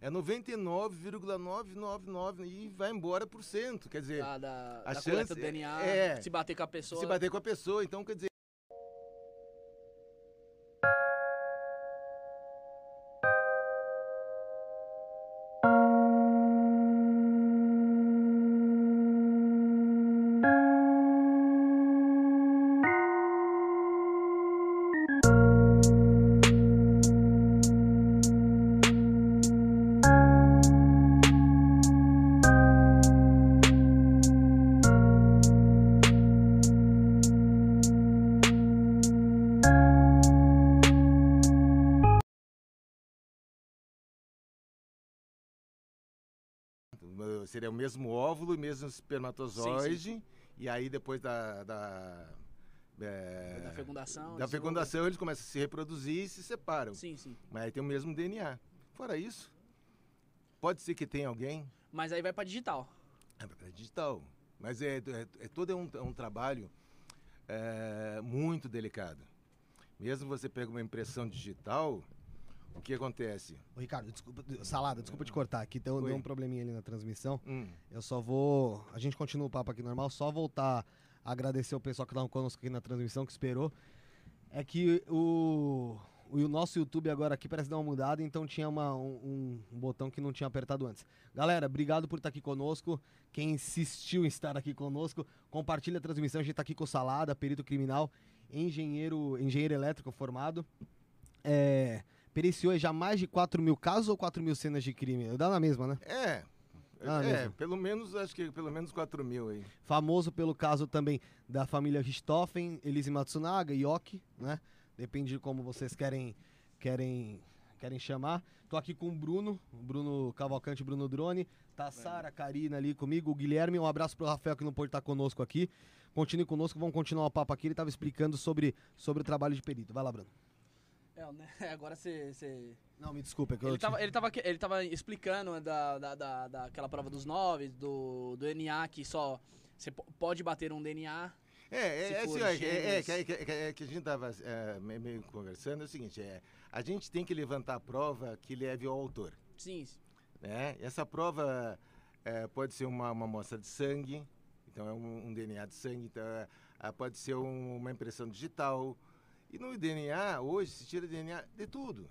é 99,999 e vai embora por cento. Quer dizer, Da, da, a da chance do DNA, é- se bater com a pessoa. se bater com a pessoa, então quer dizer. Seria o mesmo óvulo e mesmo espermatozoide. E aí depois da. da é, Da fecundação. da fecundação eles começam a se reproduzir e se separam. Sim, sim. Mas aí tem o mesmo DNA. Fora isso, pode ser que tenha alguém. Mas aí vai pra digital. É pra digital. Mas é, é, é todo um, um trabalho é, muito delicado. Mesmo você pega uma impressão digital, o que acontece? Ô, Ricardo, desculpa, Salada, desculpa te cortar aqui, deu, deu um probleminha ali na transmissão. Hum, Eu só vou. A gente continua o papo aqui normal, só voltar a agradecer o pessoal que estava conosco aqui na transmissão, que esperou. É que o, o nosso YouTube agora aqui parece dar uma mudada, então tinha uma- um, um botão que não tinha apertado antes. Galera, obrigado por estar aqui conosco. Quem insistiu em estar aqui conosco, compartilha a transmissão. A gente está aqui com o Salada, perito criminal, engenheiro, engenheiro elétrico formado. É, periciou já mais de 4 mil casos ou 4 mil cenas de crime? Dá na mesma, né? é. Ah, é, mesmo. pelo menos, acho que pelo menos 4 mil aí. famoso pelo caso também da família Richthofen, Elise Matsunaga, Yoki, né? Depende de como vocês querem querem querem chamar. Tô aqui com o Bruno, o Bruno Cavalcante, Bruno Drone, tá a Sara, a Karina ali comigo, o Guilherme, um abraço pro Rafael que não pôde estar conosco aqui. Continue conosco, vamos continuar o papo aqui. Ele tava explicando sobre, sobre o trabalho de perito. Vai lá, Bruno. É, né? Agora você. Não, me desculpa, é que eu Ele te- tava, ele, tava, ele tava explicando da, da, da, daquela prova dos nove, do, do DNA, que só. Você po- pode bater um DNA. É, é, é, assim, é, é, é, que- é, que- é a gente estava meio conversando, é o seguinte, é, a gente tem que levantar a prova que leve ao autor. Sim. Né? Essa prova é, pode ser uma, uma amostra de sangue, então é um, um DNA de sangue, então é, ah, pode ser um- uma impressão digital. E no DNA, hoje, se tira DNA de tudo.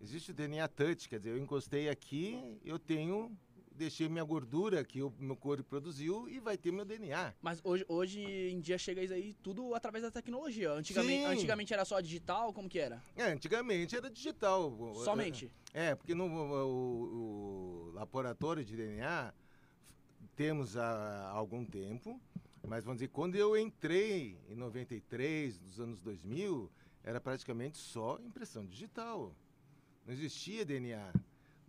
Existe o DNA touch, quer dizer, eu encostei aqui, eu tenho, deixei minha gordura que o meu corpo produziu e vai ter meu DNA. Mas hoje, hoje em dia chega isso aí tudo através da tecnologia. Antigamente, Sim. antigamente era só digital, como que era? É, antigamente era digital. Somente. É, porque no o, o laboratório de DNA temos há algum tempo, mas vamos dizer, quando eu entrei em 93, nos anos 2000, era praticamente só impressão digital. Não existia DNA.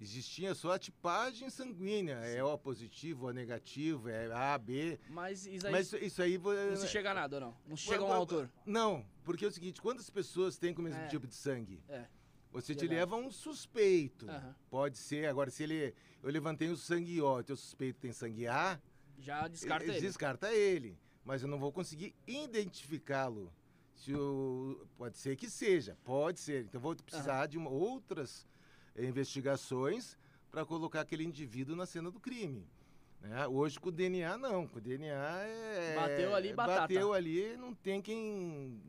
Existia só a tipagem sanguínea, é O positivo, O negativo, é A, B. Mas isso aí Mas isso aí... não se chega a nada, não? Não se chega a um autor. Não, porque é o seguinte, quantas pessoas têm com o mesmo É. tipo de sangue? É. Você te leva um suspeito. Aham. Pode ser. Agora, se ele. Eu levantei o sangue O, teu suspeito tem sangue A, Já descarta ele. descarta ele. Mas eu não vou conseguir identificá-lo. Se o, pode ser que seja, pode ser. Então, vou precisar de uma- outras eh, investigações para colocar aquele indivíduo na cena do crime. né? Hoje, com o DNA, não. Com o DNA é. Bateu ali, batata. Bateu ali, não tem quem. Um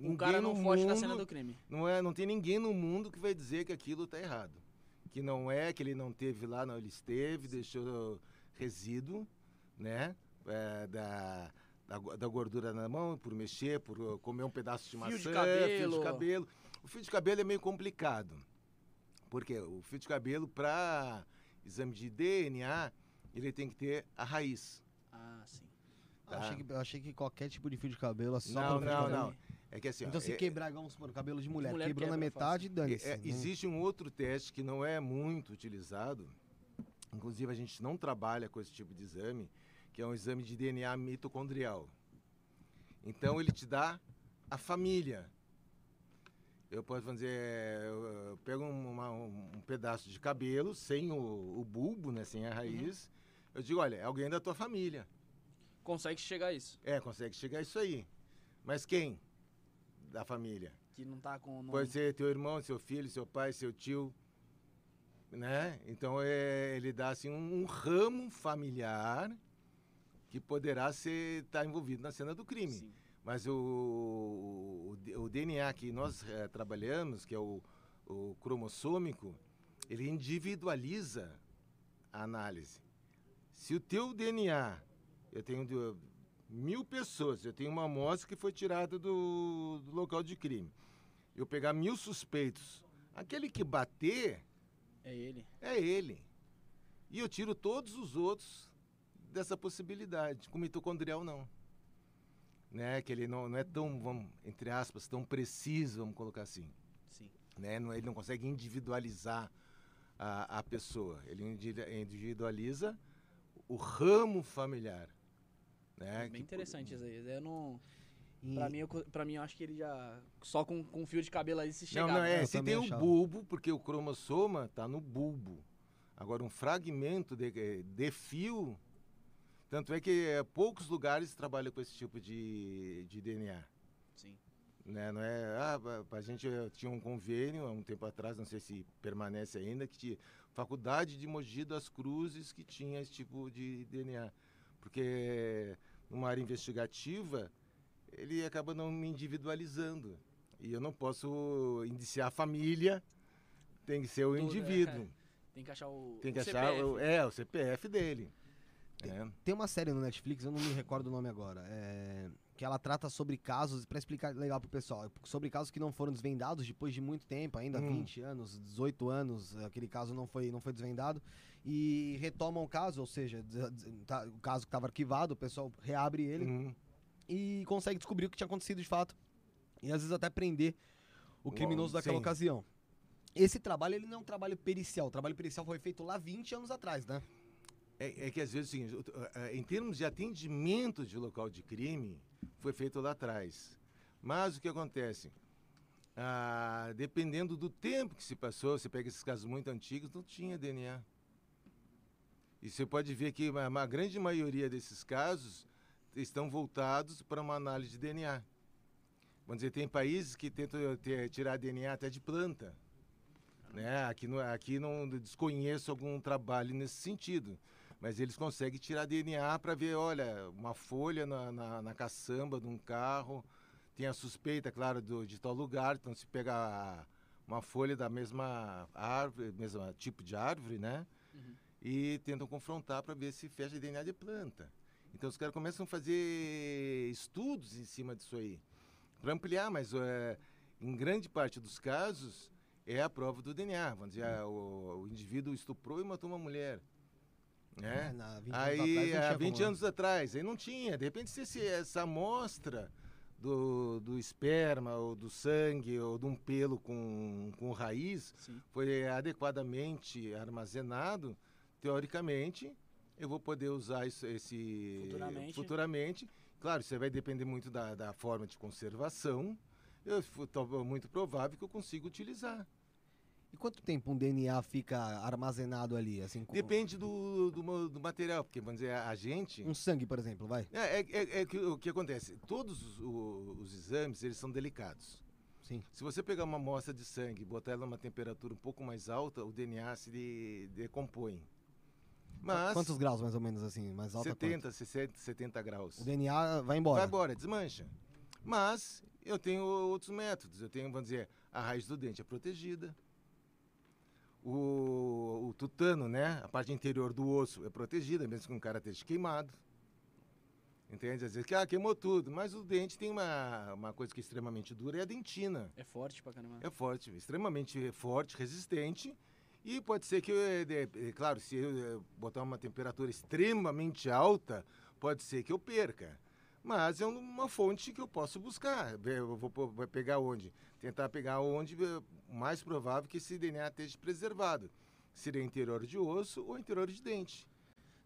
ninguém cara não foge da mundo- cena do crime. não, é, não tem ninguém no mundo que vai dizer que aquilo está errado. Que não é, que ele não teve lá, não, ele esteve, deixou resíduo, né? é, da, da, da gordura na mão, por mexer, por uh, comer um pedaço de Fio maçã, de fio cabelo. de cabelo. O fio de cabelo é meio complicado. Porque o fio de cabelo, para exame de DNA, ele tem que ter a raiz. Ah, sim. Eu achei, que, eu achei que qualquer tipo de fio de cabelo, só Não, fio não, não. É que assim, ó, Então se é- quebrar, vamos supor, o cabelo de mulher, mulher quebrou na metade, dane-se. É, Não- existe um outro teste que não é muito utilizado, inclusive a gente não trabalha com esse tipo de exame, que é um exame de DNA mitocondrial. Então ele te dá a família. Eu posso dizer, eu, pego um, uma- um- pedaço de cabelo sem o, o bulbo, né, sem a raiz. Eu digo, olha, é alguém da tua família. Consegue chegar a isso. É, consegue chegar a isso aí. Mas quem da família? Que não tá com. Não... Pode ser teu irmão, seu filho, seu pai, seu tio. né? Então é, ele dá assim um, um ramo familiar que poderá ser estar tá envolvido na cena do crime. Sim. Mas o, o, o DNA que nós é, trabalhamos, que é o, o cromossômico, ele individualiza a análise. Se o teu DNA, eu tenho mil pessoas, eu tenho uma amostra que foi tirada do, do local de crime. Eu pegar mil suspeitos, aquele que bater É ele. é ele. E eu tiro todos os outros dessa possibilidade. Com mitocondrial, não. Né? Que ele não, não é tão, vamos, entre aspas, tão preciso, vamos colocar assim. Sim. Né? Não, ele não consegue individualizar a, a pessoa. Ele indi- individualiza o ramo familiar. Né? Bem Que- interessante isso aí. Eu não. E- Pra mim, eu, pra mim, eu acho que ele já. Só com, com fio de cabelo aí se Não, chegava. não, é, Eu se tem o achava. bulbo, porque o cromossoma está no bulbo. Agora, um fragmento de, eh, de fio, tanto é que eh, poucos lugares trabalham com esse tipo de, de DNA. Sim. Né? Não é, ah, a gente eh, tinha um convênio há um tempo atrás, não sei se permanece ainda, que tinha Faculdade de Mogi das Cruzes que tinha esse tipo de DNA. Porque numa área investigativa, ele acaba não me individualizando. E eu não posso indiciar a família, tem que ser o Tudo, é. indivíduo. Tem que achar o. Tem que o achar CPF. o, é, o CPF dele. É. Tem uma série no Netflix, eu não me recordo o nome agora, é, que ela trata sobre casos, pra explicar legal pro pessoal, sobre casos que não foram desvendados depois de muito tempo, ainda Hum. 20 anos, 18 anos, aquele caso não foi, não foi desvendado, e retomam o caso, ou seja, tá- o caso que estava arquivado, o pessoal reabre ele Uhum. e consegue descobrir o que tinha acontecido de fato, e às vezes até prender o criminoso Uau, daquela sim. ocasião. Esse trabalho, ele não é um trabalho pericial, o trabalho pericial foi feito lá 20 anos atrás, né? É, é que às vezes é seguinte, o- eh, em termos de atendimento de local de crime, foi feito lá atrás. Mas o que acontece? Ah, dependendo do tempo que se passou, você pega esses casos muito antigos, não tinha DNA. E você pode ver que uma, uma grande maioria desses casos estão voltados para uma análise de DNA. Vamos dizer, tem países que tentam ter- tirar DNA até de planta. Né? Aqui, aqui não desconheço algum trabalho nesse sentido. Mas eles conseguem tirar DNA para ver, olha, uma folha na, na, na caçamba de um carro, tem a suspeita, claro, do, de tal lugar, então se pega a- uma folha da mesma árvore, mesmo tipo de árvore, né? Uhum. E tentam confrontar para ver se fecha DNA de planta. Então os caras começam a fazer estudos em cima disso aí, para ampliar, mas é, em grande parte dos casos é a prova do DNA. Vamos dizer, ah, o, o indivíduo estuprou e matou uma mulher. Né? É, na 20 anos Aí, atrás há tinha 20 como, anos atrás, aí não tinha. De repente, se essa amostra do, do esperma, ou do sangue, ou de um pelo com, com raiz, Sim. foi adequadamente armazenado, teoricamente, eu vou poder usar isso, esse Futuramente. futuramente. Claro, isso vai depender muito da, da forma de conservação. Eu, tô- muito provável que eu consiga utilizar. E quanto tempo um DNA fica armazenado ali? Assim, com- Depende do, do, do material, porque, vamos dizer, a gente... Um sangue, por exemplo, vai? É, é, é- é que o que acontece? Todos os, os exames, eles são delicados. Sim. Se você pegar uma amostra de sangue e botar ela numa temperatura um pouco mais alta, o DNA se de- decompõe. Mas Quantos graus, mais ou menos, assim? Mais alta 70, 60, 70 graus. O DNA vai embora. Vai embora, desmancha. Mas eu tenho outros métodos. Eu tenho, vamos dizer, a raiz do dente é protegida. O, o tutano, né? A parte interior do osso é protegida, mesmo que um cara esteja queimado. Entende? Às vezes, que, ah, queimou tudo. Mas o dente tem uma, uma coisa que é extremamente dura, é a dentina. É forte pra caramba. É forte, extremamente forte, resistente. E pode ser que, de- eh, claro, se eu eh, botar uma temperatura extremamente alta, pode ser que eu perca. Mas é uma fonte que eu posso buscar. Eu vou pegar onde? Tentar pegar onde o mais provável que esse DNA esteja preservado. Seria interior de osso ou interior de dente.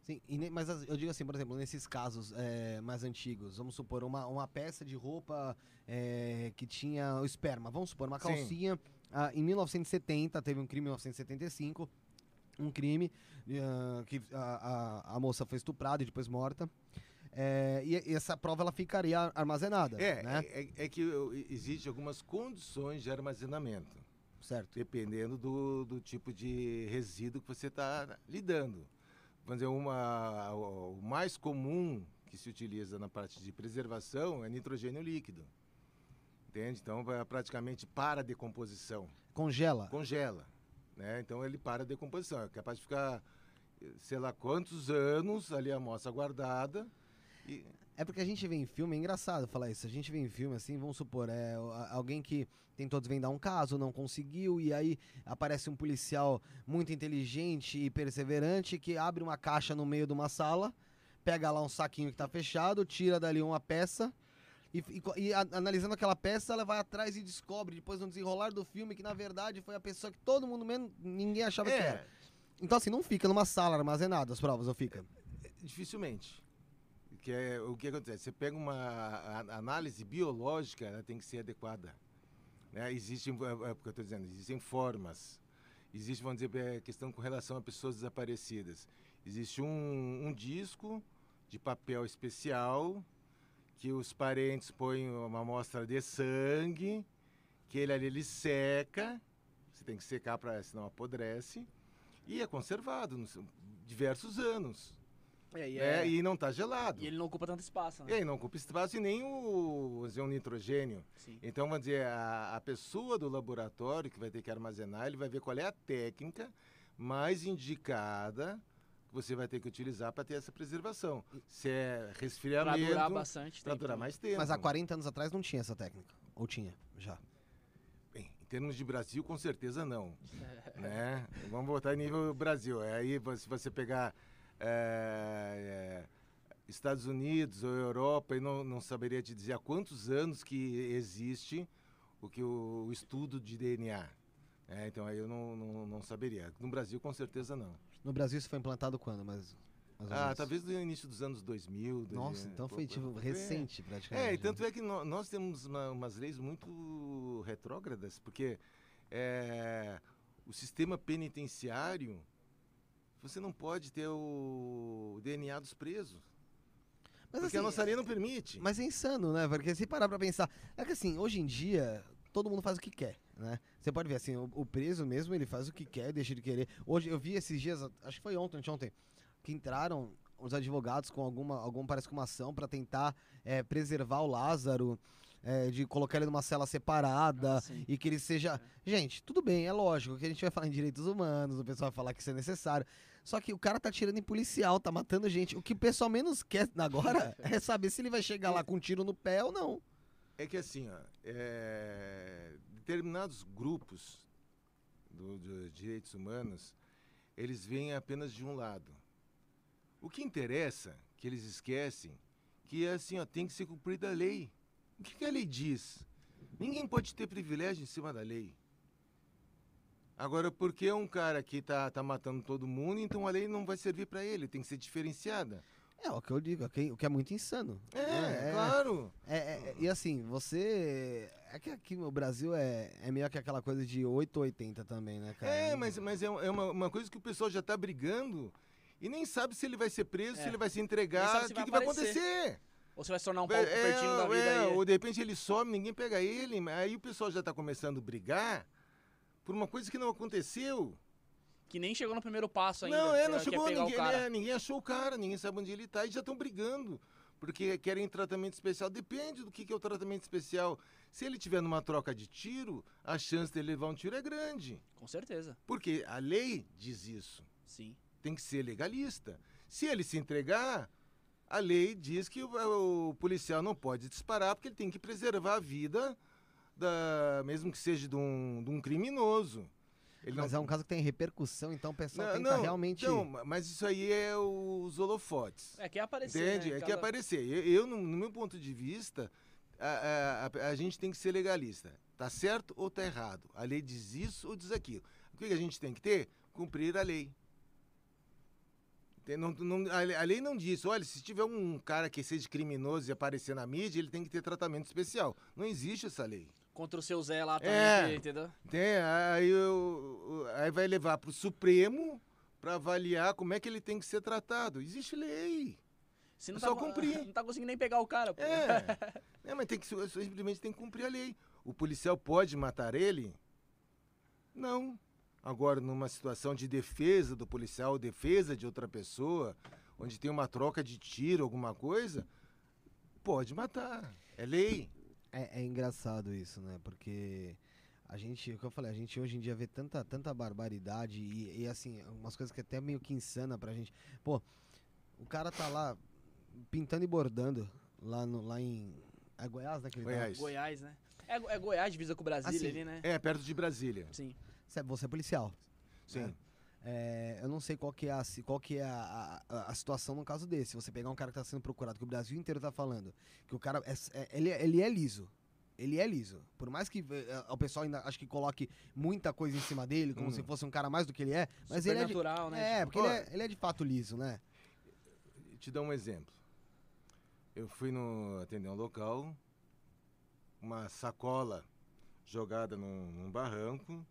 Sim, e ne- mas as- eu digo assim, por exemplo, nesses casos é, mais antigos, vamos supor, uma, uma peça de roupa é, que tinha o esperma, vamos supor, uma calcinha, ah, em 1970, teve um crime em 1975, um crime ah, que a, a, a moça foi estuprada e depois morta, é, e, e essa prova ela ficaria ar- armazenada, É, né? é, é que eu- existe algumas condições de armazenamento. Certo. dependendo do, do tipo de resíduo que você está lidando. Vamos dizer, uma, o mais comum que se utiliza na parte de preservação é nitrogênio líquido. Entende? Então, praticamente para a decomposição. Congela. Congela. Né? Então, ele para a decomposição. É capaz de ficar, eh, sei lá quantos anos ali a amostra guardada. E, É porque a gente vê em filme, é engraçado falar isso. A gente vê em filme assim, vamos supor, é alguém que tentou desvendar um caso, não conseguiu, e aí aparece um policial muito inteligente e perseverante que abre uma caixa no meio de uma sala, pega lá um saquinho que tá fechado, tira dali uma peça. E, e e a- analisando aquela peça, ela vai atrás e descobre, depois no desenrolar do filme, que na verdade foi a pessoa que todo mundo menos ninguém achava que era. é, Então, assim, não fica numa sala armazenada as provas, ou fica? dificilmente. Que é, o que acontece? Você pega uma análise biológica, ela tem que ser adequada. Né? Existem, é, é, porque eu estou dizendo, existem formas. Existe, vamos dizer, é, questão com relação a pessoas desaparecidas. Existe um, um disco de papel especial que os parentes põem uma amostra de sangue, que ele ali ele seca, você tem que secar para senão apodrece, e é conservado nos diversos anos. É, e, né? é- E não está gelado. e ele não ocupa tanto espaço, E né? aí não ocupa espaço e nem o, dizer, o nitrogênio. Sim. Então, vamos dizer, a, a pessoa do laboratório que vai ter que armazenar, ele vai ver qual é a técnica mais indicada que você vai ter que utilizar para ter essa preservação. Se é resfriamento, durar bastante para durar também. mais tempo. Mas há 40 anos atrás não tinha essa técnica. Ou tinha? Já. Bem, em termos de Brasil, com certeza não. né? Vamos voltar em nível Brasil. Aí, se você pegar é, é, Estados Unidos ou Europa, eu não, não saberia te dizer há quantos anos que existe o, que o, o estudo de DNA. né? então, aí eu não, não, não saberia. No Brasil, com certeza não. No Brasil isso foi implantado quando? Ou Ah, talvez no início dos anos 2000. dois- Nossa, é, então foi tipo é. recente praticamente. É, e né? tanto é que nó- nós temos uma- umas leis muito retrógradas, porque é, o sistema penitenciário, você não pode ter o DNA dos presos, Mas, porque a assim, nossa lei não permite. Mas é insano, né? Porque se parar pra pensar. É que assim, hoje em dia, todo mundo faz o que quer, né? Você pode ver assim, o, o preso mesmo, ele faz o que quer, deixa de querer. Hoje eu vi esses dias, acho que foi ontem, ontem, que entraram os advogados com alguma, algum parece com uma ação pra tentar é, preservar o Lázaro, é, de colocar ele numa cela separada Ah, e que ele seja. Gente, tudo bem, é lógico que a gente vai falar em direitos humanos, o pessoal vai falar que isso é necessário. Só que o cara tá tirando em policial, tá matando gente. O que o pessoal menos quer agora é saber se ele vai chegar lá com um tiro no pé ou não. É que assim, ó, é, determinados grupos do- dos direitos humanos, eles vêm apenas de um lado. O que interessa, que eles esquecem, que é assim, ó, tem que ser cumprida a lei. O que, que a lei diz? Ninguém pode ter privilégio em cima da lei. Agora, porque um cara que tá, tá matando todo mundo, então a lei não vai servir para ele, tem que ser diferenciada. É o que eu digo, ok? o que é muito insano. É, claro. É, é, é, e assim, você. É que aqui no Brasil é, é meio que aquela coisa de 8 ou 80 também, né, cara? É, mas, mas é, um- é uma, uma coisa que o pessoal já está brigando e nem sabe se ele vai ser preso, É. se ele vai se entregar, o que, vai que vai acontecer. Ou você vai se tornar um É, pouco pertinho da vida é, aí. ou de repente ele some, ninguém pega ele, mas aí o pessoal já está começando a brigar por uma coisa que não aconteceu. Que nem chegou no primeiro passo ainda. não, é, não quer chegou, ninguém, né, ninguém achou o cara, ninguém sabe onde ele está e já estão brigando. Porque querem tratamento especial. Depende do que, que é o tratamento especial. Se ele tiver numa troca de tiro, a chance dele levar um tiro é grande. Com certeza. Porque a lei diz isso. Sim. tem que ser legalista. Se ele se entregar, a lei diz que o, o policial não pode disparar porque ele tem que preservar a vida, da, mesmo que seja de um, de um criminoso. Ele Mas não, é um caso que tem repercussão, então o pessoal não, tenta não, realmente. não, mas isso aí é os holofotes. É, quer aparecer. Entende? né? É que Cada- aparecer. Eu, eu, no, no meu ponto de vista, a, a- a- a gente tem que ser legalista. Tá certo ou tá errado? A lei diz isso ou diz aquilo. O que que a gente tem que ter? Cumprir a lei. Tem- não- não- a, lei- não diz, olha, se tiver um cara que seja criminoso e aparecer na mídia, ele tem que ter tratamento especial. Não existe essa lei. Contra o seu Zé lá também, É. entendeu? Tem, aí, o- aí vai levar para o Supremo para avaliar como é que ele tem que ser tratado. Existe lei. Se não É tá, só cumprir. Não tá conseguindo nem pegar o cara, pô. É. é mas tem que, simplesmente tem que cumprir a lei. O policial pode matar ele? Não. Agora, numa situação de defesa do policial, defesa de outra pessoa, onde tem uma troca de tiro, alguma coisa, pode matar. É lei. É, é engraçado isso, né? Porque a gente, o que eu falei, a gente hoje em dia vê tanta, tanta barbaridade e, e, assim, umas coisas que é até meio que insana pra gente. Pô, o cara tá lá pintando e bordando lá, no, lá em. É Goiás, né? Tá? Goiás. Goiás, né? É, é Goiás, divisa com Brasília Assim, ali, né? É, perto de Brasília. Sim. Você é- Você é policial. Sim. É, eu não sei qual que é, a, qual que é a, a- a situação no caso desse. Você pegar um cara que está sendo procurado, que o Brasil inteiro tá falando, que o cara é, é- ele, é- ele é liso. Ele é liso. Por mais que é, o pessoal ainda acho que coloque muita coisa em cima dele, como Hum. se fosse um cara mais do que ele é, mas ele é de, Supernatural, né? é, porque ele é, ele é de fato liso, né? Te dar um exemplo. Eu fui no atender um local, uma sacola jogada num, num barranco,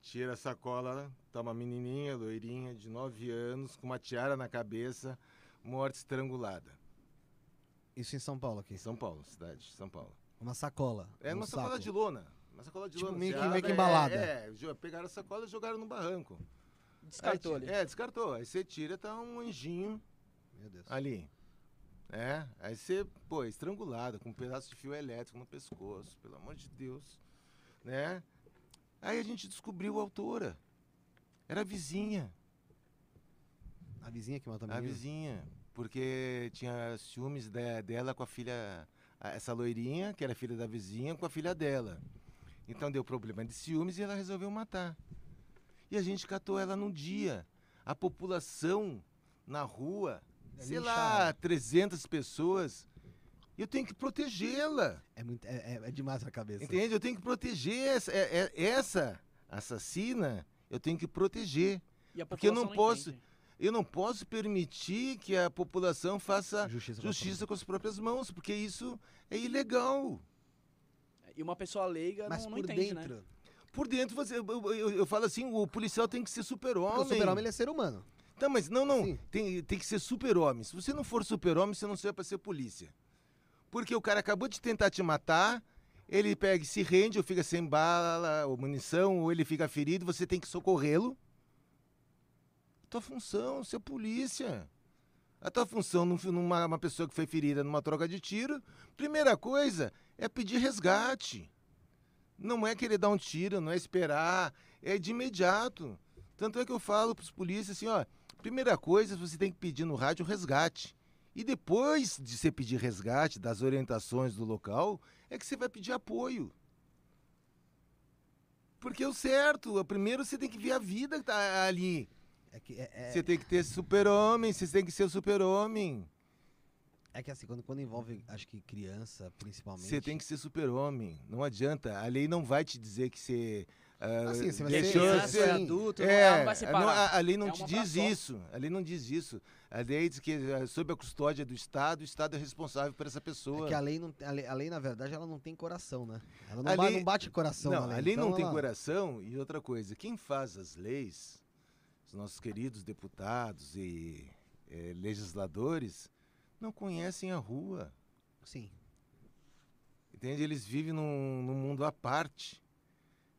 tira a sacola, tá uma menininha, loirinha, de 9 anos, com uma tiara na cabeça, morte estrangulada. Isso em São Paulo aqui. Em São Paulo, cidade de São Paulo. Uma sacola. É um uma sacola saco. de lona. Uma sacola de Tipo, lona. meio meio que embalada. É, é, pegaram a sacola e jogaram no barranco. Descartou Aí ali. É, descartou. Aí você tira, tá um anjinho Meu Deus. ali. É, aí você, pô, estrangulado, com um pedaço de fio elétrico no pescoço, pelo amor de Deus. Né? Aí a gente descobriu a autora. Era a vizinha. A vizinha que matou a A menina. vizinha. Porque tinha ciúmes de- dela com a filha, a- essa loirinha, que era filha da vizinha, com a filha dela. Então deu problema de ciúmes e ela resolveu matar. E a gente catou ela num dia. A população na rua, É sei linchada. lá, 300 pessoas. Eu tenho que protegê-la. É, muito, é, é- é demais a cabeça. Entende? Eu tenho que proteger essa, é- é- essa assassina. Eu tenho que proteger. Porque eu não população posso- entende. Eu não posso permitir que a população faça Justiça. com justiça com as próprias mãos, porque isso é ilegal. E uma pessoa leiga Mas não, não por entende, né? dentro. Por dentro, você, eu, eu- eu falo assim, o policial tem que ser super-homem. o super-homem é ser humano. Tá, mas não, não, Sim. tem, tem que ser super-homem. Se você não for super-homem, você não serve para ser polícia. Porque o cara acabou de tentar te matar, ele pega se rende, ou fica sem bala, ou munição, ou ele fica ferido, você tem que socorrê-lo. Tua função, ser polícia. A tua função num- numa uma pessoa que foi ferida numa troca de tiro, primeira coisa é pedir resgate. Não é querer dar um tiro, não é esperar, é de imediato. Tanto é que eu falo para os polícias assim, ó, primeira coisa você tem que pedir no rádio resgate. E depois de você pedir resgate, das orientações do local, é que você vai pedir apoio. Porque é o certo, primeiro você tem que ver a vida que tá ali. É que, é, é- Você tem que ter super-homem, você tem que ser super-homem. é que assim, quando, quando envolve, acho que criança, principalmente. Você tem que ser super-homem. Não adianta. A lei não vai te dizer que você. ah, Assim, você vai deixou ser de criança, ser- é adulto, não, É, não vai separar. não, a, a lei não É te diz isso. A lei não diz isso. A lei diz que, ah, sob a custódia do Estado, o Estado é responsável por essa pessoa. É que a lei, não, a, lei, a lei, na verdade, ela não tem coração, né? Ela não, lei- não bate coração não, na a lei. lei não então tem ela- coração. E outra coisa, quem faz as leis, os nossos queridos deputados e eh, legisladores, não conhecem a rua. Sim. Entende? Eles vivem num, num mundo à parte.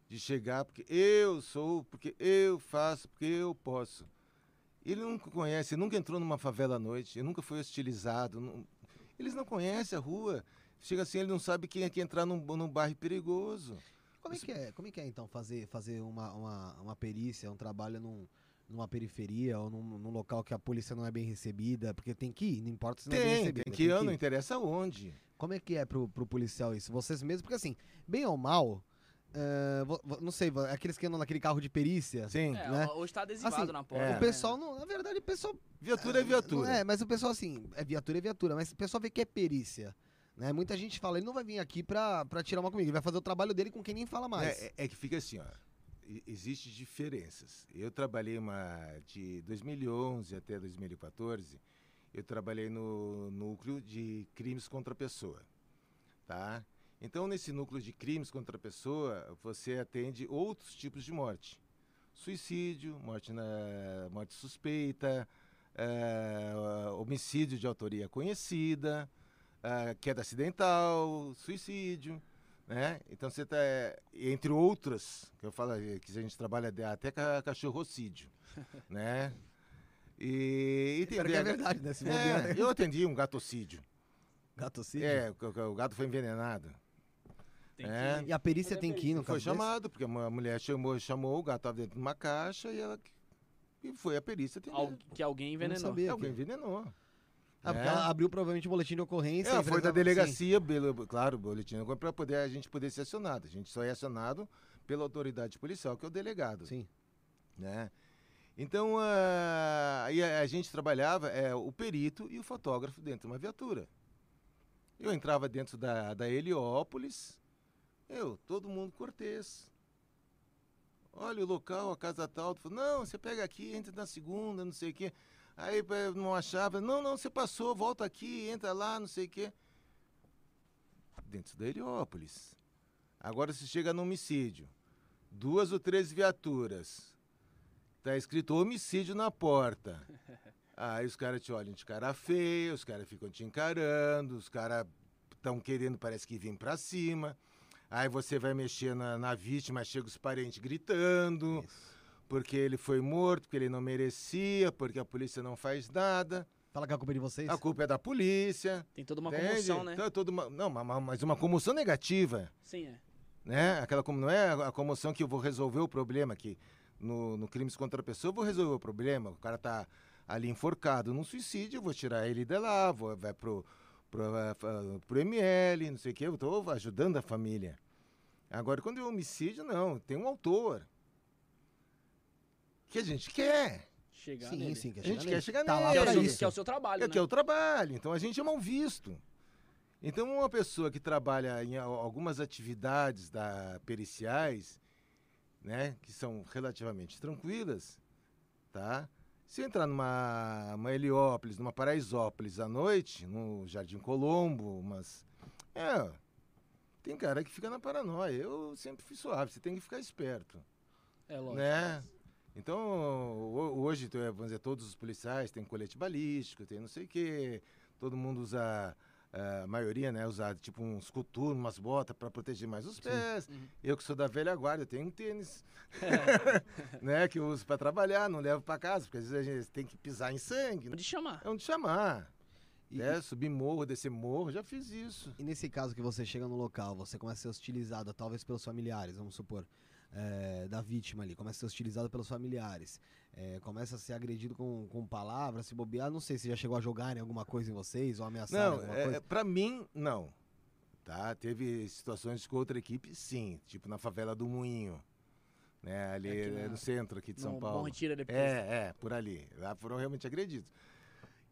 De chegar porque eu sou, porque eu faço, porque eu posso. Ele nunca conhece, nunca entrou numa favela à noite, nunca foi hostilizado. não- eles não conhecem a rua. Chega assim, ele não sabe quem é que entrar num, num bairro perigoso. Como é que é, como é, que é então, fazer, fazer uma, uma, uma perícia, um trabalho num, numa periferia ou num, num local que a polícia não é bem recebida? Porque tem que ir, não importa se não é bem Tem, recebida. tem que ir, não interessa onde. Como é que é pro, pro policial isso? Vocês mesmos? Porque assim, bem ou mal, vo- não sei, aqueles que andam naquele carro de perícia, Sim. É, né? hoje tá adesivado Assim, na porta. é. o pessoal não. Na verdade, o pessoal. Viatura é viatura. Não é, mas o pessoal assim, é viatura é viatura, mas o pessoal vê que é perícia. Né? Muita gente fala, ele não vai vir aqui pra, pra tirar uma comigo, ele vai fazer o trabalho dele com quem nem fala mais. É, é- é que fica assim, ó. Existem diferenças. Eu trabalhei uma de 2011 até 2014. Eu trabalhei no núcleo de crimes contra a pessoa, tá? Então nesse núcleo de crimes contra a pessoa você atende outros tipos de morte: suicídio, morte na morte suspeita, eh, homicídio de autoria conhecida, ah, queda acidental, suicídio né? Então você tá, é, entre outras, que eu falo é, que a gente trabalha até ca- cachorrocídio, né? E, e é verdade, né? É, eu atendi um gatocídio. Gatocídio? É, o- o gato foi envenenado. Tem É. que- E a perícia a tem que ir no Foi chamado, porque a mu- a mulher chamou, chamou, o gato estava dentro de uma caixa e ela e foi a perícia atender. al- que alguém não envenenou. sabia. Alguém que- envenenou. Ah, porque É. ela abriu provavelmente o boletim de ocorrência. É, a foi da delegacia, pelo, claro, o boletim, para poder a gente poder ser acionado. A gente só é acionado pela autoridade policial, que é o delegado. Sim. né? Então, ah, aí a, a gente trabalhava é, o perito e o fotógrafo dentro de uma viatura. Eu entrava dentro da, da Heliópolis, eu, todo mundo cortês. Olha o local, a casa tal. Falei, não, você pega aqui, entra na segunda, não sei o quê. Aí não achava, não, não, você passou, volta aqui, entra lá, não sei o quê. Dentro da Heliópolis. Agora você chega no homicídio. Duas ou três viaturas. Tá escrito homicídio na porta. Aí os caras te olham de cara feia, os caras ficam te encarando, os caras estão querendo, parece que vir pra cima. Aí você vai mexer na, na vítima, chega os parentes gritando, porque ele foi morto, porque ele não merecia, porque a polícia não faz nada. Fala que a culpa é de vocês. A culpa é da polícia. Tem toda uma entende? comoção, né? Então, é toda uma- não, ma- ma- mas uma comoção negativa Sim, é. né? Aquela como não é a comoção que eu vou resolver o problema que no, no crimes contra a pessoa eu vou resolver o problema. O cara tá ali enforcado num suicídio, eu vou tirar ele de lá, vou vai pro pro, eh, pro ML, não sei o que, eu tô ajudando a família. Agora quando é homicídio não, tem um autor que a gente quer. Chegar sim, nele. sim, quer A gente chegar quer nele. chegar Tá lá nele. Que é, o isso. que é o seu trabalho, É né? que é o trabalho, então a gente é mal visto. Então, uma pessoa que trabalha em al- algumas atividades da, periciais, né, que são relativamente tranquilas, tá? Se entrar numa uma Heliópolis, numa Paraisópolis à noite, no Jardim Colombo, umas. É. Tem cara que fica na paranoia. Eu sempre fui suave, você tem que ficar esperto É lógico. né? Então, ho- hoje, vamos dizer, todos os policiais têm colete balístico, tem não sei o quê, todo mundo usa, a maioria, né, usa tipo uns coturnos, umas botas para proteger mais os pés. Uhum. Eu que sou da velha guarda, eu tenho um tênis, né, que eu uso para trabalhar, não levo para casa, porque às vezes a gente tem que pisar em sangue. Pode chamar. É onde chamar. E- né? Subir morro, descer morro, já fiz isso. E nesse caso que você chega no local, você começa a ser hostilizado, talvez pelos familiares, vamos supor, é, da vítima ali, começa a ser hostilizado pelos familiares, é, começa a ser agredido com, com palavras, se bobear, não sei se já chegou a jogarem alguma coisa em vocês ou ameaçar Não, alguma é, coisa. é, pra mim, não. Tá? Teve situações com outra equipe, sim. Tipo na favela do Moinho. Né? Ali é na- no centro aqui de São Paulo. Bom Retiro ali. É, é, por ali. Lá foram realmente agredidos.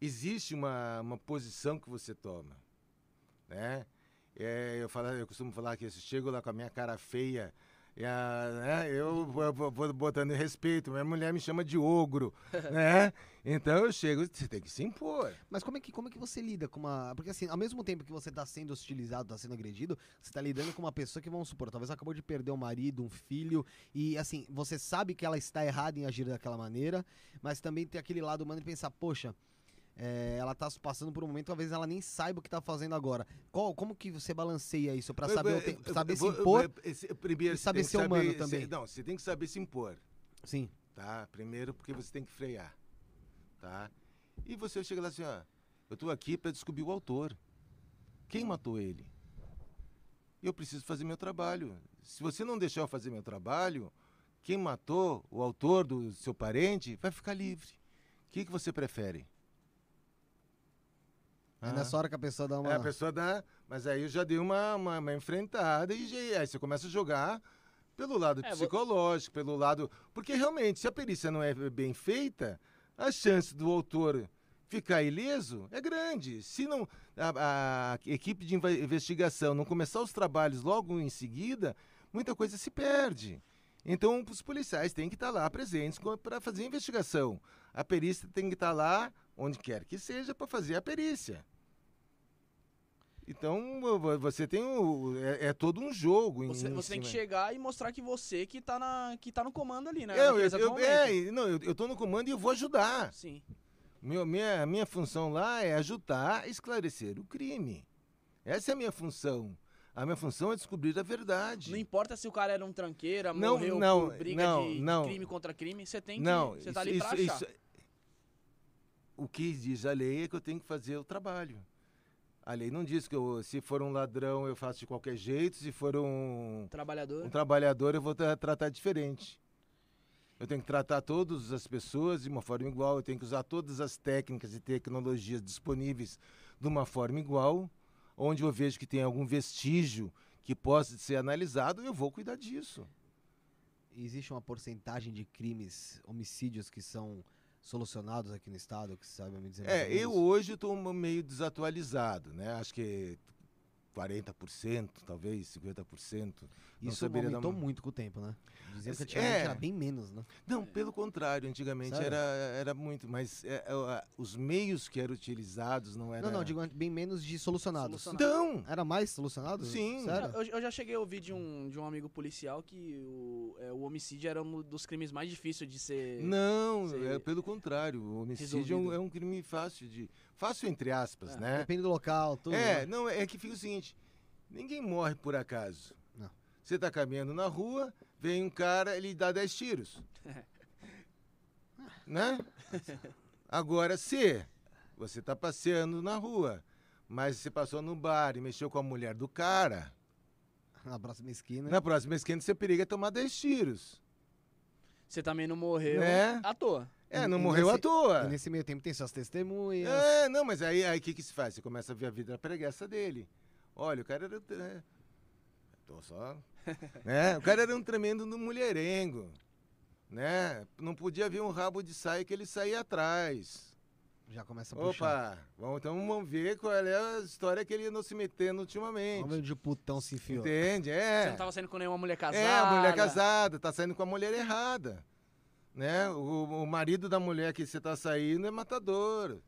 Existe uma, uma posição que você toma. Né? É, eu, falo, eu costumo falar que eu chego lá com a minha cara feia. E a, né, eu vou, botando respeito, minha mulher me chama de ogro, né? Então eu chego, você tem que se impor. Mas como é, que, como é que você lida com uma. Porque assim, ao mesmo tempo que você tá sendo hostilizado, tá sendo agredido, você tá lidando com uma pessoa que, vamos supor, talvez acabou de perder um marido, um filho, e assim, você sabe que ela está errada em agir daquela maneira, mas também tem aquele lado humano de pensar, poxa. É, ela tá passando por um momento, talvez ela nem saiba o que tá fazendo agora. Qual, como que você balanceia isso pra saber, te- Eu- saber eu se eu- impor? eu- esse- primeiro, e saber ser humano também. não, você tem que saber se impor, Sim. tá? Primeiro porque você tem que frear, tá? E você chega lá assim, ó, eu tô aqui para descobrir o autor. Quem matou ele? Eu preciso fazer meu trabalho. Se você não deixar eu fazer meu trabalho, quem matou o autor do seu parente vai ficar livre. O que, que você prefere? É nessa hora que a pessoa dá uma. É, a pessoa dá. Mas aí eu já dei uma, uma, uma enfrentada e já- aí você começa a jogar pelo lado É, psicológico, pelo lado. Porque realmente, se a perícia não é bem feita, a chance do autor ficar ileso é grande. Se não a, a equipe de investigação não começar os trabalhos logo em seguida, muita coisa se perde. Então, os policiais têm que estar lá presentes para fazer a investigação. A perícia tem que estar lá, onde quer que seja, para fazer a perícia. Então, vo- você tem o. É, é todo um jogo. em- Você, em você tem que chegar e mostrar que você que tá, na, que tá no comando ali, né? Eu, eu, eu, é, não, eu, eu tô no comando e eu vou ajudar. Sim. Meu, minha, minha função lá é ajudar a esclarecer o crime. Essa é a minha função. A minha função é descobrir a verdade. Não importa se o cara era um tranqueira, Não, morreu não, por briga não, de não. crime contra crime, você tem que. Não, Você tá ali pra achar. o que diz a lei é que eu tenho que fazer o trabalho. A lei não diz que eu, se for um ladrão eu faço de qualquer jeito, se for um, Trabalhador. um trabalhador eu vou tra- tratar diferente. Eu tenho que tratar todas as pessoas de uma forma igual, eu tenho que usar todas as técnicas e tecnologias disponíveis de uma forma igual. Onde eu vejo que tem algum vestígio que possa ser analisado, eu vou cuidar disso. Existe uma porcentagem de crimes, homicídios que são solucionados aqui no estado, que você sabe me dizer É, eu hoje estou meio desatualizado, né? Acho que 40%, talvez 50%. Não Isso aumentou uma- muito com o tempo, né? Diziam que antigamente é. era bem menos, né? Não, pelo contrário, antigamente Sério? era, era muito, mas é, é, os meios que eram utilizados não eram. Não, não, digo bem menos de solucionados. Solucionado. Então, Era mais solucionado? Sim. Sério? Eu, eu já cheguei a ouvir de um, de um amigo policial que o, é, o homicídio era um dos crimes mais difíceis de ser. não, ser é pelo contrário. O homicídio é um, é um crime fácil de. Fácil entre aspas, É, né? Depende do local, tudo. É, né? não, é que fica o seguinte: ninguém morre por acaso. Não. Você tá caminhando na rua, vem um cara, ele dá 10 tiros. né? Agora, se você tá passeando na rua, mas você passou no bar e mexeu com a mulher do cara, Na próxima esquina. na próxima esquina você periga tomar 10 tiros. Você também não morreu Né? à toa. É, não e morreu nesse- à toa. E nesse meio tempo tem suas testemunhas. É, não, mas aí o que, que se faz? Você começa a ver a vida preguiça dele. Olha, o cara era. É, tô só. né? O cara era um tremendo mulherengo. Né? Não podia ver um rabo de saia que ele saía atrás. Já começa a puxar. Opa, vamos, então vamos ver qual é a história que ele andou se metendo ultimamente. Vamos ver onde o putão se enfiou. Entende? Você É. não tava saindo com nenhuma mulher casada. É, a mulher casada, tá saindo com a mulher errada. Né? O, o marido da mulher que você tá saindo é matador.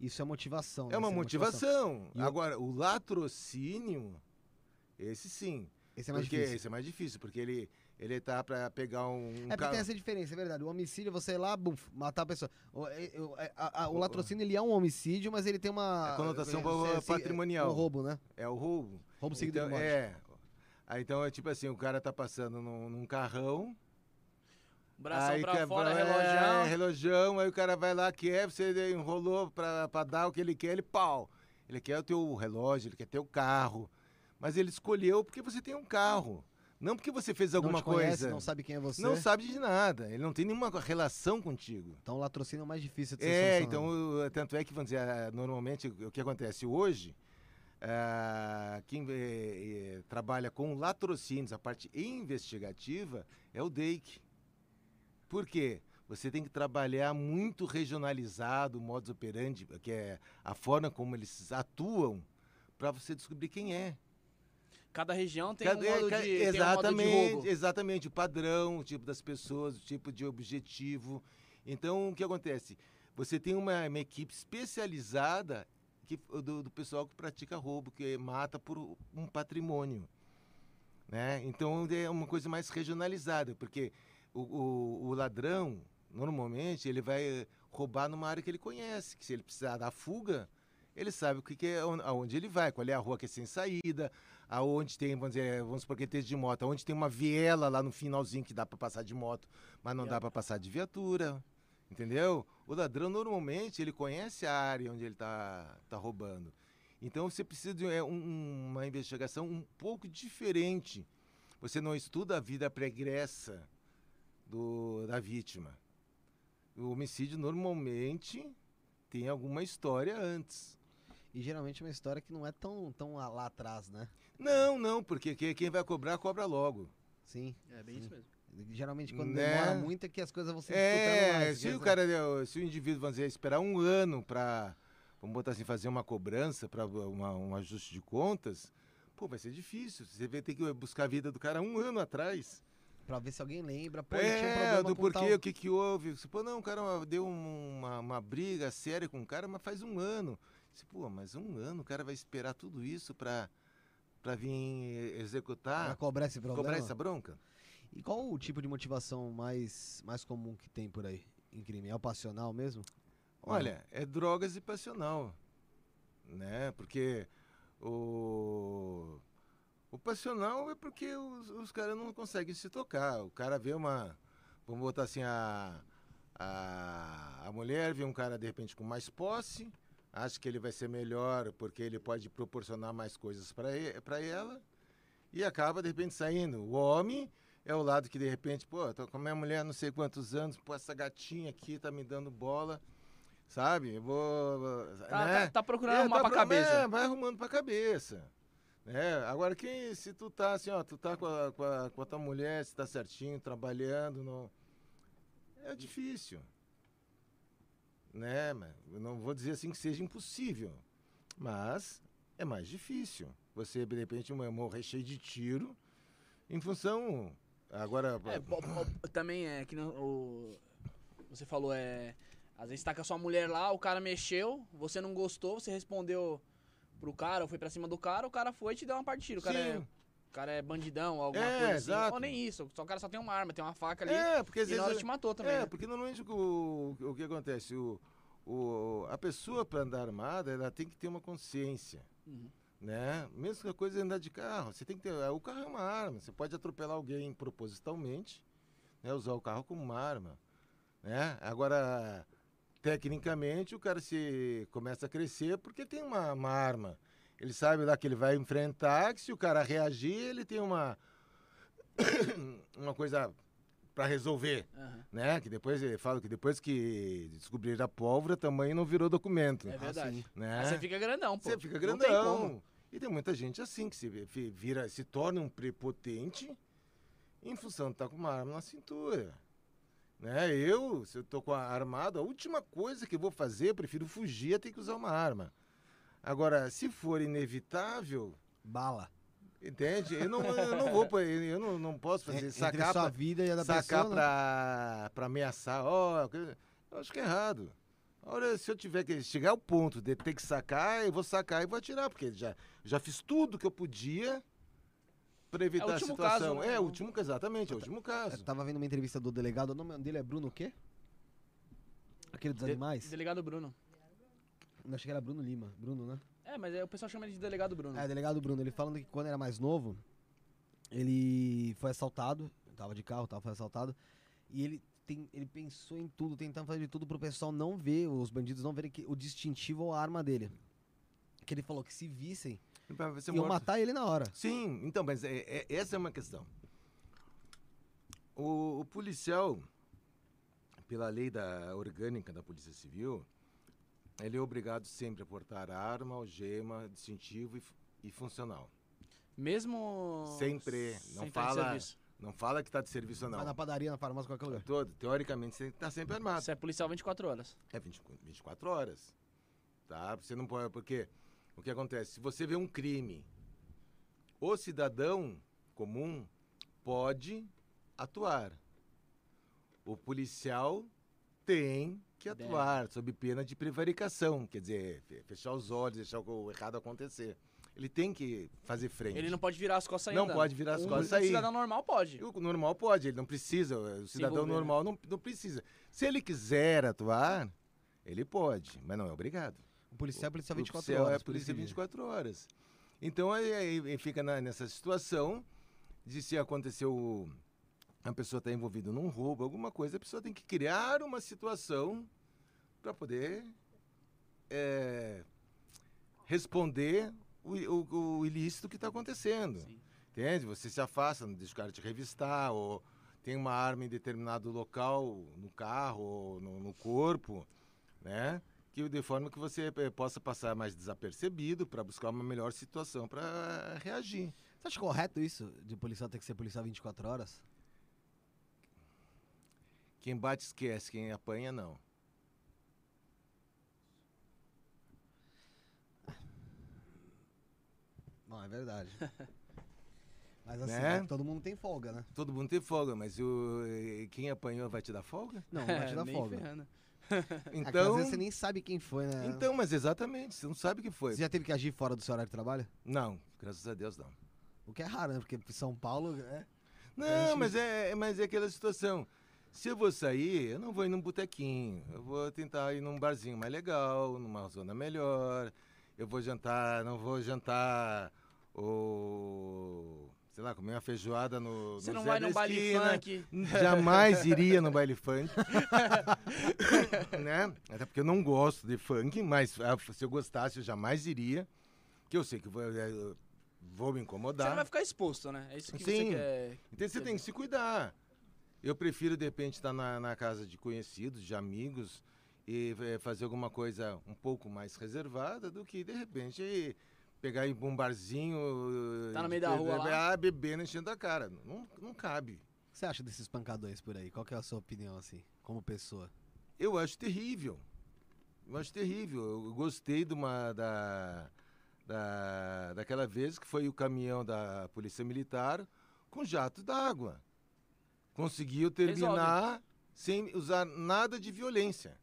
Isso é motivação. É né? uma Isso motivação. E o- Agora, o latrocínio, esse sim. Esse é mais porque difícil. esse é mais difícil, porque ele, ele tá pra pegar um. um É porque ca- tem essa diferença, é verdade. O homicídio, você ir lá, bum, matar a pessoa. O, é- é- é- a- a- o O- latrocínio, ele é um homicídio, mas ele tem uma... É conotação é, é, patrimonial. É um roubo, né? É o roubo. Roubo seguido então, de morte. É. Aí, então é tipo assim, o cara tá passando num, num carrão. Bração aí pra quer- fora, é, relojão. relojão, aí o cara vai lá, quer, você enrolou pra, pra dar o que ele quer, ele pau. Ele quer o teu relógio, ele quer teu carro. Mas ele escolheu porque você tem um carro. Não porque você fez alguma não conhece, coisa. não sabe quem é você. Não sabe de nada. Ele não tem nenhuma relação contigo. Então o latrocínio é o mais difícil de ser É, solucionado. então, tanto é que, vamos dizer, ah, normalmente o que acontece hoje, ah, quem eh, eh, trabalha com latrocínios, a parte investigativa, é o DEIC. Por quê? Você tem que trabalhar muito regionalizado o modus operandi, que é a forma como eles atuam, para você descobrir quem é. Cada região tem Cada- um modo ca- de, tem um modo de exatamente, exatamente, o padrão, o tipo das pessoas, o tipo de objetivo. Então, o que acontece? Você tem uma, uma equipe especializada que, do, do pessoal que pratica roubo, que mata por um patrimônio. Né? Então, é uma coisa mais regionalizada, porque o, o, o ladrão, normalmente, ele vai roubar numa área que ele conhece, que se ele precisar dar fuga, ele sabe o que, que é, on- aonde ele vai, qual é a rua que é sem saída, aonde tem, vamos dizer, vamos supor que de moto, aonde tem uma viela lá no finalzinho que dá para passar de moto, mas não dá para passar de viatura, entendeu? O ladrão normalmente ele conhece a área onde ele está tá roubando. Então você precisa de é, um- uma investigação um pouco diferente. Você não estuda a vida pregressa do, da vítima. O homicídio normalmente tem alguma história antes. E geralmente é uma história que não é tão, tão lá atrás, né? Não, não, porque que- quem vai cobrar, cobra logo. Sim. É bem isso mesmo. Geralmente quando Né? demora muito é que as coisas vão se disputando É, mais. se o cara, se o indivíduo, vamos dizer, esperar um ano para, vamos botar assim, fazer uma cobrança para um ajuste de contas, pô, vai ser difícil. Você vai ter que buscar a vida do cara um ano atrás. Pra ver se alguém lembra. Pô, um é, problema do porquê, o que que houve. Pô, não, o cara deu um- uma, uma briga séria com o cara, mas faz um ano. Pô, mas um ano o cara vai esperar tudo isso para para vir executar, Pra cobrar esse problema. cobrar essa bronca? E qual o tipo de motivação mais, mais comum que tem por aí em crime? É o passional mesmo? Olha, é drogas e passional, né? Porque o, O passional é porque os, os caras não conseguem se tocar. O cara vê uma. Vamos botar assim, a, a, a mulher vê um cara de repente com mais posse, acha que ele vai ser melhor porque ele pode proporcionar mais coisas para ela e acaba de repente saindo. O homem é o lado que de repente, pô, tô com a minha mulher não sei quantos anos, pô, essa gatinha aqui tá me dando bola, sabe? Eu vou. Tá, né? tá, tá procurando É, arrumar tá pra cabeça. É, vai arrumando pra cabeça. É, agora, quem, se tu tá assim, ó, tu tá com a, com a, com a tua mulher, se tá certinho, trabalhando, não, é difícil. Né, mas não vou dizer assim que seja impossível, mas é mais difícil. Você, de repente, um- morrer cheio de tiro em função. Agora. É, também é que nem o. Você falou, é. Às vezes tá com a sua mulher lá, o cara mexeu, você não gostou, você respondeu pro cara, ou foi pra cima do cara, o cara foi e te deu uma partida. O cara, é, Sim. o cara é bandidão, alguma É, coisa assim. exato. Ou nem isso, só o cara só tem uma arma, tem uma faca ali. É, porque às e na vezes. hora te matou também. É, né? porque normalmente o, o que acontece? O, o, a pessoa, para andar armada, ela tem que ter uma consciência. Uhum. Né? Mesmo que a coisa é andar de carro, você tem que ter. O carro é uma arma. Você pode atropelar alguém propositalmente, né? usar o carro como uma arma. Né? Agora, tecnicamente, o cara se começa a crescer porque tem uma, uma arma. Ele sabe lá que ele vai enfrentar, que se o cara reagir, ele tem uma, uma coisa para resolver Aham. né? Que depois ele fala que depois que descobriram a pólvora, também não virou documento, É verdade. né? Aí você fica grandão, pô. Você fica Não tem como. grandão. E tem muita gente assim que se vi- vira, se torna um prepotente em função de estar com uma arma na cintura. Né? Eu, se eu tô com a armado, a última coisa que eu vou fazer, eu prefiro fugir a ter que usar uma arma. Agora, se for inevitável, Bala. entende? Eu não, eu não vou, eu não, não posso fazer Entre sacar sua pra- vida e a da sacar pessoa, né? pra, pra ameaçar. Ó, que- eu acho que é errado. Olha, se eu tiver que chegar ao ponto de ter que sacar, eu vou sacar e vou atirar, porque já, já fiz tudo que eu podia para evitar a último situação. caso, né? É, o último, exatamente, é o último Eu caso. tava vendo uma entrevista do delegado, o nome dele é Bruno o quê? Aquele dos De- animais? Delegado Bruno. Eu achei que era Bruno Lima. Bruno, né? É, mas aí o pessoal chama ele de Delegado Bruno. É, delegado Bruno, ele falando que quando era mais novo, ele foi assaltado, tava de carro, tava, foi assaltado, e ele, tem, ele pensou em tudo, tentando fazer de tudo pro pessoal não ver, os bandidos não verem que, o distintivo ou a arma dele. Que ele falou que se vissem, Pra ser iam morto. matar ele na hora. Sim, então, mas é- é- essa é uma questão. O, o policial, pela lei da orgânica da Polícia Civil, ele é obrigado sempre a portar arma, algema, distintivo e, e funcional. Mesmo. Sempre, não sem fala- serviço. Não fala que está de serviço não. Vai na padaria, na farmácia, qualquer lugar. Todo, teoricamente, você está sempre armado. Você é policial 24 horas. É 20 24 horas. Tá? Você não pode. Porque o que acontece? Se você vê um crime, o cidadão comum pode atuar. O policial tem que Deve. atuar sob pena de prevaricação, quer dizer, fe- fechar os olhos, deixar o errado acontecer. Ele tem que fazer frente. Ele não pode virar as costas Não ainda. pode virar as um, costas um sair. cidadão normal pode. O normal pode, ele não precisa. O cidadão né? normal não, não precisa. Se ele quiser atuar, ele pode, mas não é obrigado. O policial é policial O 24 policial horas. É polícia civil. 24 horas. Então aí, aí- aí fica na- nessa situação de se aconteceu a pessoa está envolvida num roubo, alguma coisa, a pessoa tem que criar uma situação para poder é, responder o, o- o ilícito que está acontecendo. Sim. Entende? Você se afasta, não deixa o cara te revistar, ou tem uma arma em determinado local, no carro, ou no, no corpo, né? Que de forma que você eh, possa passar mais desapercebido para buscar uma melhor situação para reagir. Você acha correto isso, de policial ter que ser policial 24 horas? Quem bate esquece, quem apanha não. Não, é verdade. Mas assim, Né? todo mundo tem folga, né? Todo mundo tem folga, mas o, eh, quem apanhou vai te dar folga? Não, não vai te dar folga. ferrando. É que às Então, vezes você nem sabe quem foi, né? então, mas exatamente, você não sabe o que foi. Você já teve que agir fora do seu horário de trabalho? Não, graças a Deus não. O que é raro, né? Porque São Paulo é. Não, gente- mas é, mas é aquela situação. Se eu vou sair, eu não vou ir num botequinho. Eu vou tentar ir num barzinho mais legal, numa zona melhor. Eu vou jantar, não vou jantar ou sei lá, comer uma feijoada no, Você no não Zé vai num baile funk. Jamais iria no baile funk. né? Até porque eu não gosto de funk, mas ah, se eu gostasse, eu jamais iria. Que eu sei que vou, eu vou me Você incomodar. não vai ficar exposto, né? É isso que Sim. você quer. Então você tem que se cuidar. Eu prefiro, de repente, estar na, na casa de conhecidos, de amigos, e eh, fazer alguma coisa um pouco mais reservada do que, de repente, pegar e pra um barzinho. Tá no meio da rua lá. Ah, bebendo, enchendo a cara. Não, não cabe. O que você acha desses pancadões por aí? Qual que é a sua opinião, assim, como pessoa? Eu acho terrível. Eu acho terrível. Eu gostei de uma da, da daquela vez que foi o caminhão da Polícia Militar com jato d'água. Conseguiu terminar sem usar nada de violência.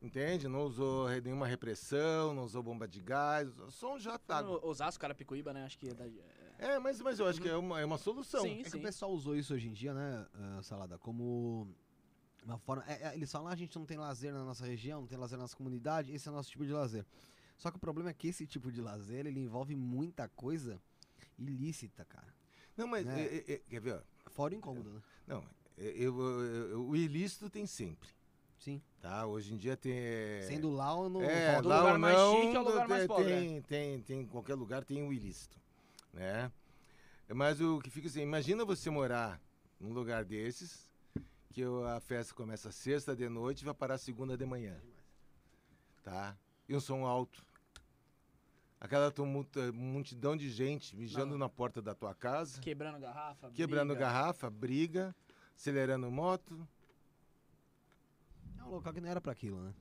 Entende? Não usou nenhuma repressão, não usou bomba de gás, só um jato d'água. No Osasco, Carapicuíba, né? Acho que é da... É, mas, mas eu acho que é uma, é uma solução. Sim. É que o pessoal usou isso hoje em dia, né, ah, Salada, como uma forma... é, é, eles falam, ah, a gente não tem lazer na nossa região, não tem lazer na nossa comunidade, esse é o nosso tipo de lazer. Só que o problema é que esse tipo de lazer, ele envolve muita coisa ilícita, cara. Não, mas Né? é- é- é- quer ver? ó? Fora o incômodo, né? Não, é- eu- eu- eu- o ilícito tem sempre. Sim. Tá? Hoje em dia tem. é, Sendo lá ou no... É, do lá lugar mais não, chique ao lugar mais tem, pobre, tem, tem, tem- em qualquer lugar tem o ilícito, né? Mas o que fica assim, imagina você morar num lugar desses, que o- a festa começa sexta de noite e vai parar segunda de manhã, tá? E um som alto. Aquela tumulta- multidão de gente mijando Não. na porta da tua casa, Quebrando garrafa. quebrando briga. garrafa, briga, acelerando moto. Um local que não era pra aquilo, né?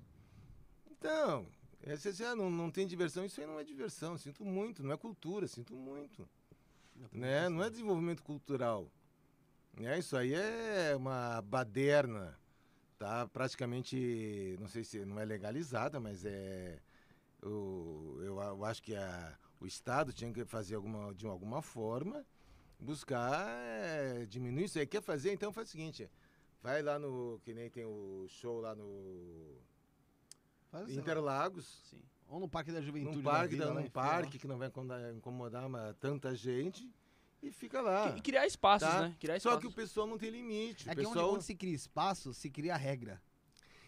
Então, é, você, você, ah, não, não tem diversão, isso aí não é diversão, sinto muito, não é cultura, sinto muito. Né? Não é desenvolvimento cultural. Né? Isso aí é uma baderna, tá? Praticamente, não sei se não é legalizada, mas é. o- eu, eu acho que a, o Estado tinha que fazer alguma, de alguma forma, buscar é, diminuir isso aí. Quer fazer? Então faz o seguinte: vai lá no. Que nem tem o show lá no. Faz Interlagos. Sim. Ou no Parque da Juventude Num parque, da vida, num parque que não vai incomodar, uma- tanta gente e fica lá. E criar espaços, tá? né? Criar Só espaços. que o pessoal não tem limite. É o que onde, pessoal... onde se cria espaço, se cria regra.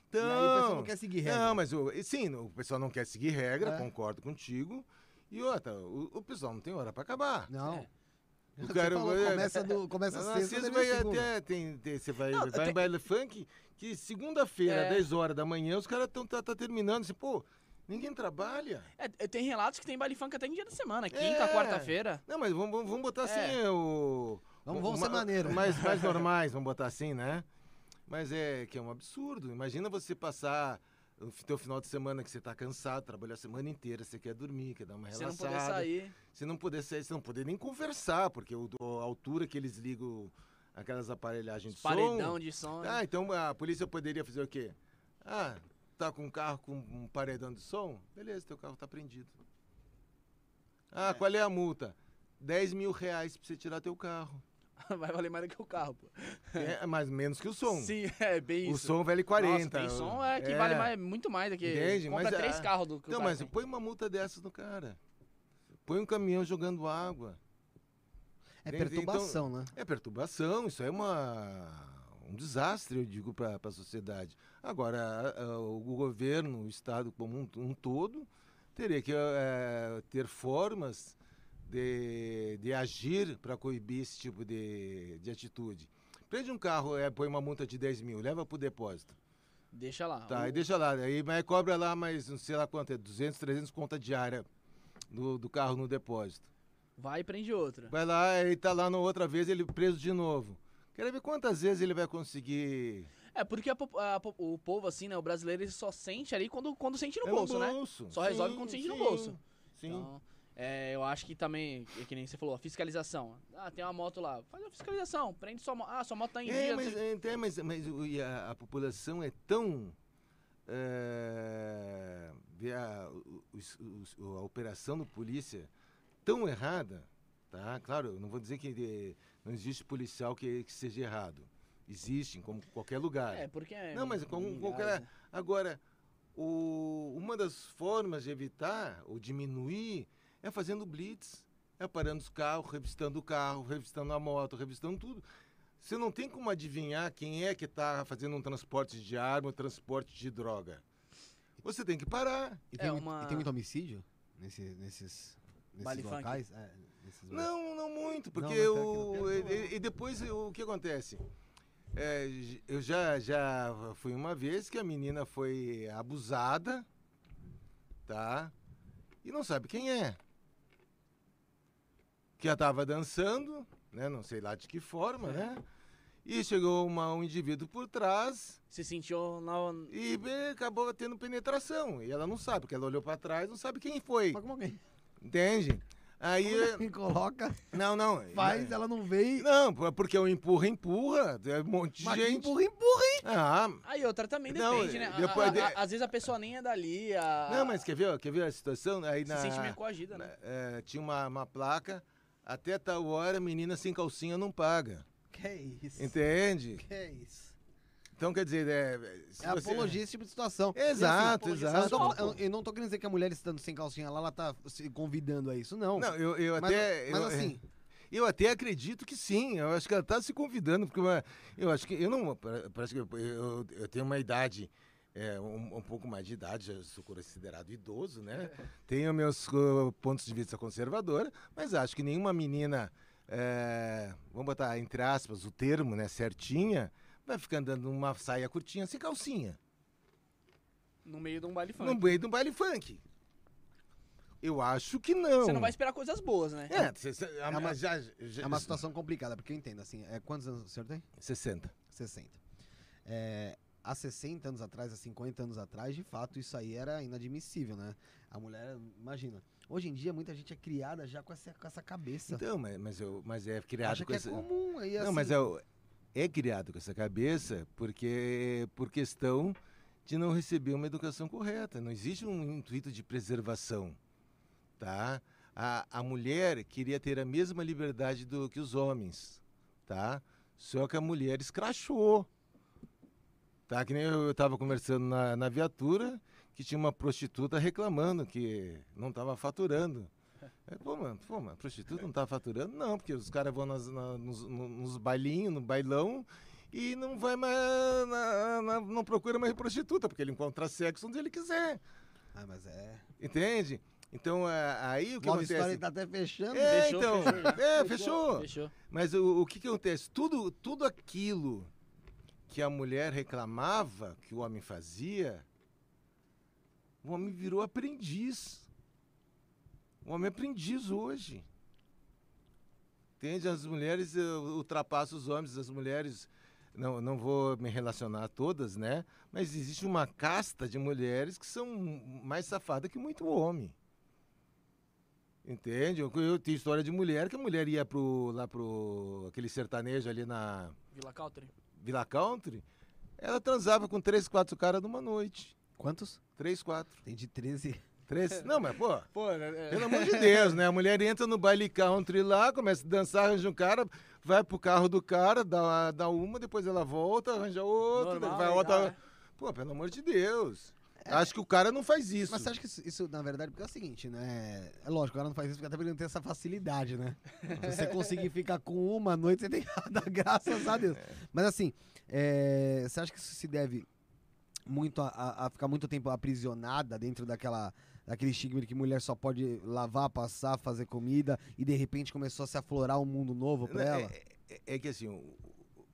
Então, E aí o pessoal não quer seguir regra. Não, mas o, sim, o pessoal não quer seguir regra, É. concordo contigo. E outra, o, o pessoal não tem hora para acabar. Não. É. O cara falou, vai- começa, do, começa Na sexta, sexta vai até, tem, tem- você vai, Não, vai tem- em baile funk, que segunda-feira, É. 10 horas da manhã, os caras estão tá, tá terminando. Assim, pô, ninguém trabalha. É, é, tem relatos que tem baile funk até em dia da semana. Quinta, É. quarta-feira. Não, mas vamos, vamos, botar assim É. o. Vamos- vamos ser maneiro. Mais, mais normais, vamos botar assim, né? Mas é que é um absurdo. Imagina você passar o fi- teu final de semana que você tá cansado, trabalhou a semana inteira, você quer dormir, quer dar uma Você não relaxada. poder sair. Se não puder sair, você não poder nem conversar, porque o, a altura que eles ligam aquelas aparelhagens de som. Paredão de som. Ah, então a polícia poderia fazer o quê? Ah, tá com um carro com um paredão de som? Beleza, teu carro tá prendido. Ah, É. qual é a multa? 10 mil reais pra você tirar teu carro. Vai valer mais do que o carro, pô. É, mais menos que o som. Sim, é bem o isso. som vale 40. Nossa, tem som é que vale mais, muito mais do que. Entende? Compra Mas, três ah, carros do que o Então, cara mas tem. põe uma multa dessas no cara. Põe um caminhão jogando água. É Entende? perturbação, né? É perturbação, isso é uma, um desastre, eu digo, para a sociedade. Agora, a- a- o governo, o Estado como um, um todo, teria que eh, ter formas de, de agir para coibir esse tipo de, de atitude. Prende um carro, eh, põe uma multa de 10 mil, leva para o depósito. Deixa lá. Tá, O- e deixa lá. Aí mas cobra lá mais, não sei lá quanto, é 200, 300 conta diária do, do carro no depósito. Vai e prende outra. Vai lá, ele tá lá na outra vez, ele preso de novo. Quero ver quantas vezes ele vai conseguir. É, porque a a o povo, assim, né? O brasileiro, ele só sente ali quando, quando sente no É bolso, né? bolso. Só resolve quando sente no sim, bolso. Sim. Então, é, eu acho que também, é que nem você falou, a fiscalização. Ah, tem uma moto lá. Faz a fiscalização. Prende sua moto. Ah, sua moto tá em é, dia. mas, tem- é, é, mas, mas e a, a população é tão. É, vê a, a operação do polícia tão errada, tá? Claro, eu não vou dizer que de- não existe policial que, que seja errado. Existe, em como qualquer lugar. É, porque é. Não, mas como qualquer. né? Agora, o- uma das formas de evitar ou diminuir É fazendo blitz, é parando os carros, revistando o carro, revistando a moto, revistando tudo. Você não tem como adivinhar quem é que está fazendo um transporte de arma, um transporte de droga. Você tem que parar. E tem, É muito- uma- e tem muito homicídio nesse, nesses, nesses locais? É, nesses Não, não muito, porque Não, o- não e, e depois o o que acontece? É, eu já, já fui uma vez que a menina foi abusada, tá? E não sabe quem é. Que ela estava dançando, né? Não sei lá de que forma, né? E chegou uma- um indivíduo por trás Se sentiu na. e bem, acabou tendo penetração. E ela não sabe, porque ela olhou para trás, não sabe quem foi. Mas como alguém, Entende? Aí. alguém coloca, Não, não. faz, ela não e... Não, por- porque o empurra, empurra. É um monte de Mas gente. empurra, empurra, hein? Ah, Aí outra também Não, depende, né? A- depois a- de- a- às vezes a pessoa nem é dali. A... não, mas quer ver, quer ver a situação? Aí se na, sente meio coagida, né? é, tinha uma, uma placa, até tal hora, menina sem calcinha não paga. Que isso? Entende? Que isso? Então, quer dizer, é, se É você- apologia esse tipo de situação. Exato, E assim, exato. Eu, tô- eu- eu não tô querendo dizer que a mulher estando sem calcinha lá, ela tá se convidando a isso, não. Não, eu, eu mas, até. mas eu, assim, Eu até acredito que sim. Eu acho que ela está se convidando, porque uma- eu acho que eu não. pa- Parece que eu, eu, eu tenho uma idade. É, um, um pouco mais de idade, já sou considerado idoso, né? Tenho meus uh, pontos de vista conservadora, mas acho que nenhuma menina, é, vamos botar entre aspas o termo, né, certinha, vai ficar andando numa saia curtinha sem calcinha, No meio de um baile no funk. meio de um baile funk. Eu acho que não. Você não vai esperar coisas boas, né? É, cê- cê- a- uma- mas já, já, é uma situação complicada, porque eu entendo, assim, é, quantos anos o senhor tem? 60. 60. É, há 60 anos atrás, há 50 anos atrás, de fato, isso aí era inadmissível, né? A mulher, imagina. Hoje em dia, muita gente é criada já com essa, com essa cabeça. Então, mas, mas, eu, mas é criado Acha com que essa... é comum. Aí, Não, assim, mas é, é criado com essa cabeça porque por questão de não receber uma educação correta. Não existe um intuito de preservação, tá? A, a mulher queria ter a mesma liberdade do que os homens, tá? Só que a mulher escrachou. Tá? Que nem eu estava conversando na, na viatura que tinha uma prostituta reclamando que não estava faturando. Pô, mano, pô, mano, prostituta não tá faturando? Não, porque os caras vão nas- na- nos, no- nos bailinhos, no bailão, e não vai mais. na- na- não procura mais prostituta, porque ele encontra sexo onde ele quiser. Ah, mas é. Entende? Então, é, aí o que Love acontece. Story tá até fechando. É, Fechou, então. fechou é, fechou. Fechou. Mas o, o que, que acontece? Tudo, tudo aquilo que a mulher reclamava que o homem fazia, o homem virou aprendiz. O homem é aprendiz hoje. Entende? As mulheres ultrapassam os homens, as mulheres. Não, não vou me relacionar a todas, né? Mas existe uma casta de mulheres que são mais safadas que muito homem. Entende? Eu, eu tenho história de mulher que a mulher ia pro, lá pro aquele sertanejo ali na Vila Country. Villa Country, ela transava com três, quatro caras numa noite. Quantos? Três, quatro. Tem de 13. Três. Não, mas, pô, Pô, é, pelo amor de Deus, né? A mulher entra no baile country lá, começa a dançar, arranja um cara, vai pro carro do cara, dá, dá uma, depois ela volta, arranja outro, Normal, vai outra. né? Pô, pelo amor de Deus. Acho que o cara não faz isso. Mas você acha que isso, isso, na verdade, porque é o seguinte, né? É lógico, o cara não faz isso porque até porque não tem essa facilidade, né? Se você conseguir ficar com uma noite, você tem dar graças a Deus. Mas assim, é, você acha que isso se deve muito a, a- ficar muito tempo aprisionada dentro daquela daquele estigma de que mulher só pode lavar, passar, fazer comida e de repente começou a se aflorar um mundo novo pra Não, ela? É, é- é que assim, o-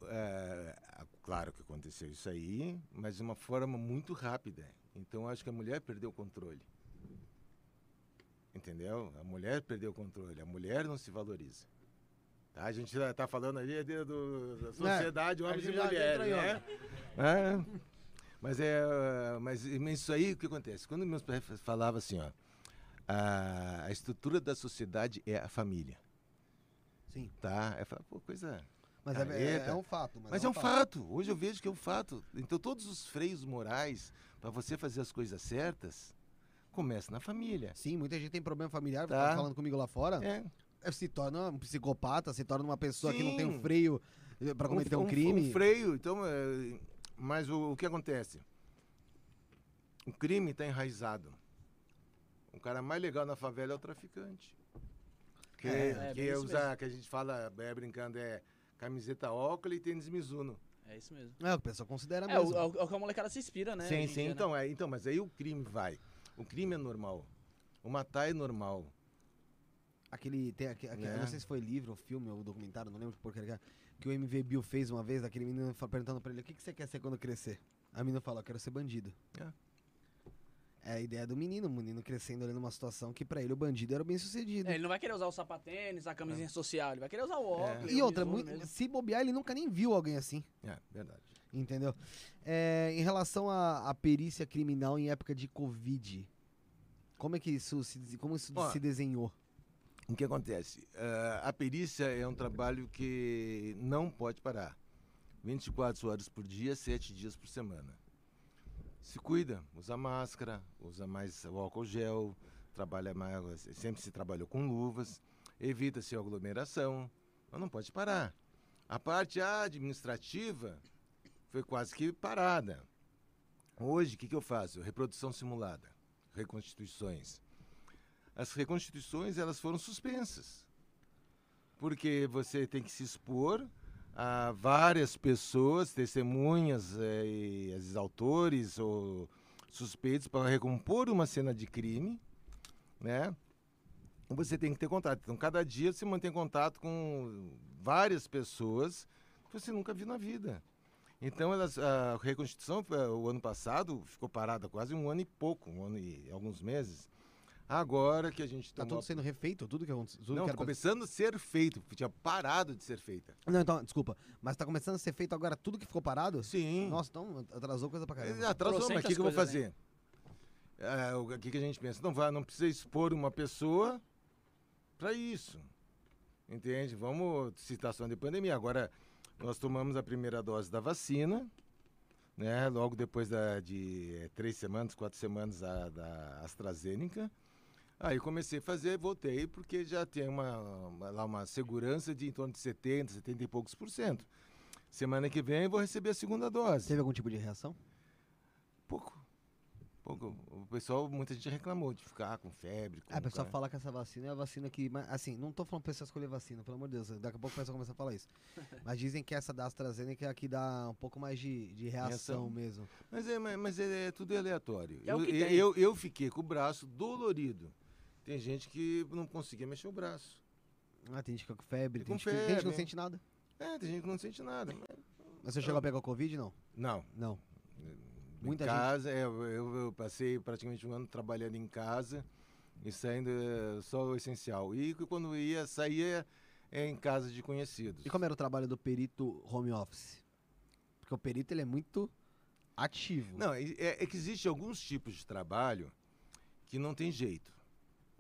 é, claro que aconteceu isso aí, mas de uma forma muito rápida. Então acho que a mulher perdeu o controle. Entendeu? A mulher perdeu o controle. A mulher não se valoriza. Tá? A gente está falando ali de- do- da sociedade, a homens e mulheres, né? É. Mas é, mas, isso aí o que acontece? Quando meus pais falavam assim, ó, a, a estrutura da sociedade é a família, Sim. tá? Eu falo, pô, coisa Mas é, é- é um fato. Mas, mas é um fato. Hoje eu vejo que é um fato. Então todos os freios morais para você fazer as coisas certas começam na família. Sim, muita gente tem problema familiar, Tá. tá falando comigo lá fora. É. é, se torna um psicopata, se torna uma pessoa que não tem um Sim. freio eh, pra cometer um, crime. Um freio. Então, é, mas o, o que acontece? O crime está enraizado. O cara mais legal na favela é o traficante. Que, É, é que bem isso usa, que a gente fala, é, brincando, é camiseta óculos e tênis Mizuno. É isso mesmo. É, o pessoal considera É, mesmo. é o- é o que a molecada se inspira, né? sim, sim. dia, né? então, é, então, mas aí o crime vai. O crime é normal. O matar é normal. Aquele, tem, aque- aque- É. eu não sei se foi livro, ou filme, ou documentário, não lembro que porcaria que era, que o MV Bill fez uma vez, aquele menino perguntando pra ele, o que, que você quer ser quando crescer? A menina falou, eu quero ser bandido. É. É a ideia do menino, o menino crescendo ali numa situação que pra ele o bandido era o bem sucedido. É, ele não vai querer usar o sapatênis, a camisinha social, ele vai querer usar o óculos. e o outra, muito- se bobear, ele nunca nem viu alguém assim, É, verdade. entendeu? É, em relação à, à perícia criminal em época de Covid, como é que isso se, como isso Ó, se desenhou? O que acontece? Ah, a perícia é um trabalho que não pode parar. 24 horas por dia, 7 dias por semana. Se cuida, usa máscara, usa mais o álcool gel, trabalha mais, sempre se trabalhou com luvas, evita-se aglomeração, mas não pode parar. A parte administrativa foi quase que parada. Hoje, o que, que eu faço? Reprodução simulada, reconstituições. As reconstituições elas foram suspensas, porque você tem que se expor a várias pessoas, testemunhas, eh, e, às vezes autores ou suspeitos para recompor uma cena de crime, né? Você tem que ter contato. Então, cada dia você mantém contato com várias pessoas que você nunca viu na vida. Então, elas, a reconstituição, eh, o ano passado, ficou parada quase um ano e pouco, um ano e alguns meses. Agora que a gente Tá tomou tudo sendo refeito, tudo que aconteceu? Tudo não, que era pra- começando a ser feito, tinha parado de ser feita. Não, então, desculpa, mas tá começando a ser feito agora tudo que ficou parado? Sim. Nossa, então atrasou coisa pra caramba. É, Atrasou, mas o que, que eu vou fazer? É, o que, que a gente pensa? Não, vai, não precisa expor uma pessoa para isso. Entende? Vamos, situação de pandemia. Agora, nós tomamos a primeira dose da vacina, né? Logo depois da, de eh, três semanas, quatro semanas a, da AstraZeneca. Aí comecei a fazer, voltei, porque já tem uma, uma, lá uma segurança de em torno de 70, 70 e poucos por cento. Semana que vem eu vou receber a segunda dose. Teve algum tipo de reação? Pouco. Pouco. O pessoal, muita gente reclamou de ficar com febre. Com Ah, o pessoal ca- fala que essa vacina é a vacina que. mas, Assim, não tô falando pra pessoa escolher vacina, pelo amor de Deus. Daqui a pouco o pessoal começa a falar isso. Mas dizem que essa da AstraZeneca é a que dá um pouco mais de, de reação, Reação. mesmo. Mas, é, mas, mas é, é tudo aleatório. É o eu, tem. eu, eu fiquei com o braço dolorido. Tem gente que não conseguia mexer o braço. Ah, tem gente que fica com febre, tem com gente, que, tem gente que não febre. sente nada. É, tem gente que não sente nada. Mas, Mas você chegou a pegar o Covid, não? não. Não. Muita Muita em gente- casa, é, eu, eu, eu passei praticamente um ano trabalhando em casa e saindo é, só o essencial. E quando ia, saía é, em casa de conhecidos. E como era o trabalho do perito home office? Porque o perito ele é muito ativo. Não, é, é que existe alguns tipos de trabalho que não tem jeito.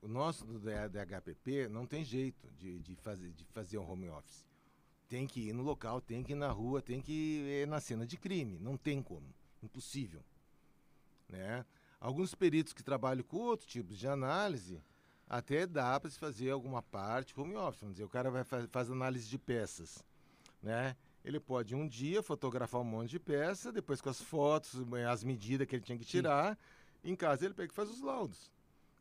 O nosso do DHPP não tem jeito de, de, fazer, de fazer um home office. Tem que ir no local, tem que ir na rua, tem que ir na cena de crime. Não tem como. Impossível. Né? Alguns peritos que trabalham com outros tipos de análise, até dá para se fazer alguma parte home office. Vamos dizer, o cara vai fa faz análise de peças. Né? Ele pode um dia fotografar um monte de peça, depois com as fotos, as medidas que ele tinha que tirar, em casa ele pega e faz os laudos.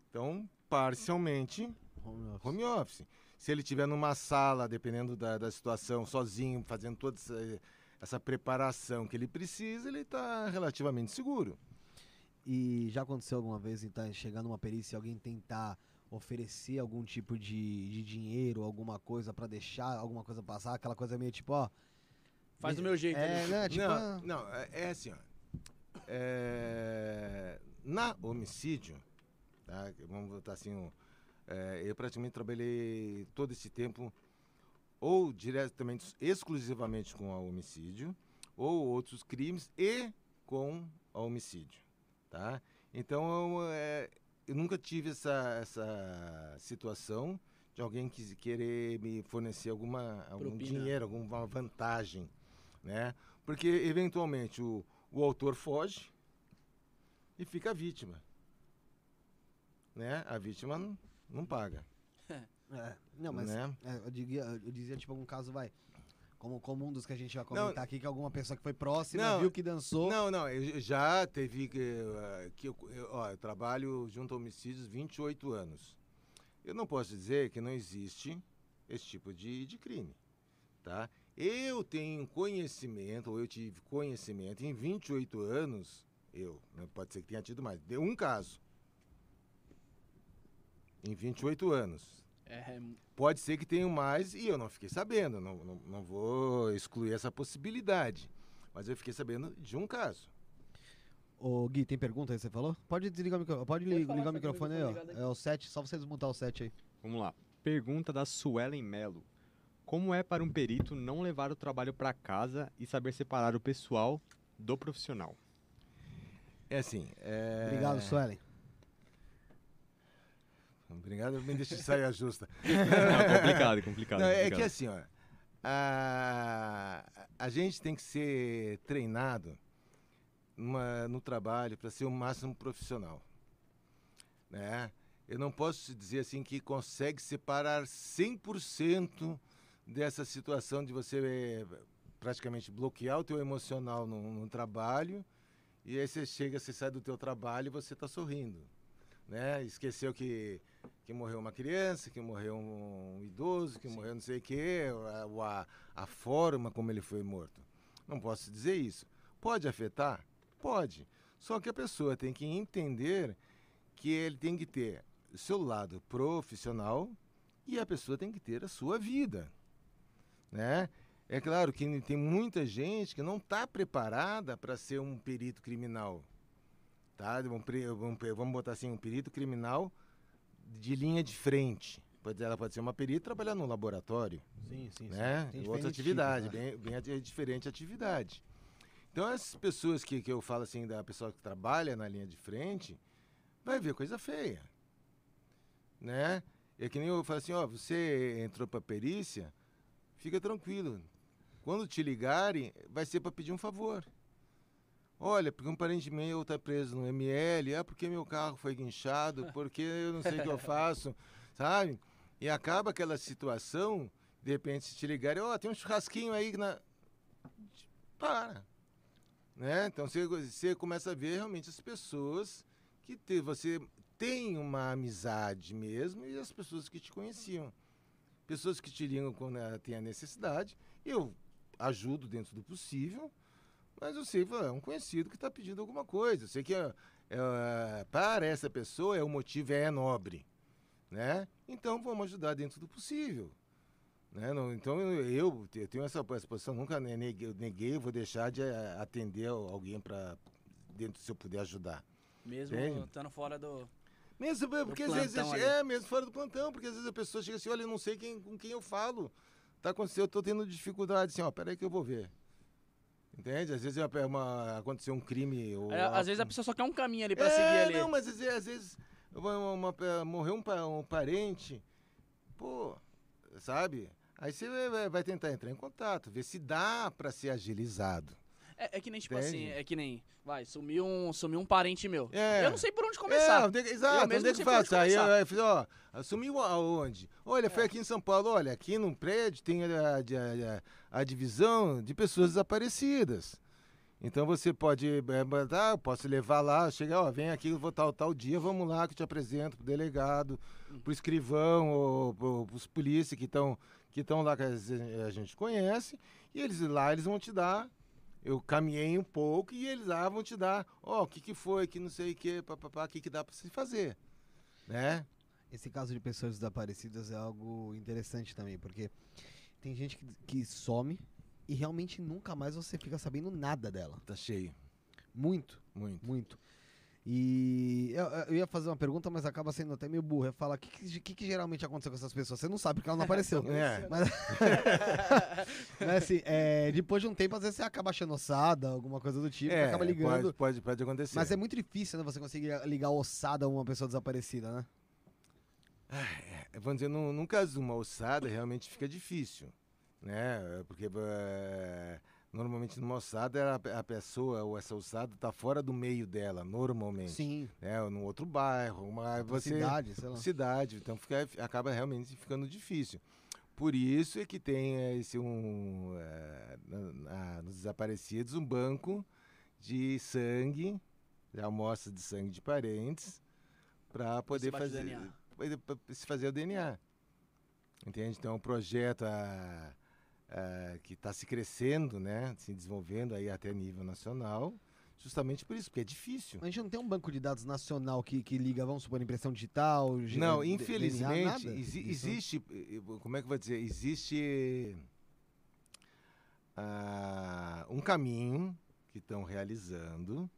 Então, parcialmente, Home office. home office. Se ele estiver numa sala, dependendo da, da situação, sozinho, fazendo toda essa, essa preparação que ele precisa, ele está relativamente seguro. E já aconteceu alguma vez, então, chegar numa perícia e alguém tentar oferecer algum tipo de, de dinheiro, alguma coisa pra deixar alguma coisa passar, aquela coisa meio tipo, ó. Faz do meu jeito É, né? Tipo, não, ah, não, é, é assim, ó. É, na homicídio, tá? vamos botar assim, um, é, eu praticamente trabalhei todo esse tempo ou diretamente, exclusivamente com o homicídio, ou outros crimes e com o homicídio, tá? Então, eu, é, eu nunca tive essa, essa situação de alguém que querer me fornecer alguma, algum Propina. dinheiro, alguma vantagem, né? Porque, eventualmente, o, o autor foge e fica a vítima, né? A vítima não, não paga, é, não, mas né? é, eu, diria, eu dizia, tipo, algum caso, vai. Como, como um dos que a gente vai comentar Não. aqui, que alguma pessoa que foi próxima, Não. viu que dançou. Não, não, eu já teve que, eh, que eu, eu- ó, eu trabalho junto a homicídios 28 anos. Eu não posso dizer que não existe esse tipo de, de crime, tá? Eu tenho conhecimento, ou eu tive conhecimento em 28 anos, eu, né, pode ser que tenha tido mais, de um caso. Em 28 anos. É, Pode ser que tenha mais e eu não fiquei sabendo, não, não, não vou excluir essa possibilidade. Mas eu fiquei sabendo de um caso. Ô, Gui, tem pergunta aí que você falou? Pode desligar o microfone. Pode, li- ligar o microfone aí, ó. É o 7, só você desmontar o 7 aí. Vamos lá. Pergunta da Suelen Melo. Como é para um perito não levar o trabalho para casa e saber separar o pessoal do profissional? É assim. É... Obrigado, Suelen. Obrigado, me deixa de sair justa. Não, complicado, complicado. Não, é complicado. que assim, ó. A, a gente tem que ser treinado numa- no trabalho para ser o máximo profissional. Né? Eu não posso dizer assim que consegue separar 100% dessa situação de você eh, praticamente bloquear o teu emocional no, no trabalho e aí você chega, você sai do teu trabalho e você está sorrindo. Né? Esqueceu que, que morreu uma criança, que morreu um, idoso, que morreu não sei o quê, a, a, a forma como ele foi morto. Não posso dizer isso. Pode afetar? Pode. Só que a pessoa tem que entender que ele tem que ter o seu lado profissional e a pessoa tem que ter a sua vida. Né? É claro que tem muita gente que não está preparada para ser um perito criminal. Tá? Vamos botar assim, um perito criminal de linha de frente. Pode, ela pode ser uma perita e trabalhar no laboratório Sim, sim, né? Tem Outra atividade, tipos, né? bem, bem ati- diferente atividade. Então, essas pessoas que, que eu falo assim, da pessoa que trabalha na linha de frente, vai ver coisa feia, né? É que nem eu falo assim, ó, você entrou para perícia, fica tranquilo. Quando te ligarem, vai ser para pedir um favor. Olha, porque um parente meu está preso no ML, ah, porque meu carro foi guinchado, porque eu não sei o que eu faço, sabe? E acaba aquela situação, de repente, se te ligarem, ó, tem um churrasquinho aí na. Para. Né? Então você, você começa a ver realmente as pessoas que te, você tem uma amizade mesmo e as pessoas que te conheciam. Pessoas que te ligam quando ela tem a necessidade. Eu ajudo dentro do possível, mas eu sei, é um conhecido que está pedindo alguma coisa. Eu sei que é, é, para essa pessoa é, o motivo é nobre. Né? Então vamos ajudar dentro do possível. Né? Não- então eu, eu te- eu tenho essa, essa posição, nunca ne- neguei, neguei, vou deixar de eh, atender alguém para dentro se eu puder ajudar. mesmo Entende? estando fora do. Mesmo porque às vezes ali. é mesmo fora do plantão, porque às vezes a pessoa chega assim, olha, eu não sei quem, com quem eu falo. Tá acontecendo, eu tô tendo dificuldade, assim, ó, peraí que eu vou ver. Entende? Às vezes é uma, aconteceu um crime ou É, às vezes a pessoa só quer um caminho ali pra é, seguir ali. Não, mas às vezes, às vezes uma- morreu um, um parente, pô, sabe? Aí você vai, vai tentar entrar em contato, ver se dá para ser agilizado. É, é que nem, tipo assim, é que nem. Vai, sumiu um, sumiu um parente meu. É. Eu não sei por onde começar. É, é exato, onde é que faz? Aí eu, eu falei, ó, assumiu aonde? Olha, É. foi aqui em São Paulo, olha, aqui num prédio tem a, a- a- a divisão de pessoas desaparecidas. Então você pode é, mandar, eu posso levar lá, chegar, ó, vem aqui, vou tal, tal dia, vamos lá que eu te apresento pro delegado, Hum. pro escrivão, ou pro, pros polícia que estão que estão lá que a gente conhece, e eles lá eles vão te dar eu caminhei um pouco e eles lá vão te dar, ó, o que que foi, que não sei o que, papapá, o que que dá para se fazer, né? Esse caso de pessoas desaparecidas é algo interessante também, porque tem gente que, que some e realmente nunca mais você fica sabendo nada dela. Tá cheio, Muito, muito. muito. E eu, eu ia fazer uma pergunta, mas acaba sendo até meio burro. Eu falo, o que, que, que geralmente aconteceu com essas pessoas? Você não sabe porque ela não apareceu. É. Mas, mas assim, é, depois de um tempo, às vezes você acaba achando ossada, alguma coisa do tipo, É, acaba ligando. Pode, pode, pode acontecer. Mas é muito difícil, né? Você conseguir ligar ossada a uma pessoa desaparecida, né? É, Vamos dizer, num, num caso de uma ossada, realmente fica difícil, né? Porque é, normalmente numa ossada, a, a pessoa ou essa ossada tá fora do meio dela, normalmente. Sim. Né? Ou num outro bairro, uma, você... cidade, sei lá. cidade, então fica, acaba realmente ficando difícil. Por isso é que tem eh, esse um, eh, na- na- nos desaparecidos um banco de sangue, de amostras de sangue de parentes, para poder o fazer, se fazer o DNA. Entende? Então, é um projeto ah, ah, que está se crescendo, né? Se desenvolvendo aí até nível nacional, justamente por isso, porque é difícil. A gente não tem um banco de dados nacional que, que liga, vamos supor, impressão digital? Não, D- infelizmente, DNA, exi- Isso- existe, eh, eh, como é que eu vou dizer, existe ah, um caminho que estão realizando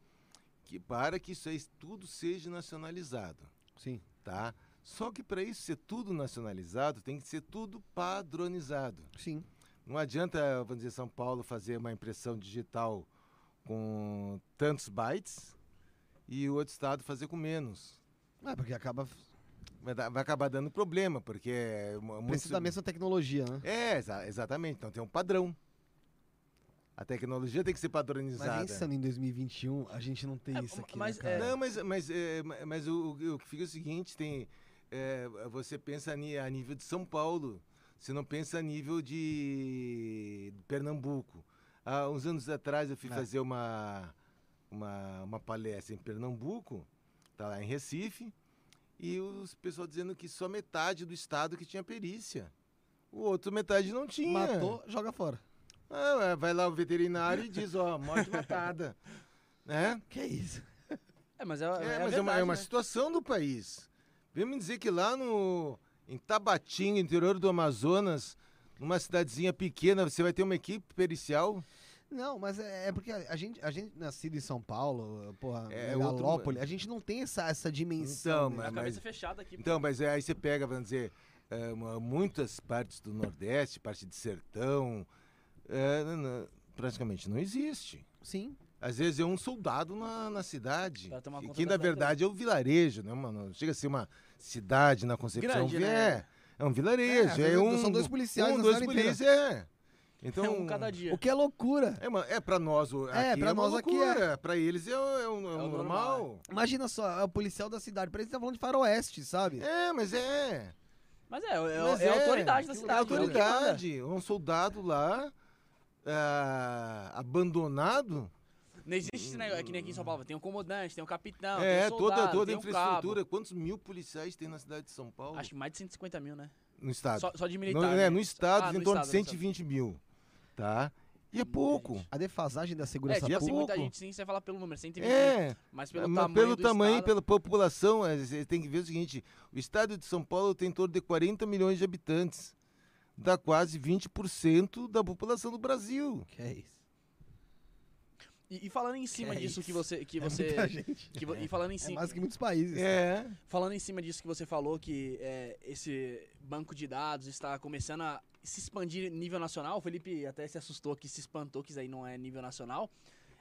que para que isso aí tudo seja nacionalizado, Sim. tá? Só que para isso ser tudo nacionalizado, tem que ser tudo padronizado. Sim. Não adianta, vamos dizer, São Paulo fazer uma impressão digital com tantos bytes e o outro estado fazer com menos. É, porque acaba. Vai, acabar dando problema, porque é uma- muito... Precisa da mesma tecnologia, né? É, exa- exatamente. Então tem um padrão. A tecnologia tem que ser Mas padronizada. pensando em 2021, a gente não tem É, isso aqui, mas, né, cara? Não, mas, mas, é, ma- mas o, o- que fica é o seguinte, tem, é, você pensa a nível de São Paulo, você não pensa a nível de Pernambuco. Há uns anos atrás eu fui É. fazer uma, uma, uma palestra em Pernambuco, tá lá em Recife, e os pessoal dizendo que só metade do estado que tinha perícia. O outro metade não tinha. Matou, joga fora. Ah, é, vai lá o veterinário e diz, ó, morte matada. né? Que isso? É, mas é, É, é, mas é uma, verdade, é uma né? situação do país. Vem me dizer que lá no em Tabatinga, interior do Amazonas, numa cidadezinha pequena, você vai ter uma equipe pericial? Não, mas é, é porque a, a gente, a gente nascido em São Paulo, porra, É, megalópole, a gente não tem essa, essa Então, dimensão. né? A mas- cabeça fechada aqui. Então, mas é, aí você pega, vamos dizer, é, uma- muitas partes do Nordeste, parte de sertão, é, n- n- praticamente não existe. Sim. Às vezes é um soldado na, na cidade. Que, na verdade é o vilarejo, né, mano? Não Chega a ser uma cidade na concepção. Grande, é, né? é um É, vilarejo. às É, vezes um, são dois policiais um, na dois polícias, é. Então, É um cada dia. O que é loucura. É, mano, é pra nós, o- É, aqui pra é uma nós aqui é. loucura. Pra eles é, o- é o, é É o normal. normal, Imagina só, é o policial da cidade. Parece que tá falando de faroeste, sabe? É, mas é. Mas é, é, Mas é a autoridade da É cidade. é autoridade. Um soldado lá, ah, abandonado. Não existe esse negócio, é que nem aqui em São Paulo. Tem um comandante, tem um capitão, é, tem um toda, soldado, toda a tem infraestrutura. Quantos mil policiais tem na cidade de São Paulo? Acho que mais de 150 mil, né? No estado. Só, só de no, militar. é, né? no estado, Ah, em no torno de estado, no 120 mil. Tá? E é pouco. A defasagem da É, segurança tipo é assim, pouco. muita gente sim, você vai falar pelo número, 120 mil. É, Mas pelo mas tamanho pelo do tamanho, estado, pela população, você tem que ver o seguinte: o estado de São Paulo tem em torno de 40 milhões de habitantes. Dá quase 20% da população do Brasil. Que é isso? E, e falando em cima é disso isso? que você... Que É você muita gente. que vo- e falando em É cima... mais que muitos países. É. Falando em cima disso que você falou, que é, esse banco de dados está começando a se expandir nível nacional, o Felipe até se assustou que se espantou que isso aí não é nível nacional.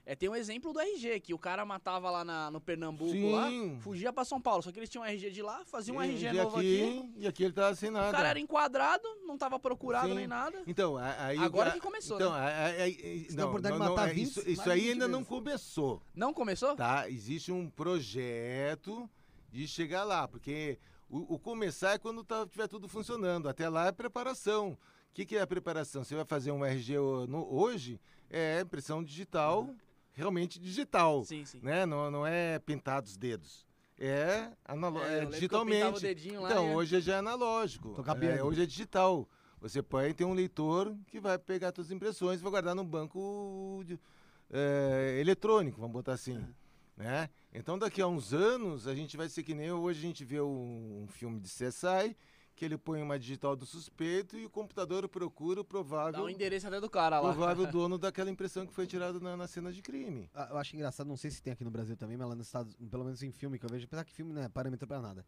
É, tem um exemplo do RG, que o cara matava lá na- no Pernambuco, lá, Sim. fugia pra São Paulo, só que eles tinham um RG de lá, faziam um RG novo aqui, E aqui ele tá sem nada. o cara era enquadrado, não tava procurado Sim. nem nada. Então, a- aí. Agora a- que começou, então, né? a- a- a- e- Você tem a não, oportunidade não, matar não, é, 20, isso, isso aí 20 ainda não começou. Não começou? Tá? Existe um projeto de chegar lá, porque o, o começar é quando tá, tiver tudo funcionando. Até lá é preparação. O que, que é a preparação? Você vai fazer um RG no- hoje, é impressão digital, realmente digital. Sim, sim. Né? Não, não é pintar os dedos. É, analo- É, é digitalmente. dedinho lá Então, e- hoje já é analógico. É, hoje é digital. Você põe, tem um leitor que vai pegar suas impressões e vai guardar no banco de- é, eletrônico, vamos botar assim. Né? Então, daqui a uns anos, a gente vai ser que nem hoje a gente vê um, um filme de CSI, que ele põe uma digital do suspeito e o computador procura o Dá provável, o endereço até do cara lá. provável dono daquela impressão que foi tirada na, na cena de crime. Ah, Eu acho engraçado, não sei se tem aqui no Brasil também, mas lá nos Estados pelo menos em filme que eu vejo, apesar que filme não é parâmetro pra nada.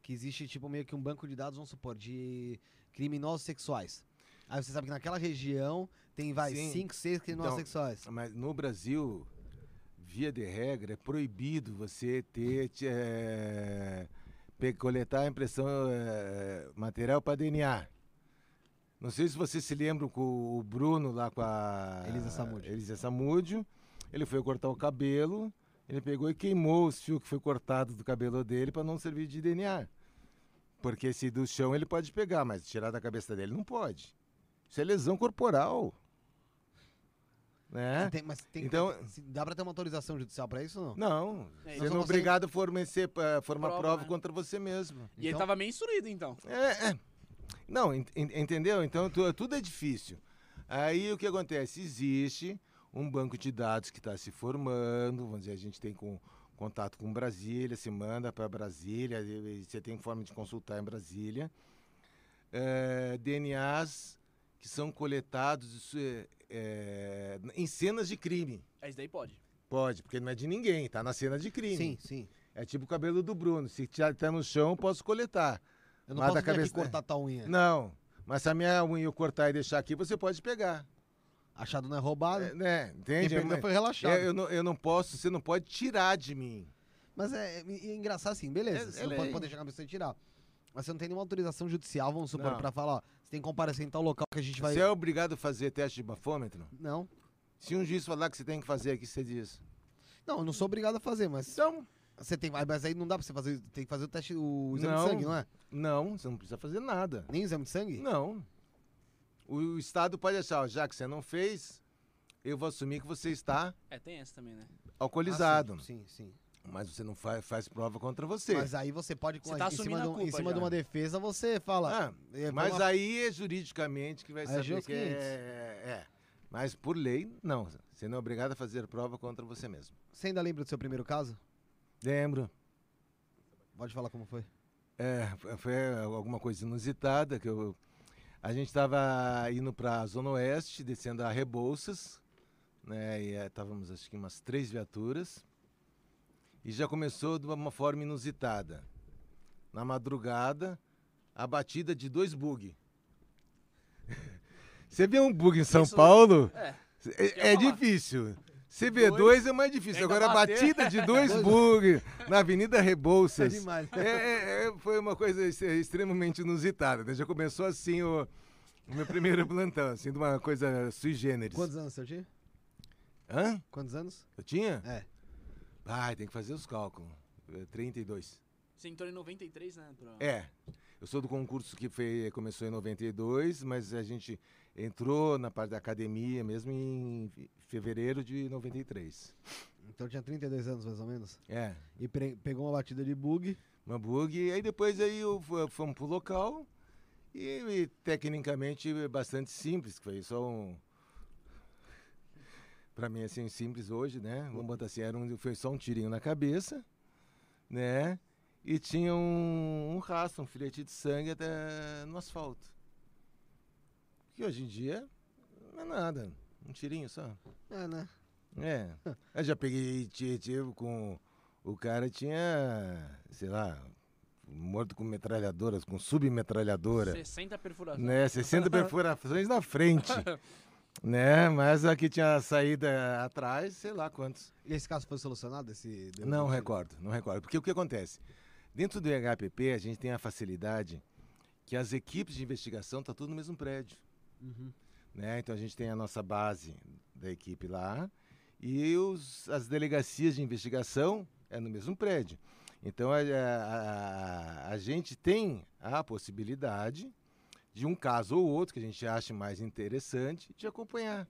Que existe, tipo, meio que um banco de dados, vamos supor, de criminosos sexuais. Aí você sabe que naquela região tem, vai, Sim. 5, 6 criminosos Então, sexuais. Mas no Brasil, via de regra, é proibido você ter te- é, coletar a impressão é, material para DNA. Não sei se vocês se lembram com o Bruno lá com a Elisa Samúdio. Elisa Samúdio. Ele foi cortar o cabelo, ele pegou e queimou os fios que foi cortado do cabelo dele para não servir de DNA. Porque se do chão ele pode pegar, mas tirar da cabeça dele não pode. Isso é lesão corporal. Né? Tem- mas tem, Então- se- dá pra ter uma autorização judicial pra isso ou não? Não, É, você não é obrigado a fornecer, eh, formar Prova, prova né? contra você mesmo. E ele Então- tava meio instruído, então. É, é. Não, en- en- entendeu? Então tu- tudo é difícil. Aí o que acontece? Existe um banco de dados que está se formando, vamos dizer, a gente tem com, contato com Brasília, se manda para Brasília, e- e você tem forma de consultar em Brasília. É, DNAs que são coletados isso é, em cenas de crime. É, isso daí pode. Pode, porque não é de ninguém, tá na cena de crime. Sim, sim. É tipo o cabelo do Bruno. Se tá no chão, eu posso coletar. Eu não Mas posso cabeça- cortar tua unha. Não, mas se a minha unha eu cortar e deixar aqui, você pode pegar. Achado não é roubado. É, né? Quem Entende? pegou Mas- foi relaxado. é, eu, não, eu não posso, você não pode tirar de mim. Mas é, é engraçado assim, beleza. É- você é não pode lei. poder chegar na pessoa e tirar. Mas você não tem nenhuma autorização judicial, vamos supor, Não. pra falar, ó, você tem que comparecer em tal local que a gente vai. Você é obrigado a fazer teste de bafômetro? Não. Se um juiz falar que você tem que fazer aqui, você diz. Não, eu não sou obrigado a fazer, mas. Então, Você tem, mas aí não dá pra você fazer. Tem que fazer o teste, o exame Não. de sangue, não é? não, você não precisa fazer nada. Nem o exame de sangue? Não. O, o Estado pode achar, ó, já que você não fez, eu vou assumir que você está É, tem essa também, né? alcoolizado. Ah, sim, sim. sim. Mas você não faz, faz prova contra você. Mas aí você pode, Você tá em cima, de, um- em cima de uma defesa, você fala. Ah, é, Mas lá. aí é juridicamente que vai Aí é saber que é, é. Mas por lei, não. Você não é obrigado a fazer prova contra você mesmo. Você ainda lembra do seu primeiro caso? Lembro. Pode falar como foi. É, foi- foi alguma coisa inusitada que eu. A gente estava indo para a Zona Oeste, descendo a Rebouças, né? E estávamos acho que umas três viaturas. E já começou de uma forma inusitada. Na madrugada, a batida de dois bug. Você vê um bug em São Isso- Paulo? É. É, é difícil. CB2 é mais difícil. Agora, a batida de dois bug na Avenida Rebouças. É demais. É, é, é, foi uma coisa ex- extremamente inusitada. né? Já começou assim o, o meu primeiro plantão, assim, de uma coisa sui generis. Quantos anos você tinha? Hã? Quantos anos? Eu tinha? É. Ai, tem que fazer os cálculos. É, 32. Você entrou em 93, né? Pro... É. Eu sou do concurso que foi, começou em 92, mas a gente entrou na parte da academia mesmo em fevereiro de 93. Então tinha 32 anos mais ou menos. É. E pre- pegou uma batida de bug. uma bug. E aí depois aí eu fomos pro local e, e tecnicamente bastante simples, que foi só um. Pra mim, assim, simples hoje, né? Vamos botar assim, era um, foi só um tirinho na cabeça, né? E tinha um, um rastro, um filete de sangue até no asfalto. Que hoje em dia não é nada, um tirinho só. É, né? É. Eu já peguei tive com. O cara tinha, sei lá, morto com metralhadoras, com submetralhadora. 60 perfurações. Né? 60 perfurações na frente. né? Mas aqui tinha saída atrás, sei lá quantos. E esse caso foi solucionado? Esse Não recordo, não recordo. Porque o que acontece? Dentro do IHPP, a gente tem a facilidade que as equipes de investigação estão tudo no mesmo prédio. Uhum. né? Então a gente tem a nossa base da equipe lá e os, as delegacias de investigação é no mesmo prédio. Então a, a- a- a gente tem a possibilidade de um caso ou outro que a gente ache mais interessante de acompanhar.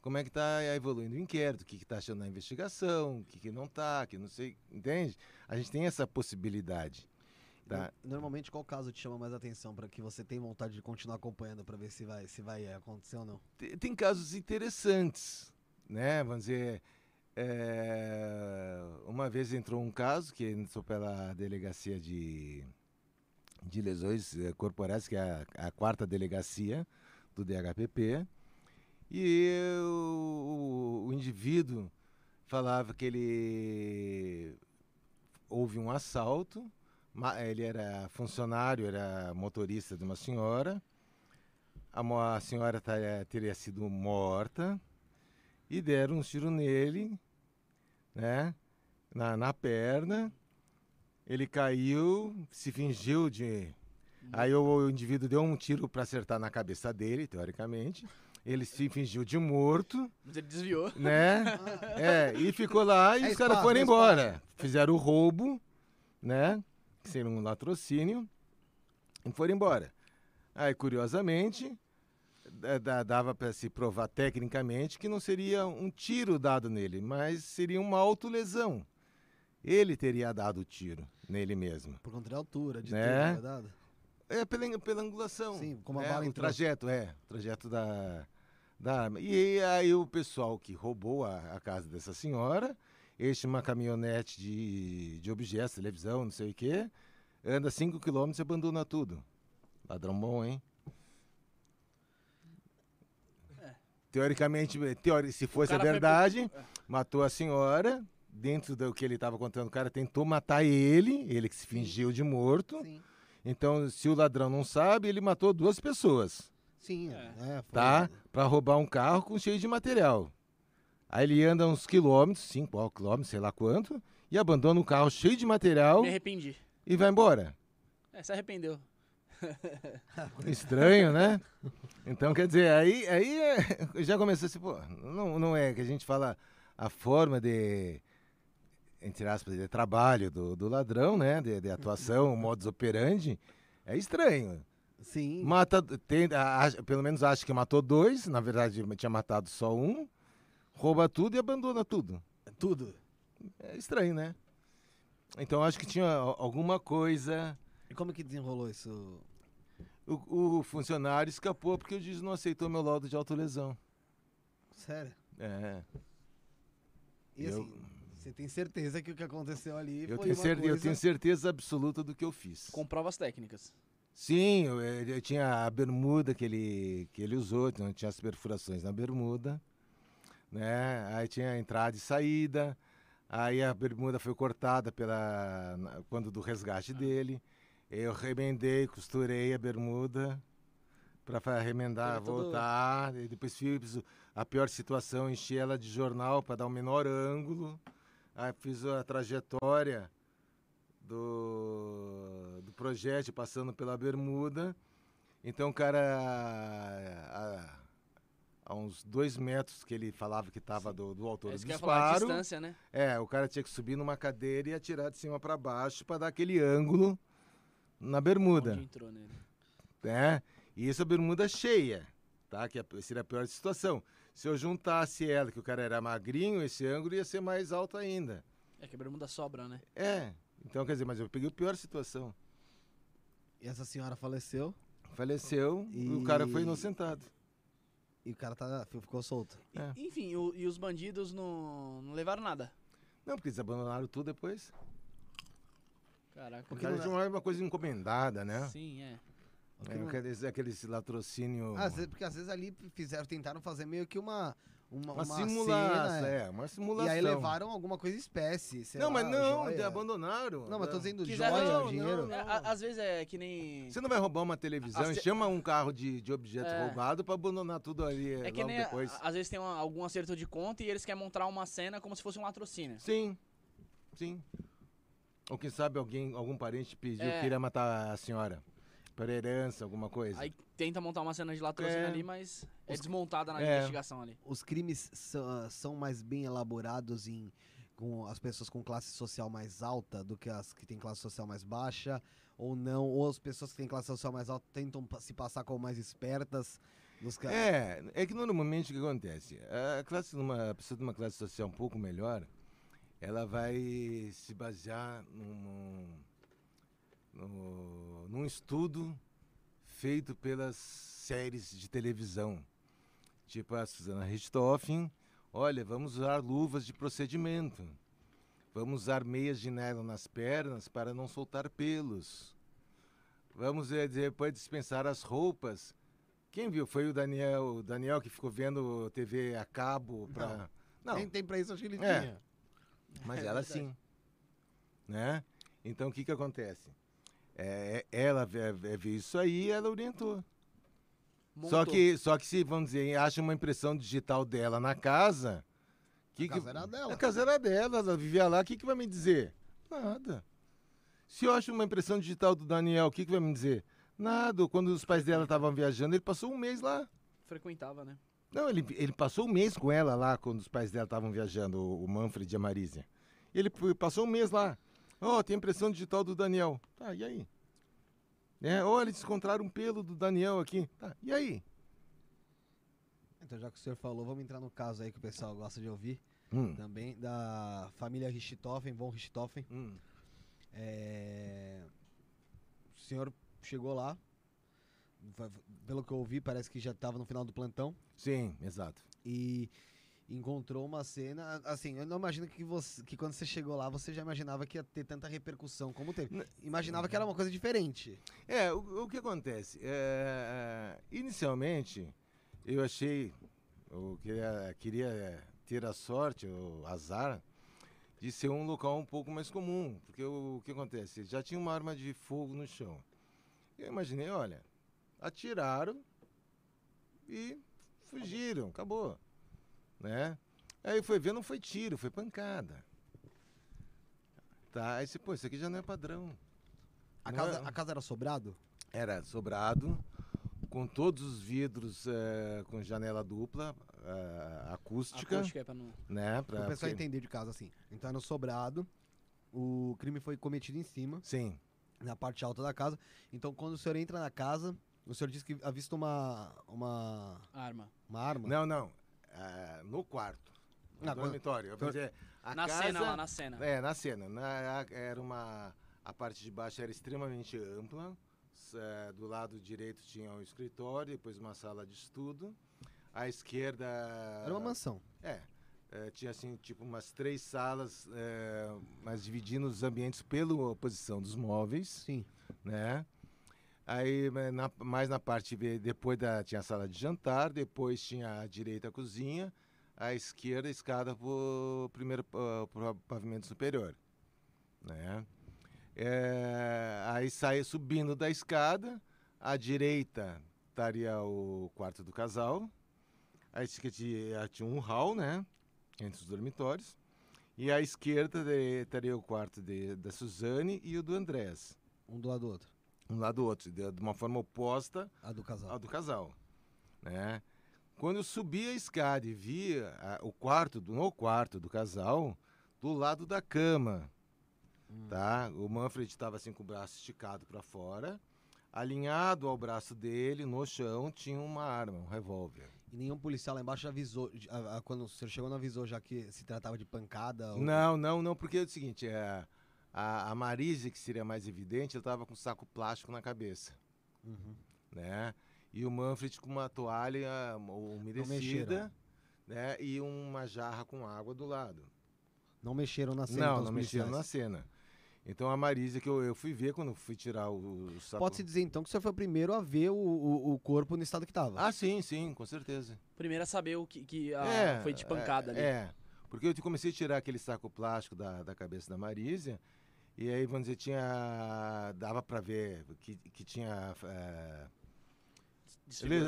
Como é que está evoluindo o inquérito, o que está achando na investigação, o que, que não está, que não sei, entende? A gente tem essa possibilidade. Tá? No- Normalmente, qual caso te chama mais atenção para que você tenha vontade de continuar acompanhando para ver se vai, se vai é, acontecer ou não? Tem, tem casos interessantes, né? Vamos dizer, é, uma vez entrou um caso que entrou pela delegacia de, de lesões eh, corporais, que é a, a quarta delegacia do DHPP, e o, o indivíduo falava que ele houve um assalto, ele era funcionário, era motorista de uma senhora, a, senhora teria sido morta e deram um tiro nele, né? Na, na perna. Ele caiu, se fingiu de. Aí o, o indivíduo deu um tiro para acertar na cabeça dele, teoricamente. Ele se fingiu de morto, Mas ele desviou. né? É, e ficou lá e É os caras foram é embora. Fizeram o roubo, né? que seria um latrocínio, e foram embora. Aí, curiosamente, da- da- dava para se provar tecnicamente que não seria um tiro dado nele, mas seria uma autolesão. Ele teria dado o tiro nele mesmo. Por conta da altura, de Né? ter na verdade. É pela, pela angulação. Sim, como a é, bala o trajeto, é. O trajeto da, da arma. E aí o pessoal que roubou a, a casa dessa senhora, enche uma caminhonete de, de objetos, televisão, não sei o quê, anda 5 quilômetros e abandona tudo. Ladrão bom, hein? Teoricamente, teori, se fosse a É. foi verdade, é. matou a senhora. Dentro do que ele estava contando, o cara tentou matar ele, ele que se fingiu de morto. Sim. Então, se o ladrão não sabe, ele matou duas pessoas, Sim, É. é. foi- tá? Pra roubar um carro com cheio de material. Aí ele anda uns quilômetros, 5 quilômetros, sei lá quanto, e abandona o carro cheio de material Me arrependi. e vai embora. É, se arrependeu. Estranho, né? Então, quer dizer, aí, aí é- já começou assim, pô, não, não é que a gente fala a forma de, entre aspas, de trabalho do, do ladrão, né? De, de atuação, o modus operandi, é estranho. Sim. Mata, tem, a- a- pelo menos acha que matou dois, na verdade tinha matado só um, rouba tudo e abandona tudo. Tudo. É estranho, né? Então acho que tinha al- alguma coisa. E como que desenrolou isso? O, o funcionário escapou porque o juiz não aceitou meu laudo de autolesão. Sério? É. E Eu- assim, você tem certeza que o que aconteceu ali Eu foi tenho, uma cer- eu coisa... tenho certeza absoluta do que eu fiz. Com provas técnicas. Sim, eu, eu tinha a bermuda que ele, que ele usou, então tinha as perfurações na bermuda, né? Aí tinha a entrada e saída, aí a bermuda foi cortada pela, quando do resgate dele. Eu remendei, costurei a bermuda para remendar, Teve voltar, e depois fiz o- a pior situação, enchi ela de jornal para dar um menor ângulo. Aí fiz a trajetória do, do projétil passando pela bermuda. Então o cara, a, a uns dois metros que ele falava que estava do, do É autor isso do disparo, distância, né? é, o cara tinha que subir numa cadeira e atirar de cima para baixo para dar aquele ângulo na bermuda, Onde entrou nele. né? E isso a bermuda cheia, tá? Que a- seria a pior situação. Se eu juntasse ela, que o cara era magrinho, esse ângulo ia ser mais alto ainda. É que a bermuda sobra, né? É, então quer dizer, mas eu peguei a pior situação. E essa senhora faleceu Faleceu e o cara foi E- inocentado. e o cara tá, ficou solto. É. Enfim, o- e os bandidos não, não levaram nada. Não, porque eles abandonaram tudo depois. Caraca. Porque não é uma coisa encomendada, né? Sim, é. É, aqueles, aqueles latrocínio. Às vezes- porque às vezes ali fizeram, tentaram fazer meio que uma. Uma, uma, uma simulação, cena, é, uma simulação. E aí levaram alguma coisa espécie. sei Não, lá, mas não, joia. abandonaram. Não, mas tô dizendo joia, Não, dinheiro. não, É, a- às vezes é que nem. Você não vai roubar uma televisão As e chama um carro de, de objeto É. roubado pra abandonar tudo ali É que logo nem. a- depois. Às vezes tem uma- algum acerto de conta e eles querem montar uma cena como se fosse um latrocínio. Sim, sim. Ou quem sabe alguém, algum parente pediu É. que iria matar a senhora. Por herança, alguma coisa. Aí tenta montar uma cena de latrocínio É. ali, mas é Os- desmontada na É. investigação ali. Os crimes são, são mais bem elaborados em com as pessoas com classe social mais alta do que as que têm classe social mais baixa ou não, ou as pessoas que têm classe social mais alta tentam se passar como mais espertas dos ca- É, é que normalmente o que acontece? A classe numa a pessoa de uma classe social um pouco melhor, ela vai se basear num, no- num estudo feito pelas séries de televisão. Tipo a Susana Richthofen, olha, vamos usar luvas de procedimento. Vamos usar meias de nylon nas pernas para não soltar pelos. Vamos eh, depois dispensar as roupas quem viu? Foi o Daniel, o Daniel que ficou vendo TV a cabo pra. Não, Nem tem pra isso, acho que ele É. tinha. mas É ela verdade. sim. Né? Então o que que acontece? É, ela vê, vê- vê isso aí ela orientou. Só Montou. que, só que se, vamos dizer, acha uma impressão digital dela na casa. Que A casa era dela. A casa era dela, ela vivia lá, o que, que vai me dizer? Nada. Se eu acho uma impressão digital do Daniel, o que, que vai me dizer? Nada. Quando os pais dela estavam viajando, ele passou um mês lá. Frequentava, né? Não, ele, ele passou um mês com ela lá, quando os pais dela estavam viajando, o, Manfred e a Marísia. Ele passou um mês lá. Ó, tem impressão digital do Daniel. Tá, e aí? É, olha, eles encontraram um pelo do Daniel aqui. Tá, e aí? Então, já que o senhor falou, vamos entrar no caso aí que o pessoal gosta de ouvir Hum, também, da família Richthofen, von Richthofen. hum. É, O senhor chegou lá, pelo que eu ouvi, parece que já estava no final do plantão Sim, exato. e encontrou uma cena. Assim, eu não imagino que, você, que quando você chegou lá você já imaginava que ia ter tanta repercussão como teve. Imaginava que era uma coisa diferente. É, o, o que acontece? É, inicialmente, eu achei, eu queria, queria é, ter a sorte, o azar, de ser um local um pouco mais comum. Porque o, o que acontece? Já tinha uma arma de fogo no chão. Eu imaginei, olha, atiraram e fugiram, acabou. Né? Aí foi ver, não foi tiro, foi pancada. Tá, aí você, pô, isso aqui já não é padrão. A Não casa, é- a casa era sobrado? era sobrado, com todos os vidros eh, com janela dupla, eh, acústica, Acústica é pra não... né? Para Pra, o pessoal porque- entender de casa assim. Então era no sobrado, o crime foi cometido em cima, Sim, na parte alta da casa. Então quando o senhor entra na casa, o senhor disse que avista uma, uma, Arma. uma arma. não, não, eh, no quarto, no Ah, quando- dormitório. Vou dizer, a na casa, cena lá, na cena. É, na cena. Na- a- era uma, a parte de baixo era extremamente ampla. eh, do lado direito tinha um escritório, depois uma sala de estudo. À esquerda Era uma mansão. É, é, tinha assim, tipo umas três salas, é, mas dividindo os ambientes pela posição dos móveis, Sim. né? Aí, mas na- mais na parte, depois da, tinha a sala de jantar, depois tinha à direita a cozinha, à esquerda a escada para o primeiro pa- pro pavimento superior, né? É, aí saía subindo da escada, à direita estaria o quarto do casal, Aí tinha, tinha- um hall, né? Entre os dormitórios. E à esquerda de- estaria o quarto de- da Suzane e o do Andrés. Um do lado do outro. Um lado do outro, de, uma forma oposta A do casal. ao do casal. Né? Quando eu subi a escada e vi a- o quarto, do, no quarto do casal, do lado da cama, Hum. tá? O Manfred estava assim com o braço esticado para fora, alinhado ao braço dele, no chão, tinha uma arma, um revólver. E nenhum policial lá embaixo avisou. a- a- quando o senhor chegou, não avisou já que se tratava de pancada? ou- Não, não, não, porque é o seguinte, é, a, a Marise, que seria mais evidente, ela estava com um saco plástico na cabeça, Uhum. né? E o Manfred com uma toalha umedecida, né? E uma jarra com água do lado. Não mexeram na cena. não, então, não mexeram na cena. Então a Marise, que eu, eu fui ver quando fui tirar o, o saco... Pode-se dizer então que senhor foi o primeiro a ver o, o, o corpo no estado que estava. Ah, sim, sim, com certeza. Primeiro a saber o que, que a- é, foi de pancada é, ali. É, porque eu comecei a tirar aquele saco plástico da, da cabeça da Marísia, e aí, vamos dizer, tinha. dava para ver que, que tinha é,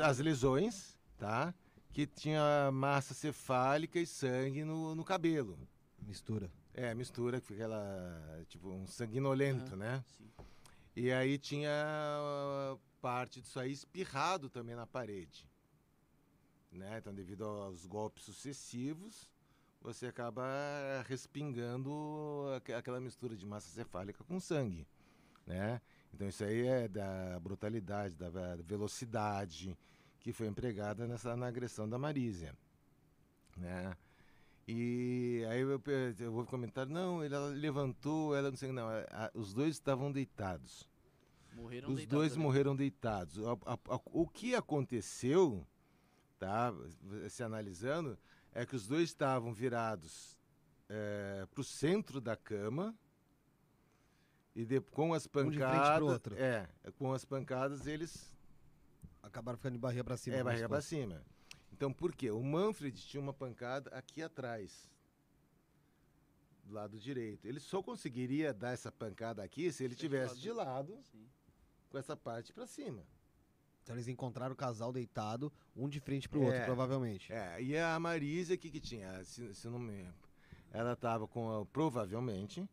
as lesões, tá? Que tinha massa cefálica e sangue no, no cabelo. Mistura. É, mistura, que fica aquela. tipo, um sanguinolento, né? Sim. E aí tinha ah, parte disso aí espirrado também na parede. Né? Então, devido aos golpes sucessivos, você acaba respingando aque- aquela mistura de massa cefálica com sangue. Né? Então, isso aí é da brutalidade, da ve- velocidade que foi empregada nessa, na agressão da Marísia. Né? E aí eu, eu vou comentar, não, ele ela levantou, ela não sei, não, a- a- os dois estavam deitados. Morreram Os deitados dois ali. morreram deitados. A- a- o que aconteceu, tá, se analisando, é que os dois estavam virados para o centro da cama e de- com as Um de pancadas, outro. é, com as pancadas eles Acabaram ficando de barriga pra cima. é barriga para cima. Então por quê? O Manfred tinha uma pancada aqui atrás, do lado direito. Ele só conseguiria dar essa pancada aqui se ele de tivesse lado. de lado com essa parte para cima. Então eles encontraram o casal deitado, um de frente pro outro, É. provavelmente. É, e a Marisa, o que que tinha? Se, se não me... Ela estava com, a- provavelmente,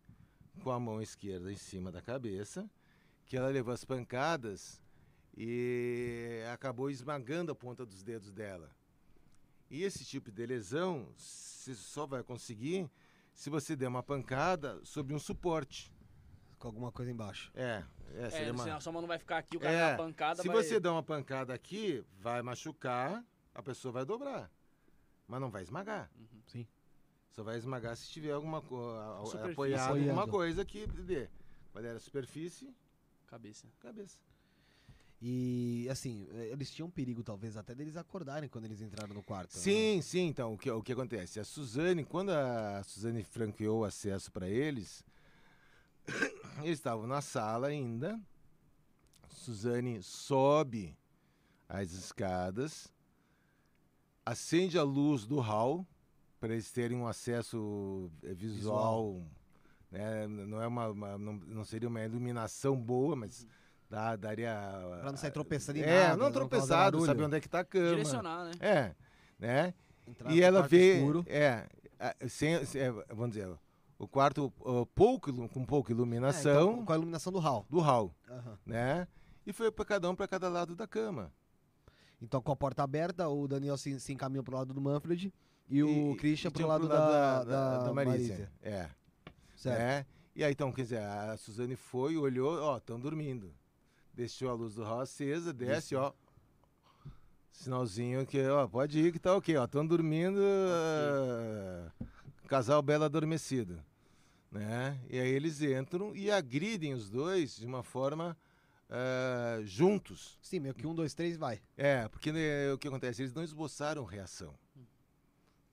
com a mão esquerda em cima da cabeça, que ela levou as pancadas e acabou esmagando a ponta dos dedos dela. E esse tipo de lesão, você só vai conseguir se você der uma pancada sobre um suporte. Com alguma coisa embaixo. É, é, É, uma... senão a sua mão não vai ficar aqui, o cara É, dá uma pancada, Se vai... você der uma pancada aqui, vai machucar, a pessoa vai dobrar. Mas não vai esmagar. Uhum. Sim. Só vai esmagar se tiver alguma coisa apoiado alguma Apoiando. coisa que dê. Qual era a superfície? Cabeça. Cabeça. E, assim, eh, eles tinham perigo, talvez, até deles acordarem quando eles entraram no quarto. né? Sim, sim. Então, o que, o que acontece? A Suzane, quando a Suzane franqueou o acesso para eles, eles estavam na sala ainda. Suzane sobe as escadas, acende a luz do hall para eles terem um acesso eh, visual. né? Não, é uma, uma- não, não seria uma iluminação boa, mas dá- daria. Pra não sair tropeçando em É, nada. não tropeçado, barulho. saber onde é que tá a cama. Direcionar, né? É, né? Entrar e ela vê, escuro. é, sem, sem- vamos dizer, o quarto ó, pouco, com pouca É, iluminação então, com a iluminação do hall. do hall, Aham. né? E foi para cada um para cada lado da cama. Então, com a porta aberta, o Daniel se, se encaminha pro lado do Manfred e, o E- Christian e pro tinha lado, da, da, da Marísia. Marísia. É, Certo. né? E aí, então, quer dizer, a Suzane foi, olhou, ó, estão dormindo. Deixou a luz do hall acesa, desce, ó. Sinalzinho que, ó, pode ir que tá ok, ó. Estão dormindo. ah, casal belo adormecido. Né? E aí eles entram e agridem os dois de uma forma ah, juntos. Sim, meio que um, dois, três, vai. É, porque né, o que acontece? Eles não esboçaram reação.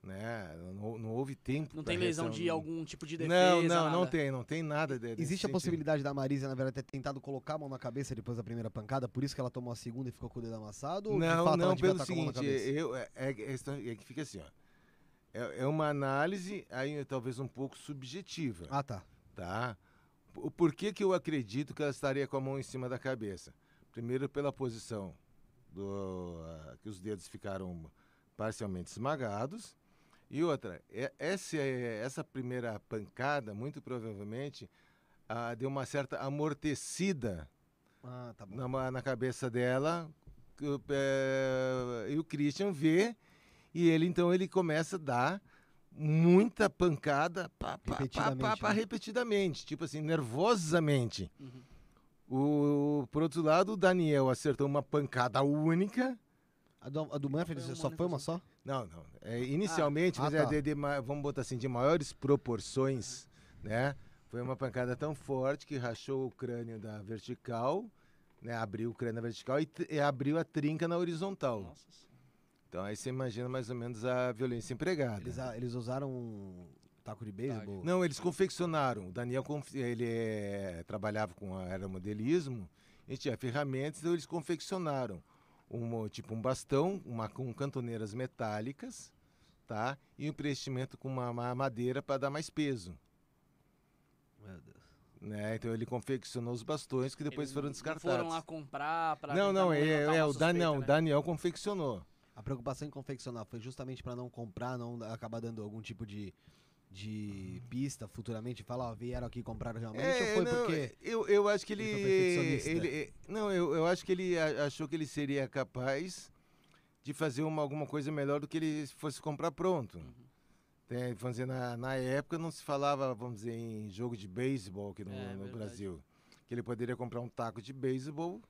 Né? Não, não houve tempo. Não tem lesão reação. de algum tipo de defesa, Não, não, não nada. tem, não tem nada. de- Existe a sentido. possibilidade da Marisa, na verdade, ter tentado colocar a mão na cabeça depois da primeira pancada, por isso que ela tomou a segunda e ficou com o dedo amassado? ou de Não, fato ela não, pelo seguinte, cabeça? eu, é, é, é, é que fica assim, ó. É, é uma análise aí talvez um pouco subjetiva, Ah, tá. tá? O porquê que eu acredito que ela estaria com a mão em cima da cabeça? Primeiro pela posição do ah, que os dedos ficaram parcialmente esmagados e outra, é- essa, é- essa primeira pancada muito provavelmente ah, deu uma certa amortecida Ah, tá na, na cabeça dela é, e o Christian vê e ele então ele começa a dar muita pancada pá, pá, pá, pá, Repetidamente, pá, né? repetidamente tipo assim nervosamente Uhum. o por outro lado o Daniel acertou uma pancada única A do, a do Manfred Foi só foi uma só? não não é, inicialmente Ah, mas ah, é tá. de- de ma- vamos botar assim de maiores proporções né foi uma pancada tão forte que rachou o crânio da vertical né, abriu o crânio na vertical e, e abriu a trinca na horizontal. Nossa senhora. Então aí você imagina mais ou menos a violência empregada. Eles, a- eles usaram um taco de beisebol? Não, eles confeccionaram. O Daniel ele é, trabalhava com aeromodelismo e tinha ferramentas, então eles confeccionaram um, tipo um bastão, uma, com cantoneiras metálicas, tá? E um preenchimento com uma, uma madeira para dar mais peso. Meu Deus. Né? Então ele confeccionou os bastões que depois Eles foram descartados. Foram lá comprar pra não, não, é, é uma o Daniel, suspeita, o né? Daniel confeccionou. A preocupação em confeccionar foi justamente para não comprar, não acabar dando algum tipo de, de pista futuramente? Falar, ó, vieram aqui e compraram realmente? ou foi É, não, porque... eu, eu acho que ele, ele ele- não, eu, eu acho que ele achou que ele seria capaz de fazer uma, alguma coisa melhor do que ele fosse comprar pronto. Uhum. Tem, vamos dizer, na, na época não se falava, vamos dizer, em jogo de beisebol aqui no, É, no. Brasil. Que ele poderia comprar um taco de beisebol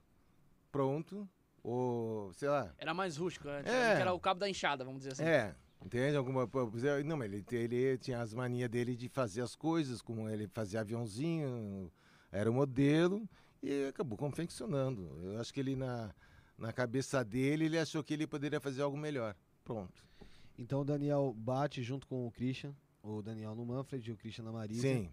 pronto, ou sei lá. Era mais rústico, né? É. Que era o cabo da enxada, vamos dizer assim. É, entende? Alguma, exemplo, não, mas ele, ele tinha as manias dele de fazer as coisas, como ele fazia aviãozinho, era o modelo, e acabou confeccionando. Eu acho que ele, na, na cabeça dele, ele achou que ele poderia fazer algo melhor. Pronto. Então o Daniel bate junto com o Christian, o Daniel no Manfred e o Christian na Marisa. Sim.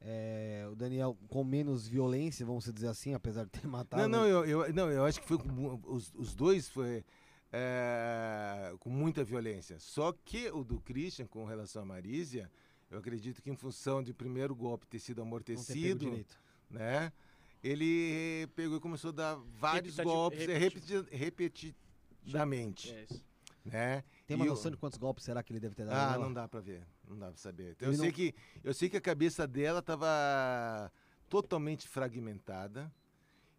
É, o Daniel com menos violência, vamos dizer assim, apesar de ter matado. Não, não, eu, eu, não, eu acho que foi com os, os dois foi é, com muita violência. Só que o do Christian, com relação à Marísia, eu acredito que em função de primeiro golpe ter sido ter amortecido, direito. né? Ele pegou e começou a dar vários Repetitivo- golpes é, repeti- repetidamente, É isso. né? Tem uma E noção o- de quantos golpes será que ele deve ter dado? Ah, não dá pra ver, não dá pra saber. Então, eu Ele sei não- que eu sei que a cabeça dela estava totalmente fragmentada.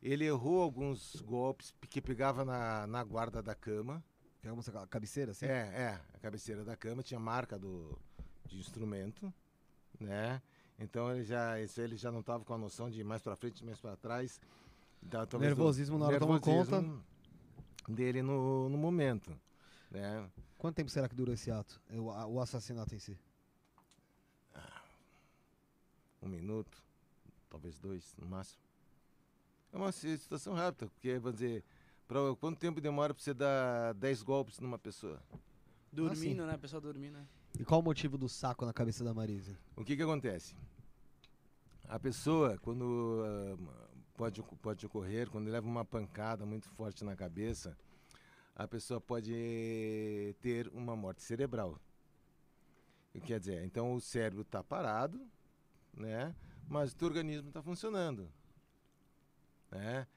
Ele errou alguns golpes que pegava na, na guarda da cama. Pega uma ca- cabeceira, assim? É, é, a cabeceira da cama tinha marca do de instrumento, né? Então ele já, ele já não estava com a noção de mais para frente, mais para trás. Então, talvez do- Nervosismo na hora toma conta. nervosismo dele no, no momento, né? Quanto tempo será que dura esse ato? É O, o assassinato em si? Um minuto, talvez dois, no máximo. É uma si- situação rápida, porque, vamos dizer, pra, quanto tempo demora para você dar 10 golpes numa pessoa? Dormindo, né? A pessoa dormindo. né? E qual o motivo do saco na cabeça da Marisa? O que que acontece? A pessoa, quando ah, pode, pode ocorrer, quando leva uma pancada muito forte na cabeça, a pessoa pode ter uma morte cerebral. O que Quer dizer, então o cérebro está parado, né? Mas o teu organismo está funcionando, né?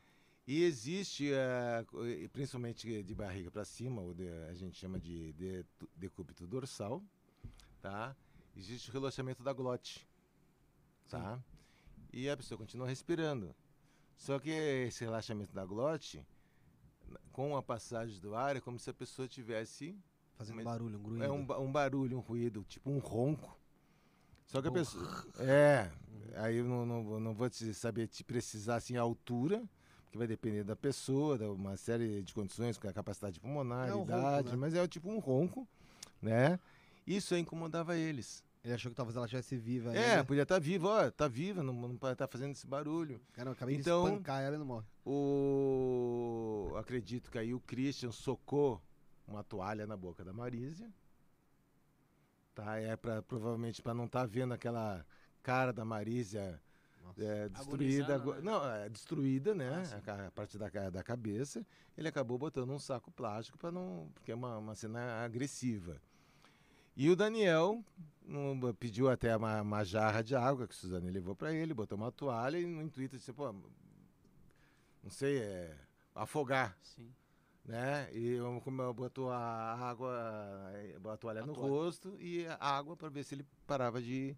E existe, e principalmente de barriga para cima, o de- a gente chama de, de decúbito dorsal, tá? Existe o relaxamento da glote, tá? E a pessoa continua respirando. Só que esse relaxamento da glote, com a passagem do ar, é como se a pessoa tivesse Fazendo Mas- barulho, um grunhido. é um, um barulho, um ruído, tipo um ronco. Só que a pessoa. É. Aí eu não, não, vou- não vou te saber te precisar assim a altura, porque vai depender da pessoa, de uma série de condições, com a capacidade pulmonar, É um ronco, idade, né? mas é tipo um ronco, né? Isso aí incomodava eles. Ele achou que talvez ela estivesse viva É, ainda. podia estar viva, ó, tá viva, não, não pode estar fazendo esse barulho. Cara, eu acabei Então- de espancar ela e não morre. O acredito que aí o Christian socou uma toalha na boca da Marísia. Tá, é para provavelmente para não estar vendo aquela cara da Marísia Nossa. é, destruída, Agonizando, ago- né? não, é, destruída, né? Ah, a, a parte da, da cabeça. Ele acabou botando um saco plástico para não, porque é uma, uma cena agressiva. E o Daniel hum, pediu até uma, uma jarra de água que a Suzane levou para ele, botou uma toalha e no intuito de, pô, não sei, é, afogar, Sim. Né? E eu, como eu botou a água, eh, a toalha A no toalha. rosto e a água para ver se ele parava de,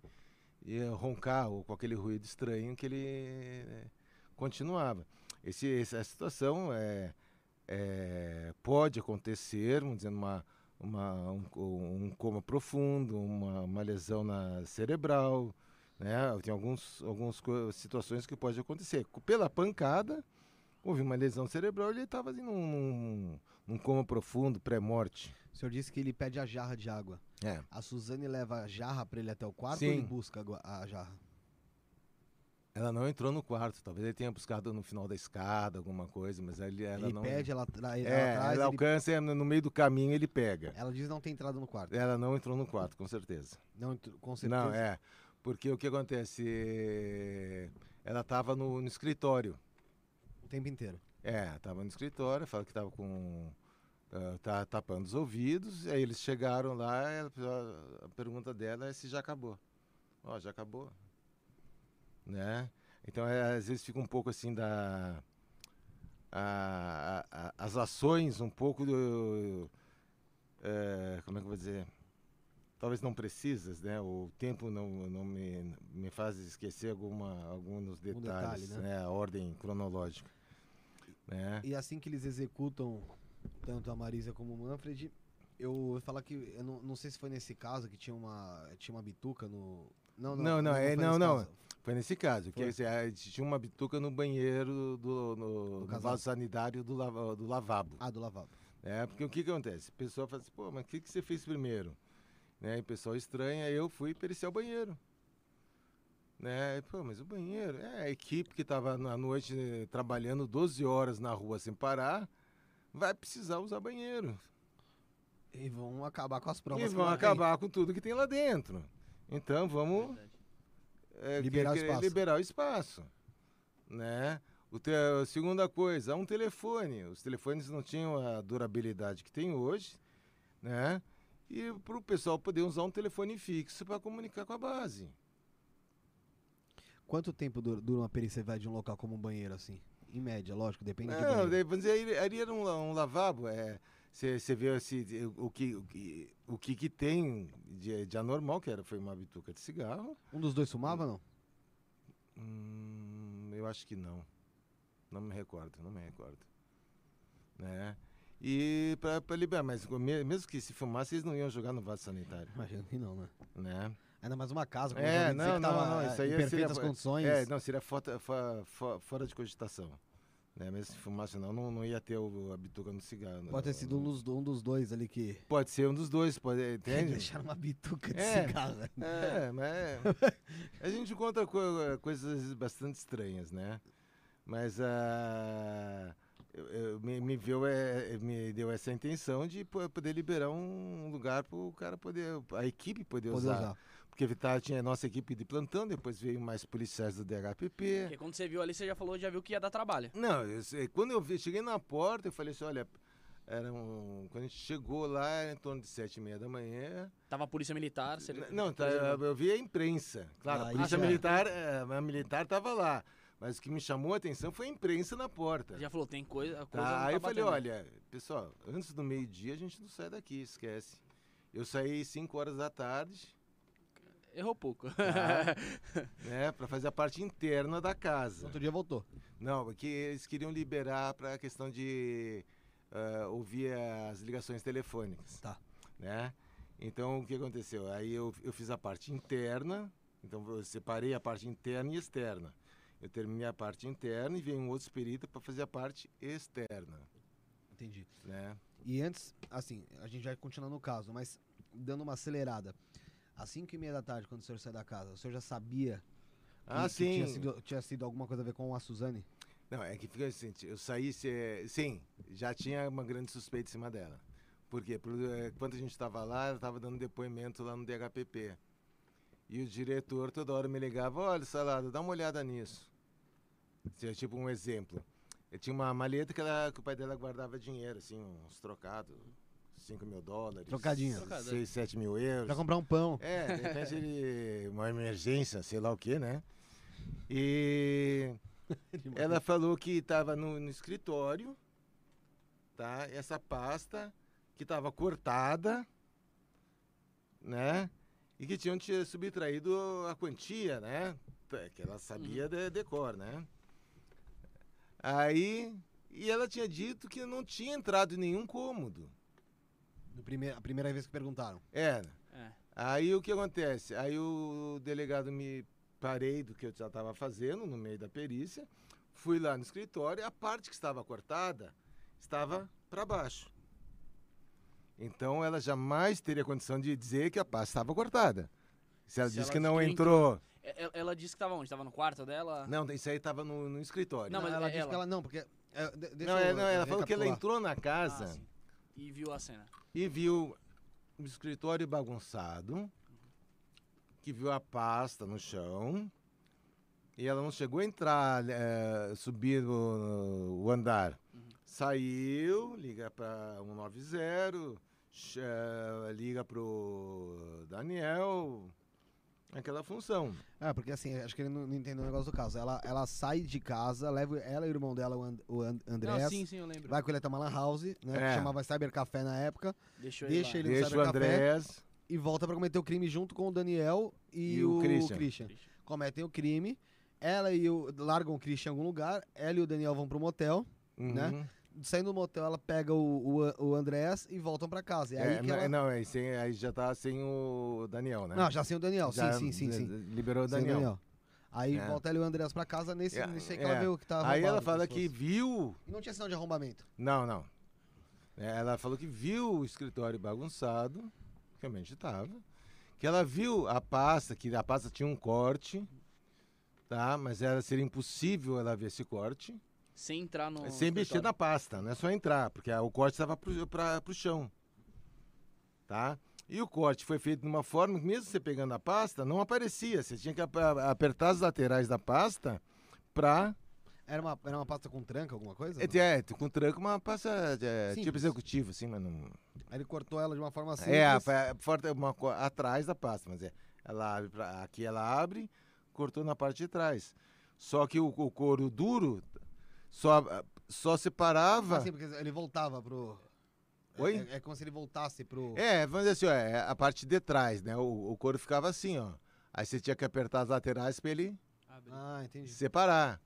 de roncar ou com aquele ruído estranho que ele eh, continuava. Esse, essa situação é, é, pode acontecer, vamos dizer, uma, uma, um, um coma profundo, uma, uma lesão na cerebral, né? Tem alguns, algumas situações que pode acontecer. Pela pancada, houve uma lesão cerebral, ele estava assim, num, num, coma profundo, pré-morte. O senhor disse que ele pede a jarra de água. É. A Suzane leva a jarra pra ele até o quarto Sim. ou ele busca a jarra? Ela não entrou no quarto, talvez ele tenha buscado no final da escada, alguma coisa, mas ele, ela ele não. pede, ela, ela é, traz, ela ele- alcança e no meio do caminho ele pega. ela diz não ter entrado no quarto. Ela não entrou no quarto, com certeza. Não, com certeza. Não, é. Porque o que acontece? Ela estava no, no escritório. Tempo inteiro. É, estava no escritório, fala que estava com. ah, tá tapando os ouvidos, aí eles chegaram lá, ela, a pergunta dela é se já acabou. Ó, já acabou. Né? Então, é, às vezes fica um pouco assim da. a- a- a- as ações um pouco do. é, como é que eu vou dizer? Talvez não precisas, né? O tempo não, não me, me faz esquecer alguma, alguns detalhe, detalhes, né? né? A ordem cronológica. Né? E assim que eles executam tanto a Marisa como o Manfred, eu vou falar que eu não, não sei se foi nesse caso que tinha uma tinha uma bituca no Não, Não, não, é- foi não, nesse não. caso. Foi nesse caso, Foi. a gente tinha uma bituca no banheiro do, no, casal. vaso sanitário do, lava- do lavabo. Ah, do lavabo. né? Porque o que, que acontece? O pessoal fala assim, pô, mas o que, que você fez primeiro? Né? E o pessoal estranha, eu fui periciar o banheiro. Né? Pô, mas o banheiro, é a equipe que estava na noite eh, trabalhando 12 horas na rua sem parar, vai precisar usar banheiro. E vão acabar com as provas. e vão tem. acabar com tudo que tem lá dentro. Então vamos é, Liberar o que- que- espaço. liberar o espaço, né? O te, a segunda coisa, um telefone. Os telefones não tinham a durabilidade que tem hoje, né? E para o pessoal poder usar um telefone fixo para comunicar com a base. Quanto tempo dura, uma perícia vai de um local como um banheiro, assim? Em média, lógico, depende Não, banheiro. vamos dizer, ali era um, um lavabo. É, você vê assim, o, que, o, que, o que, que tem de, de anormal, que era, foi uma bituca de cigarro. Um dos dois fumava, não? Hum, eu acho que não. Não me recordo, não me recordo. Né? E para liberar, mas me- mesmo que se fumasse, eles não iam jogar no vaso sanitário, Imagino que não, né? né? Ainda mais uma casa, É, não, não, tava não, é, isso aí em seria- perfeitas condições. É, não, seria fota- fo- fo- fora de cogitação. Né? Mas se fumasse não, não, não ia ter o, a bituca no cigarro. não. Pode ter sido um dos, um dos dois ali que. Pode ser um dos dois, pode, entende? Deixaram uma bituca de É. cigarro. né? É, mas é- a gente conta co- coisas bastante estranhas, né? Mas a me, me, viu, é, me deu essa intenção de po- poder liberar um lugar para o cara poder, a equipe poder, Poder usar. usar. Porque Vitar tinha a nossa equipe de plantão, depois veio mais policiais do DHPP. Porque quando você viu ali, você já falou, já viu que ia dar trabalho. Não, eu quando eu vi, cheguei na porta, eu falei assim, olha, era um, quando a gente chegou lá, era em torno de sete e meia da manhã. Tava a polícia militar. Você... Não, tá, militar. eu vi a imprensa. Claro, Ah, a polícia militar, é, a militar tava lá. Mas o que me chamou a atenção foi a imprensa na porta. Já falou, tem coisa. Coisa Tá, não aí tá eu falei, olha, pessoal, antes do meio-dia a gente não sai daqui, esquece. Eu saí 5 horas da tarde, Errou pouco. Tá. né, para fazer a parte interna da casa. Outro dia voltou. Não, porque eles queriam liberar para a questão de ah, ouvir as ligações telefônicas. Tá. Né? Então, o que aconteceu? Aí eu, eu fiz a parte interna, então eu separei a parte interna e externa. Eu terminei a parte interna e veio um outro perito para fazer a parte externa. Entendi. Né? E antes, assim, a gente vai continuar no caso, mas dando uma acelerada. Às 5 e meia da tarde, quando o senhor saiu da casa, o senhor já sabia Ah, que, tinha, sido, tinha sido alguma coisa a ver com a Suzane? Não, é que fica assim, eu saí, se- sim, já tinha uma grande suspeita em cima dela. Por quê? Por, eh, quando a gente estava lá, ela estava dando depoimento lá no DHPP. E o diretor toda hora me ligava, olha, Salada, dá uma olhada nisso. Assim, é tipo um exemplo. Eu tinha uma maleta que, ela- que o pai dela guardava dinheiro, assim, uns trocados, 5 mil dólares. Trocadinho. 6, 7 mil euros. Pra comprar um pão. É, de repente ele. Uma emergência, sei lá o que, né? E ela falou que estava no, no escritório, tá? Essa pasta que estava cortada, né? E que tinham te subtraído a quantia, né? Que ela sabia de decor, né? Aí. E ela tinha dito que não tinha entrado em nenhum cômodo. Prime a primeira vez que perguntaram. Era. É. Aí o que acontece? Aí o delegado me parei do que eu já estava fazendo no meio da perícia, fui lá no escritório e a parte que estava cortada estava para baixo. Então ela jamais teria condição de dizer que a pasta estava cortada. Se ela Se disse ela que não que entrou. É, Ela, ela disse que tava onde? Tava no quarto dela? Não, isso aí estava no, no escritório. Não, mas ela é disse ela. que ela não, porque. é, Não, eu é, não, ela falou que ela entrou na Ah, casa sim. E viu a cena. e viu o escritório bagunçado, que viu a pasta no chão, e ela não chegou a entrar, eh, subir o, o andar. Saiu, liga para 190, ch- eh, liga pro Daniel, aquela função. É, porque assim, acho que ele não, não entendeu o negócio do caso. Ela, ela sai de casa, leva ela e o irmão dela, o, And, o And- Andrés, Não, sim, sim, eu lembro. vai com ele até uma lan house, né? que É. chamava Cyber Café na época, Deixou deixa ele ele no Deixa o Cyber Café e volta pra cometer o crime junto com o Daniel e, E o o, Christian. Christian. Cometem o crime, ela e o. largam o Christian em algum lugar, ela e o Daniel vão pro motel. né? Saindo do motel, ela pega o, o, o Andrés e voltam pra casa. E aí É, que não, ela... não, aí, sem- aí já tá sem o Daniel, né? Não, já sem o Daniel, Já sim, sim, sim, sim. Liberou o Sem Daniel. Aí É. volta ela e o Andrés pra casa nesse, É, nesse aí que ela é. o que tá Aí ela fala que viu. E não tinha sinal de arrombamento. Não, não. É, Ela falou que viu o escritório bagunçado, realmente estava. Que ela viu a pasta, que a pasta tinha um corte, tá? Mas era seria impossível ela ver esse corte Sem entrar no. sem mexer escritório. na pasta, não é só entrar, porque o corte estava pro, pra, pro chão, tá? E o corte foi feito de uma forma que mesmo você pegando a pasta, não aparecia. Você tinha que ap- apertar as laterais da pasta para Era uma, era uma pasta com tranca, alguma coisa? É, é, com tranco uma passa é, tipo Simples. executivo, assim, mas não. Aí ele cortou ela de uma forma simples. É, a- a- forte- uma, atrás da pasta, mas é. Ela abre pra- aqui ela abre, cortou na parte de trás. Só que o, o couro duro só, só separava. Assim, porque ele voltava pro... Oi? É, é como se ele voltasse pro... É, vamos dizer assim, ó, é a parte de trás, né? O, o couro ficava assim, ó. Aí você tinha que apertar as laterais para ele Abre. Ah, entendi. separar.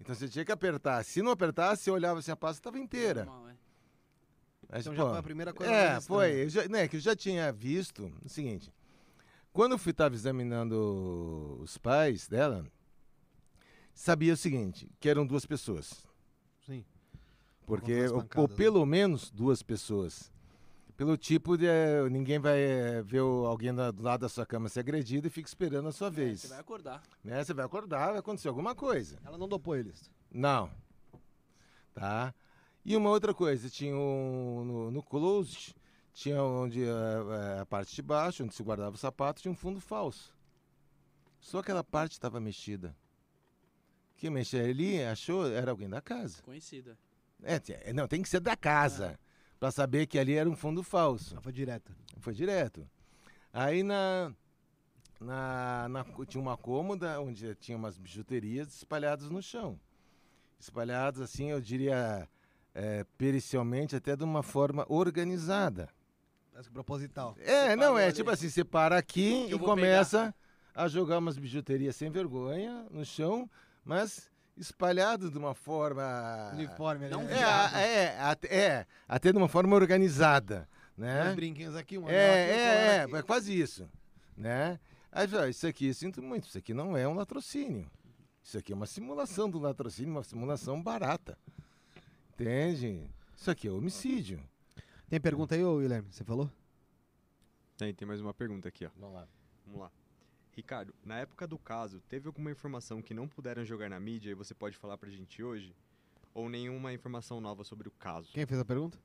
Então você tinha que apertar. Se não apertasse, você olhava assim, a pasta estava inteira. Normal, é. Mas, Então já pô, foi a primeira coisa É, foi. Eu já, né, que eu já tinha visto o seguinte. Quando eu fui estava examinando os pais dela, sabia o seguinte, que eram duas pessoas. Porque, ou, ou né? pelo menos duas pessoas. Pelo tipo de. eh, ninguém vai eh, ver alguém do lado da sua cama ser agredido e fica esperando a sua É, vez. Você vai acordar. Né? Você vai acordar, vai acontecer alguma coisa. Ela não dopou eles. Não. Tá? E uma outra coisa, tinha um, no, no closet, tinha onde a, a parte de baixo, onde se guardava o sapato, tinha um fundo falso. Só aquela parte estava mexida. Quem mexeu ali achou era alguém da casa. Conhecida. É, tinha- não, tem que ser da casa. Pra saber que ali era um fundo falso. Ela foi direta. Foi direto. Aí na, na, na- tinha uma cômoda onde tinha umas bijuterias espalhadas no chão. Espalhadas assim, eu diria, é, pericialmente, até de uma forma organizada. Parece que proposital. É, Separou não, é ali. tipo assim, você para aqui e começa a jogar umas bijuterias sem vergonha no chão, mas espalhado de uma forma... Uniforme ali. Não? É, é, até, é, até de uma forma organizada, né? Uns brinquinhos aqui, um É, é, é, é quase isso, né? Aí, fala, isso aqui, eu sinto muito, isso aqui não é um latrocínio. Isso aqui é uma simulação do latrocínio, uma simulação barata. Entende? Isso aqui é homicídio. Tem pergunta aí, ô Guilherme? Você falou? Tem, tem mais uma pergunta aqui, ó. Vamos lá. Vamos lá. Ricardo, na época do caso, teve alguma informação que não puderam jogar na mídia e você pode falar pra gente hoje? Ou nenhuma informação nova sobre o caso? Quem fez a pergunta?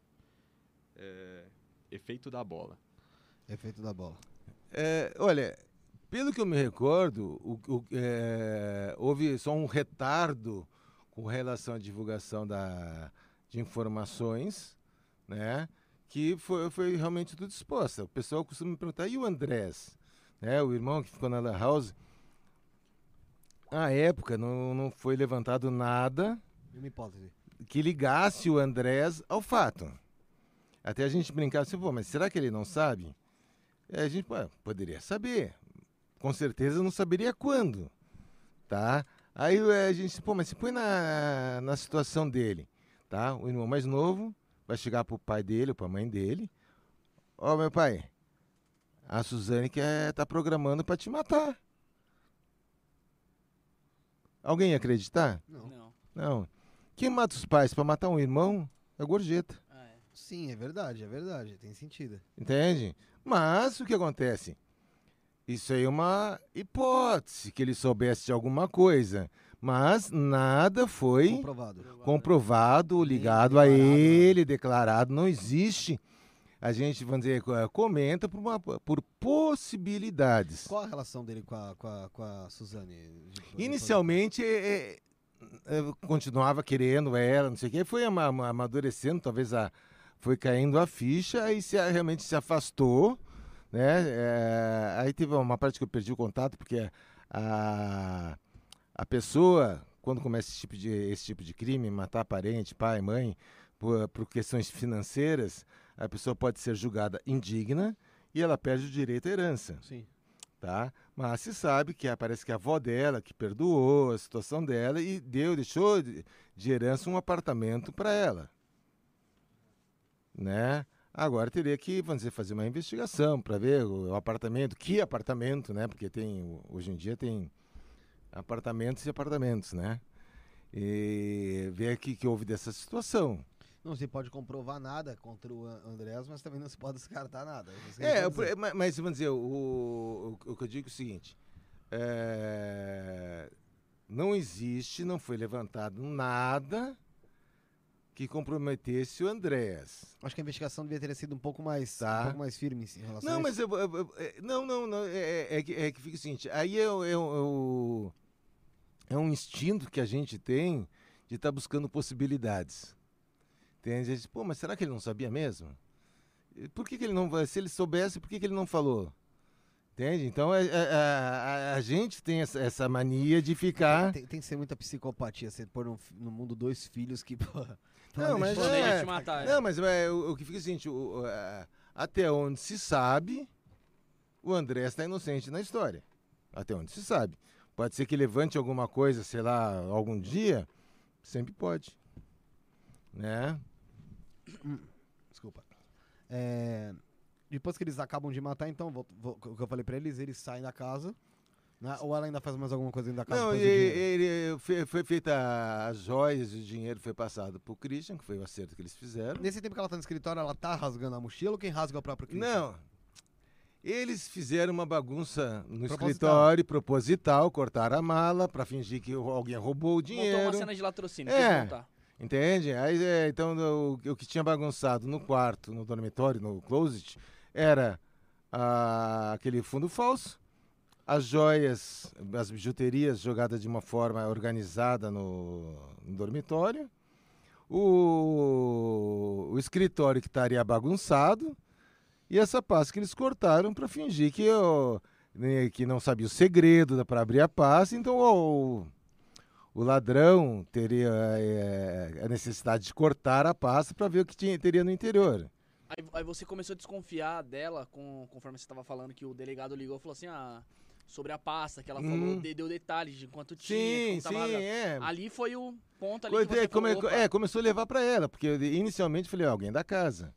É, efeito da bola. Efeito da bola. É, olha, pelo que eu me recordo, o- o- é, houve só um retardo com relação à divulgação da, de informações, né? Que foi, foi realmente tudo exposta. O pessoal costuma me perguntar, e o Andrés? Né, o irmão que ficou na La House? À época não, não foi levantado nada que ligasse o Andrés ao fato. Até a gente brincava assim, pô, mas será que ele não sabe? É, a gente pô, poderia saber. Com certeza não saberia quando. Tá? Aí é, a gente, pô, mas se põe na, na situação dele. Tá? O irmão mais novo vai chegar pro pai dele ou pra mãe dele. Ó, meu pai, a Suzane quer tá programando pra te matar. Alguém ia acreditar? Não. Não. Quem mata os pais pra matar um irmão é gorjeta. Ah, é. Sim, é verdade, é verdade. Tem sentido. Entende? Mas o que acontece? Isso aí é uma hipótese que ele soubesse de alguma coisa. Mas nada foi Comprovado. comprovado, ligado a ele, declarado. Não existe. A gente, vamos dizer, co- comenta por, uma- por possibilidades. Qual a relação dele com a, com a, com a Suzane? Inicialmente, é, continuava querendo ela, não sei o quê, foi ama- ama- amadurecendo, talvez a, foi caindo a ficha, e se, realmente se afastou, né? É, aí teve uma parte que eu perdi o contato, porque a, a pessoa, quando começa esse tipo de, esse tipo de crime, matar parente, pai, mãe, por, por questões financeiras, a pessoa pode ser julgada indigna e ela perde o direito à herança Sim. tá? Mas se sabe que a- parece que a avó dela que perdoou a situação dela e deu, deixou de, de herança um apartamento para ela, né? Agora teria que, vamos dizer, fazer uma investigação para ver o, o apartamento, que apartamento, né? Porque tem hoje em dia tem apartamentos e apartamentos, né? E ver o que, que houve dessa situação. Não se pode comprovar nada contra o An- Andrés, mas também não se pode descartar nada. que eu É, mas vamos dizer, o, o, o que eu digo é o seguinte: é, não existe, não foi levantado nada que comprometesse o Andréas. Acho que a investigação devia ter sido um pouco mais, Tá. um pouco mais firme em relação Não, a mas isso. eu, eu- eu- é, não, não, não, é, é- é que, é que fica o seguinte: aí é, é, é é um instinto que a gente tem de estar buscando possibilidades. Entende? A gente, Pô, mas será que ele não sabia mesmo? Por que, que ele não. Se ele soubesse, por que, que ele não falou? Entende? Então é- é- a, a- a gente tem essa, essa mania de ficar. Tem, tem que ser muita psicopatia você pôr no, no mundo dois filhos que, pô. Não, mas é, te matar, é. Não, mas é, o, o que fica é o seguinte: o- o- a- até onde se sabe, o André está inocente na história. Até onde se sabe. Pode ser que levante alguma coisa, sei lá, algum dia. Sempre pode. Né? Desculpa. É, depois que eles acabam de matar, então, vou- vou- o que eu falei pra eles, eles saem da casa. né? Ou ela ainda faz mais alguma coisa dentro da casa? Não, dinheiro? ele, foi, foi feita as joias, o dinheiro foi passado pro Christian, que foi o acerto que eles fizeram. Nesse tempo que ela tá no escritório, ela tá rasgando a mochila ou quem rasga é o próprio Christian? Não. Eles fizeram uma bagunça no Proposital. escritório, proposital, cortaram a mala pra fingir que alguém roubou o Montou uma dinheiro. cena de latrocínio. É. Entende? Aí, é, então, o, o que tinha bagunçado no quarto, no dormitório, no closet, era ah, aquele fundo falso, as joias, as bijuterias jogadas de uma forma organizada no, no dormitório, o, o escritório que estaria bagunçado e essa pasta que eles cortaram para fingir que, eu, né, que não sabia o segredo para abrir a pasta, então o, o ladrão teria eh, a necessidade de cortar a pasta para ver o que tinha, teria no interior. Aí, aí você começou a desconfiar dela, com, conforme você estava falando, que o delegado ligou e falou assim, ah, sobre a pasta, que ela falou, Hum. de- deu detalhes de quanto tinha, Sim, sim, é. Ali foi o ponto ali que você come- falou, opa, é, começou a levar para ela, porque eu, inicialmente falei, "Ó, alguém da casa.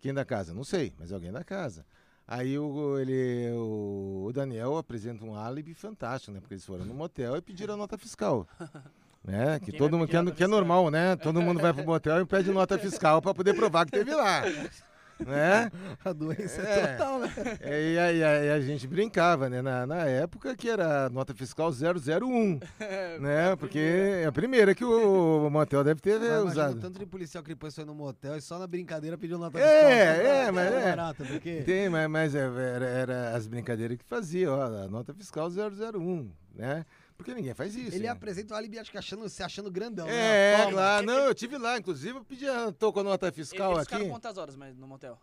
Quem da casa? Não sei, mas é alguém da casa. Aí o, ele, o, Daniel apresenta um álibi fantástico, né? Porque eles foram no motel e pediram a nota fiscal. né? Que Quem todo mundo que é, que é normal, né? Todo mundo vai pro motel e pede nota fiscal para poder provar que teve lá. né? A doença É. é total, né? É, E aí, aí a gente brincava, né? Na, na época que era a nota fiscal 001, né? Porque é a primeira que o, o motel deve ter Mas usado. tanto de policial que depois foi no motel e só na brincadeira pediu nota fiscal. É, é, mas é. barato, porque... Tem, mas, mas é, era, era as brincadeiras que fazia, ó, a nota fiscal 001, né? Porque ninguém faz isso. Ele né? apresenta o alibi, acho que achando, se achando grandão. né? É, Toma. claro. Não, eu tive lá, inclusive, eu pedi, a- tô com a nota fiscal Eles aqui. ficaram quantas horas mas, no motel?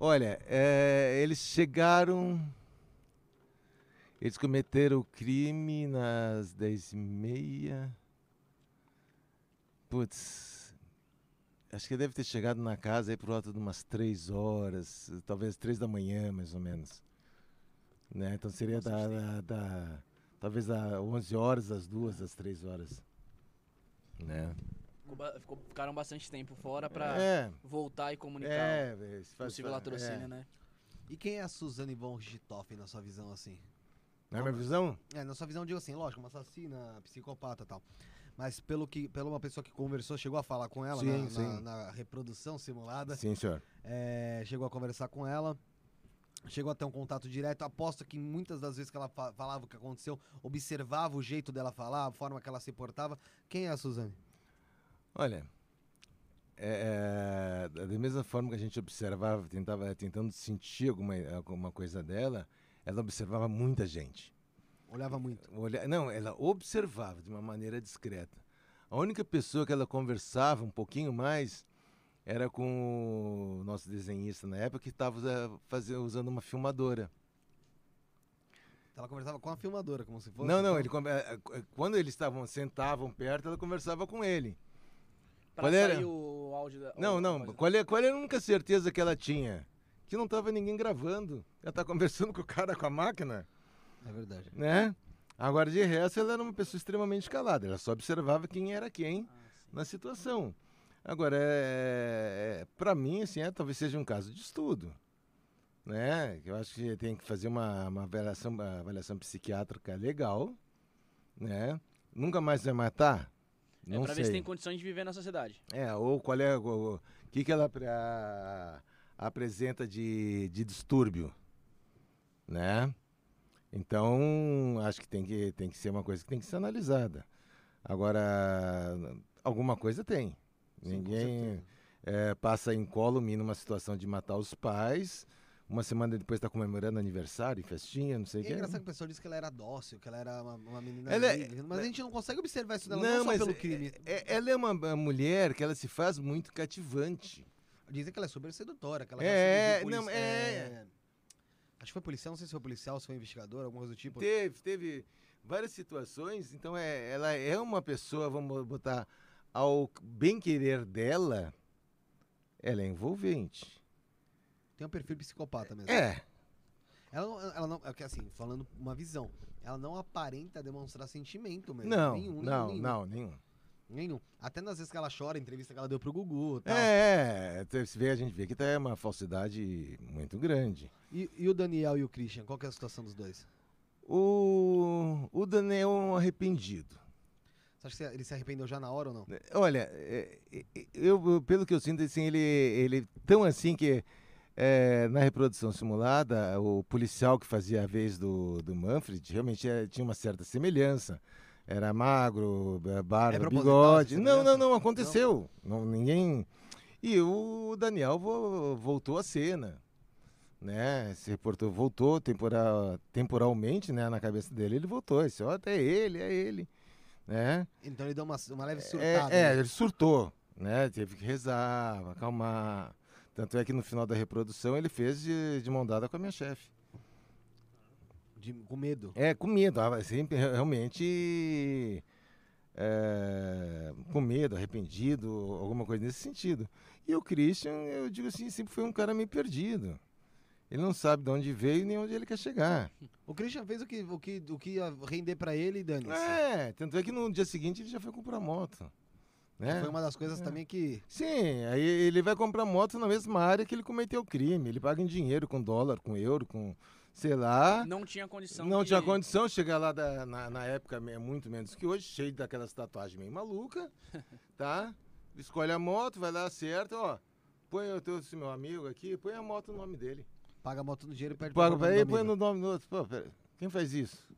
Olha, é, eles chegaram. Eles cometeram o crime nas 10h30. Putz. Acho que deve ter chegado na casa aí por volta de umas 3 horas, talvez 3 da manhã, mais ou menos. Né? Então seria da, da, da- Talvez da 11 horas, das 2, das 3 horas. Né? Ficou ficaram bastante tempo fora pra É, voltar e comunicar é. o esse faz- possível latrocínio, é. né? E quem é a Suzane von Richthofen na sua visão, assim? Na minha visão? É, na sua visão, eu digo assim, lógico, uma assassina, psicopata e tal. Mas pelo que, pela uma pessoa que conversou, chegou a falar com ela Sim, na, sim. na- na reprodução simulada, Sim, senhor. é, chegou a conversar com ela, chegou a ter um contato direto. Aposto que muitas das vezes que ela fa- falava o que aconteceu, observava o jeito dela falar, a forma que ela se portava. Quem é a Suzane? Olha, é, é, da mesma forma que a gente observava, tentava, tentando sentir alguma, alguma coisa dela, ela observava muita gente. Olhava muito. Olha, não, ela observava de uma maneira discreta. A única pessoa que ela conversava um pouquinho mais era com o nosso desenhista na época que estava usando uma filmadora. Ela conversava com a filmadora, como se fosse. não, não, então- ele, eh, eh, quando eles estavam sentavam perto, ela conversava com ele. Pra Qual era? o áudio da. Não, não. Qual é, qual era a única certeza que ela tinha? Que não estava ninguém gravando. Ela tá conversando com o cara com a máquina, É verdade. né? Agora, de resto, ela era uma pessoa extremamente calada. Ela só observava quem era quem Ah, na situação. Agora, é, é, para mim, assim, é, talvez seja um caso de estudo. Né? Eu acho que tem que fazer uma, uma avaliação, uma avaliação psiquiátrica legal. Né? Nunca mais vai matar? É Não pra sei. ver se tem condições de viver na sociedade. É, ou qual é o, que, que ela apresenta de, de distúrbio, né? Então, acho que tem, que tem que ser uma coisa que tem que ser analisada. Agora, alguma coisa tem. Sim, Ninguém é, passa incólume numa situação de matar os pais, uma semana depois está comemorando aniversário, festinha, não sei o E é que. engraçado que o pessoal disse que ela era dócil, que ela era uma, uma menina. Ela é- mas a gente não consegue observar isso dela não, só mas pelo é- crime. é- ela é uma, mulher que ela se faz muito cativante. Dizem que ela é super sedutora, que ela É, não, polici- é. Acho que foi policial, não sei se foi policial, se foi investigador, alguma coisa do tipo. Teve, teve várias situações, então é, ela é uma pessoa, vamos botar, ao bem querer dela, ela é envolvente. Tem um perfil psicopata mesmo. É, Ela não, ela não, é que assim, falando uma visão, ela não aparenta demonstrar sentimento mesmo. não, nenhum, não, nenhum, não, nenhum. Nenhum. Até nas vezes que ela chora, entrevista que ela deu pro Gugu tal. É, é, você vê, a gente vê que tá é uma falsidade muito grande. E, e o Daniel e o Christian, qual que é a situação dos dois? O, o Daniel é um arrependido. Você acha que ele se arrependeu já na hora ou não? Olha, é, é, eu, pelo que eu sinto, assim, ele, ele tão assim que é, na reprodução simulada, o policial que fazia a vez do, do Manfred realmente é, tinha uma certa semelhança. Era magro, ba- barba, É bigode. Não, não, não, aconteceu. Não, ninguém. E o Daniel vo- voltou à cena. Né? Se reportou, voltou temporal, temporalmente, né? Na cabeça dele, ele voltou. Esse, ó, é ele, é ele. Né? Então ele deu uma, uma leve É, surtada. é, né? ele surtou, né? Teve que rezar, acalmar. Tanto é que no final da reprodução ele fez de, de mão dada com a minha chefe. De- com medo. É, com medo, ah, sempre re- realmente é, com medo, arrependido, alguma coisa nesse sentido. E o Christian, eu digo assim, sempre foi um cara meio perdido. Ele não sabe de onde veio nem onde ele quer chegar. O Christian fez o que, o que, o que ia render pra ele e dane É, tanto é que no dia seguinte ele já foi comprar moto. Né? Foi uma das coisas É. também que. Sim, aí ele vai comprar moto na mesma área que ele cometeu o crime. Ele paga em dinheiro, com dólar, com euro, com sei lá. Não tinha condição Não de- tinha condição chegar lá da- na, na época, é muito menos que hoje, cheio daquelas tatuagens meio maluca, tá? Escolhe a moto, vai lá, acerta, ó. Põe o teu, esse meu amigo aqui, põe a moto no nome dele. Paga a moto no dinheiro e perde Paga pra pra ele, nome põe no nome do outro. Pô, pera, quem faz isso?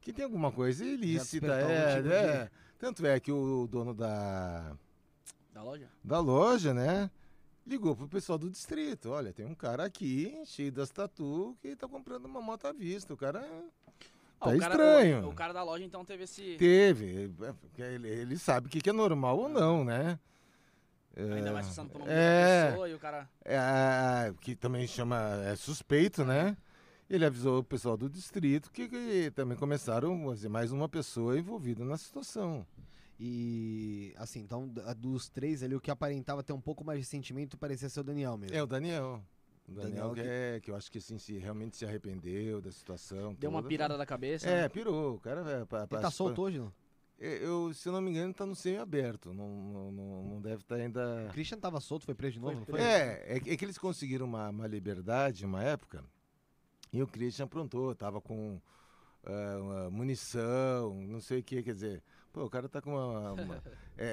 Que tem alguma coisa ilícita, é, tipo é. Tanto é que o dono da, Da loja? da loja, né? Ligou pro pessoal do distrito. Olha, tem um cara aqui, cheio das tatu, que tá comprando uma moto à vista. O cara Ah, Tá o cara, estranho. O, o cara da loja então teve esse. teve. é, Ele, ele sabe o que, que é normal ou não, né? Ainda mais passando por nome é, da pessoa e o cara. é, que também chama é suspeito, né? Ele avisou o pessoal do distrito que, que também começaram vamos dizer, mais uma pessoa envolvida na situação. E assim, então dos três ali, o que aparentava ter um pouco mais de sentimento parecia ser o Daniel mesmo. É o Daniel. O Daniel, Daniel que, é, que eu acho que assim, se realmente se arrependeu da situação. Deu uma toda. pirada da cabeça. É, pirou. O cara é, pa- Ele pa- tá solto hoje, não? É, Eu, se eu não me engano, tá no semi-aberto. Não, não, não, deve estar ainda. O Christian tava solto, foi preso de novo, Foi não foi? É, é, que- é que eles conseguiram uma, uma liberdade uma época e o Christian aprontou, tava com uma munição, não sei o que, quer dizer. Pô, o cara tá com uma. uma- é,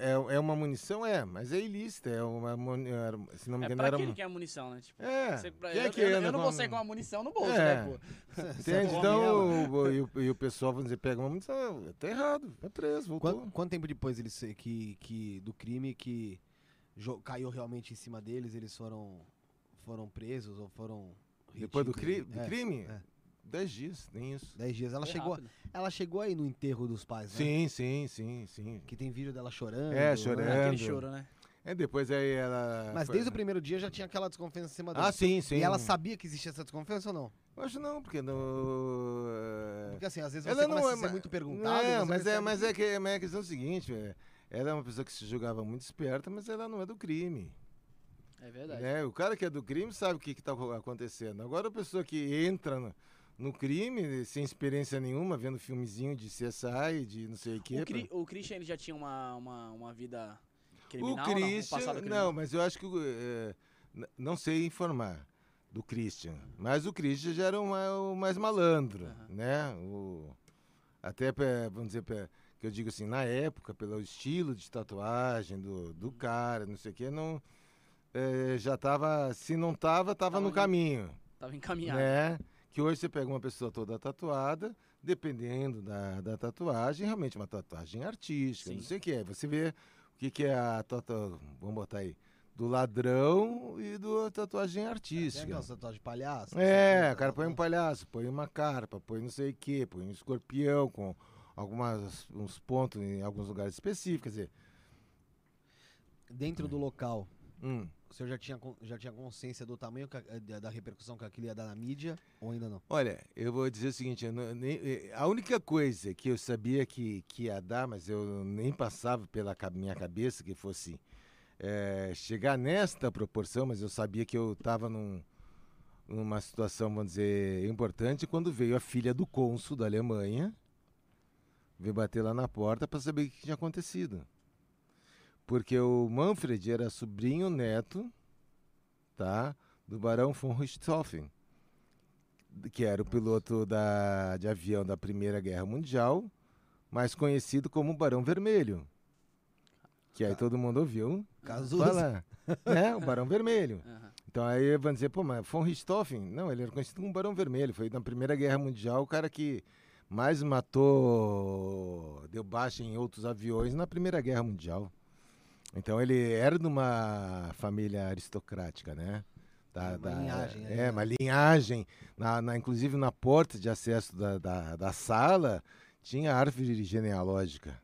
é, é, é uma munição, é, mas é ilícita. É uma. era- Se não me É engano, pra era. que ele um- quer munição, né? Tipo, É, você- pra- quem é eu, que eu- eu não vou sair com uma munição no bolso, É. né, pô? Entende? Então, o, e, o, e o pessoal, vamos dizer, pega uma munição, tá errado, é preso, voltou. Quanto, quanto tempo depois eles se- que, que do crime que jo- caiu realmente em cima deles, eles foram foram presos ou foram Depois do, cri- do É, crime? é. Dez dias, nem isso. Dez dias. Ela Foi chegou, rápido. ela chegou aí no enterro dos pais, né? Sim, sim, sim, sim. Que tem vídeo dela chorando. É, né? chorando. Aquele Ando. choro, né? É, depois aí ela. Mas foi- desde o primeiro dia já tinha aquela desconfiança em cima dela. Ah, sim, sim. E ela sabia que existia essa desconfiança ou não? Eu acho não, porque no. Porque assim, às vezes Ela você não começa é a ser muito perguntado. Não, você mas é, percebe mas que- é que mas é a questão é o seguinte, é, ela é uma pessoa que se julgava muito esperta, mas ela não é do crime. É verdade. Né? O cara que é do crime sabe o que está acontecendo. Agora a pessoa que entra no, no crime, sem experiência nenhuma, vendo filmezinho de CSI, de não sei o quê. O, Cri- o Christian ele já tinha uma, uma, uma vida O criminal, não? Um Christian, não, criminal? mas eu acho que é, não sei informar do Christian, mas o Christian já era o ma- o mais malandro, Aham. né? O, até vamos dizer que eu digo assim, na época, pelo estilo de tatuagem do, do cara, não sei o que, não é, já tava, se não tava, tava no caminho, Tava encaminhado. né? Que hoje você pega uma pessoa toda tatuada, dependendo da, da tatuagem, realmente uma tatuagem artística, não Sim. sei o que é. Você vê o que, que é a tatuagem, vamos botar aí, do ladrão e do tatuagem artística. aquela tatuagem de palhaço. É, assim, o cara põe um palhaço, põe uma carpa, põe não sei o que, põe um escorpião com algumas uns pontos em alguns lugares específicos, quer dizer, Dentro do local, hum, o senhor já tinha, já tinha consciência do tamanho que da, repercussão que aquilo ia dar na mídia ou ainda não? Olha, eu vou dizer o seguinte, não- nem- eh, a única coisa que eu sabia que, que ia dar, mas eu nem passava pela minha cabeça que fosse eh, chegar nesta proporção, mas eu sabia que eu estava num, numa situação, vamos dizer, importante, quando veio a filha do cônsul da Alemanha veio bater lá na porta para saber o que tinha acontecido. Porque o Manfred era sobrinho neto, tá, do Barão von Richthofen, que era o piloto da, de avião da Primeira Guerra Mundial, mais conhecido como Barão Vermelho. Que aí todo mundo ouviu Cazuza. falar, né, o Barão Vermelho. Aham. Então aí vão dizer, pô, mas von Richthofen, não, ele era conhecido como Barão Vermelho, foi na Primeira Guerra Mundial o cara que mais matou, deu baixa em outros aviões na Primeira Guerra Mundial. Então ele era de uma família aristocrática, né? Da, Uma linhagem, é, né? uma linhagem. Na, na- inclusive na porta de acesso da, da, da sala tinha árvore genealógica,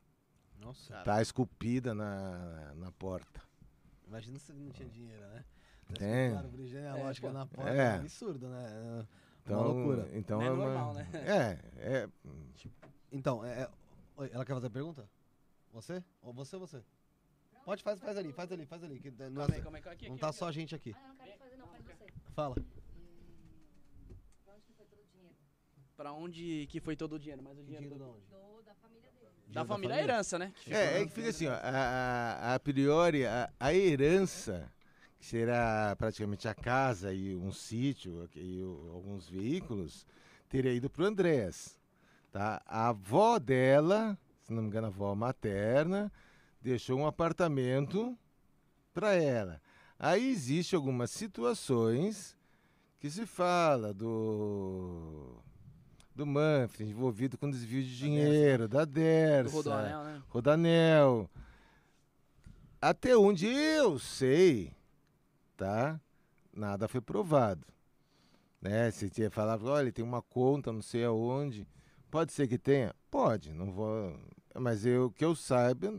Nossa. tá esculpida na, na porta. Imagina se ele não tinha dinheiro, né? Tem. Árvore genealógica É, na porta. É. É. absurdo, né? Então, Uma loucura. Então Não é uma- normal, né? É, é, Então, é, é- Oi, ela quer fazer a pergunta? Você? Ou você ou você? Pode, faz, faz ali, faz ali, faz ali. Que não, Calma aí, calma aí, aqui, não aqui, tá aqui, só a gente aqui. Ah, eu não quero fazer, não, faz você. Fala. Pra onde que foi todo o dinheiro? Pra onde que foi todo o dinheiro? Mas o dinheiro Dinheiro do- de onde? Do, da família dele. da Dinheiro família é herança, né? Que É, é que fica assim, ó, a, a, priori, a, a herança, que será praticamente a casa e um sítio e o- alguns veículos, teria ido para o Andrés. Tá? A avó dela, se não me engano, a avó materna, deixou um apartamento para ela. Aí existe algumas situações que se fala do do Manfred envolvido com desvio de dinheiro, da do Dersa, Rodoanel, né? Rodanel. Até onde eu sei, tá? Nada foi provado. Né? Se tinha falado, olha, tem uma conta, não sei aonde. Pode ser que tenha? Pode, não vou. Mas eu que eu saiba,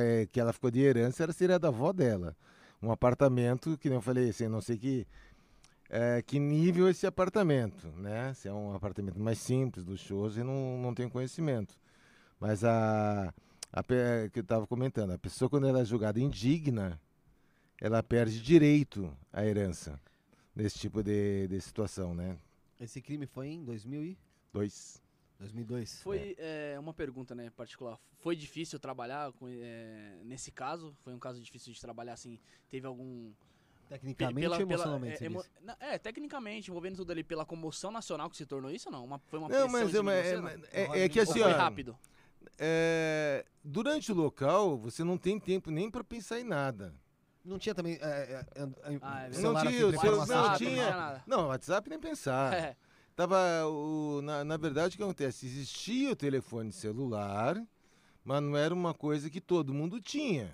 é, que ela ficou de herança era seria da avó dela. Um apartamento, que nem eu falei, assim, não sei que, é, que nível esse apartamento, né? Se é um apartamento mais simples, luxuoso, eu não, não tenho conhecimento. Mas a, a pe- que eu estava comentando, a pessoa quando ela é julgada indigna, ela perde direito à herança nesse tipo de, de situação, né? Esse crime foi em 2000 e... Dois. 2002. Foi é, uma pergunta, né, particular. Foi difícil trabalhar com, é, nesse caso? Foi um caso difícil de trabalhar, assim? Teve algum... Tecnicamente ou emocionalmente, é, você emo- é, tecnicamente, envolvendo tudo ali pela comoção nacional que se tornou isso ou não? Uma, foi uma Não, pressão mas é, uma- de você, é, não? é- é que assim, foi ó, rápido? é, durante o local, você não tem tempo nem para pensar em nada. Não tinha também... É, é, é, é, Ah, é Não tinha, assim, seu- não não tinha nada. Não, WhatsApp nem pensar. Tava o, na, na verdade, o que acontece? Existia o telefone celular, mas não era uma coisa que todo mundo tinha.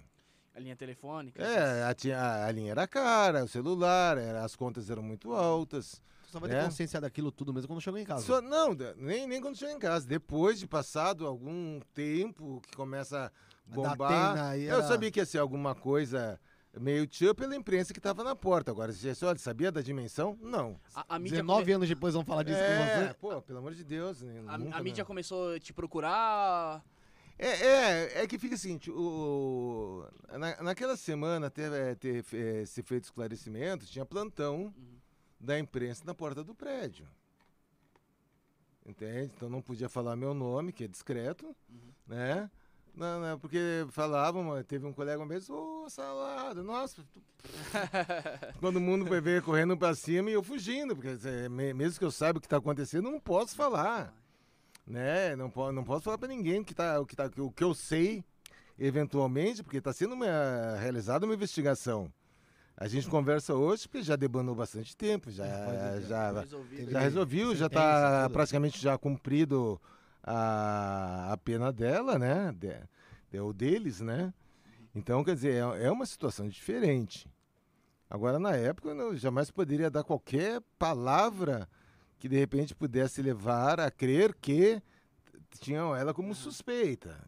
a linha telefônica. É, a, tinha- a- a linha era cara, o celular, era- as contas eram muito altas. Tu só vai ter É. consciência daquilo tudo mesmo quando chegou em casa. Só- não, nem, nem quando chega em casa. Depois de passado algum tempo que começa a Da bombar. Atena aí Eu era- sabia que ia ser alguma coisa meio tio pela imprensa que estava na porta. Agora, se você olha, sabia da dimensão? Não. A, a mídia 19 come- anos depois vão falar disso com é, você. pô, pelo amor de Deus. né, a, nunca, a mídia começou a te procurar. É, é, é que fica assim, o, na, naquela semana até ter é, se feito esclarecimento, tinha plantão Uhum. da imprensa na porta do prédio. Entende? Então não podia falar meu nome, que é discreto, Uhum. né? Não, não, porque falavam, mas teve um colega uma vez, ô, salada, nossa. Todo mundo vai ver correndo pra cima e eu fugindo, porque é, me- mesmo que eu saiba o que tá acontecendo, não posso falar né? Não, po não posso falar para ninguém que tá, o, que tá, o que eu sei, eventualmente, porque está sendo uma, realizada uma investigação. A gente conversa hoje porque já debanou bastante tempo, já, É, já, Resolvido. já já sentença, está tudo. praticamente já cumprido a, a pena dela, né? De, de- o deles, né? Então, quer dizer, é, é uma situação diferente. Agora, na época, eu não, jamais poderia dar qualquer palavra que de repente pudesse levar a crer que tinham ela como suspeita.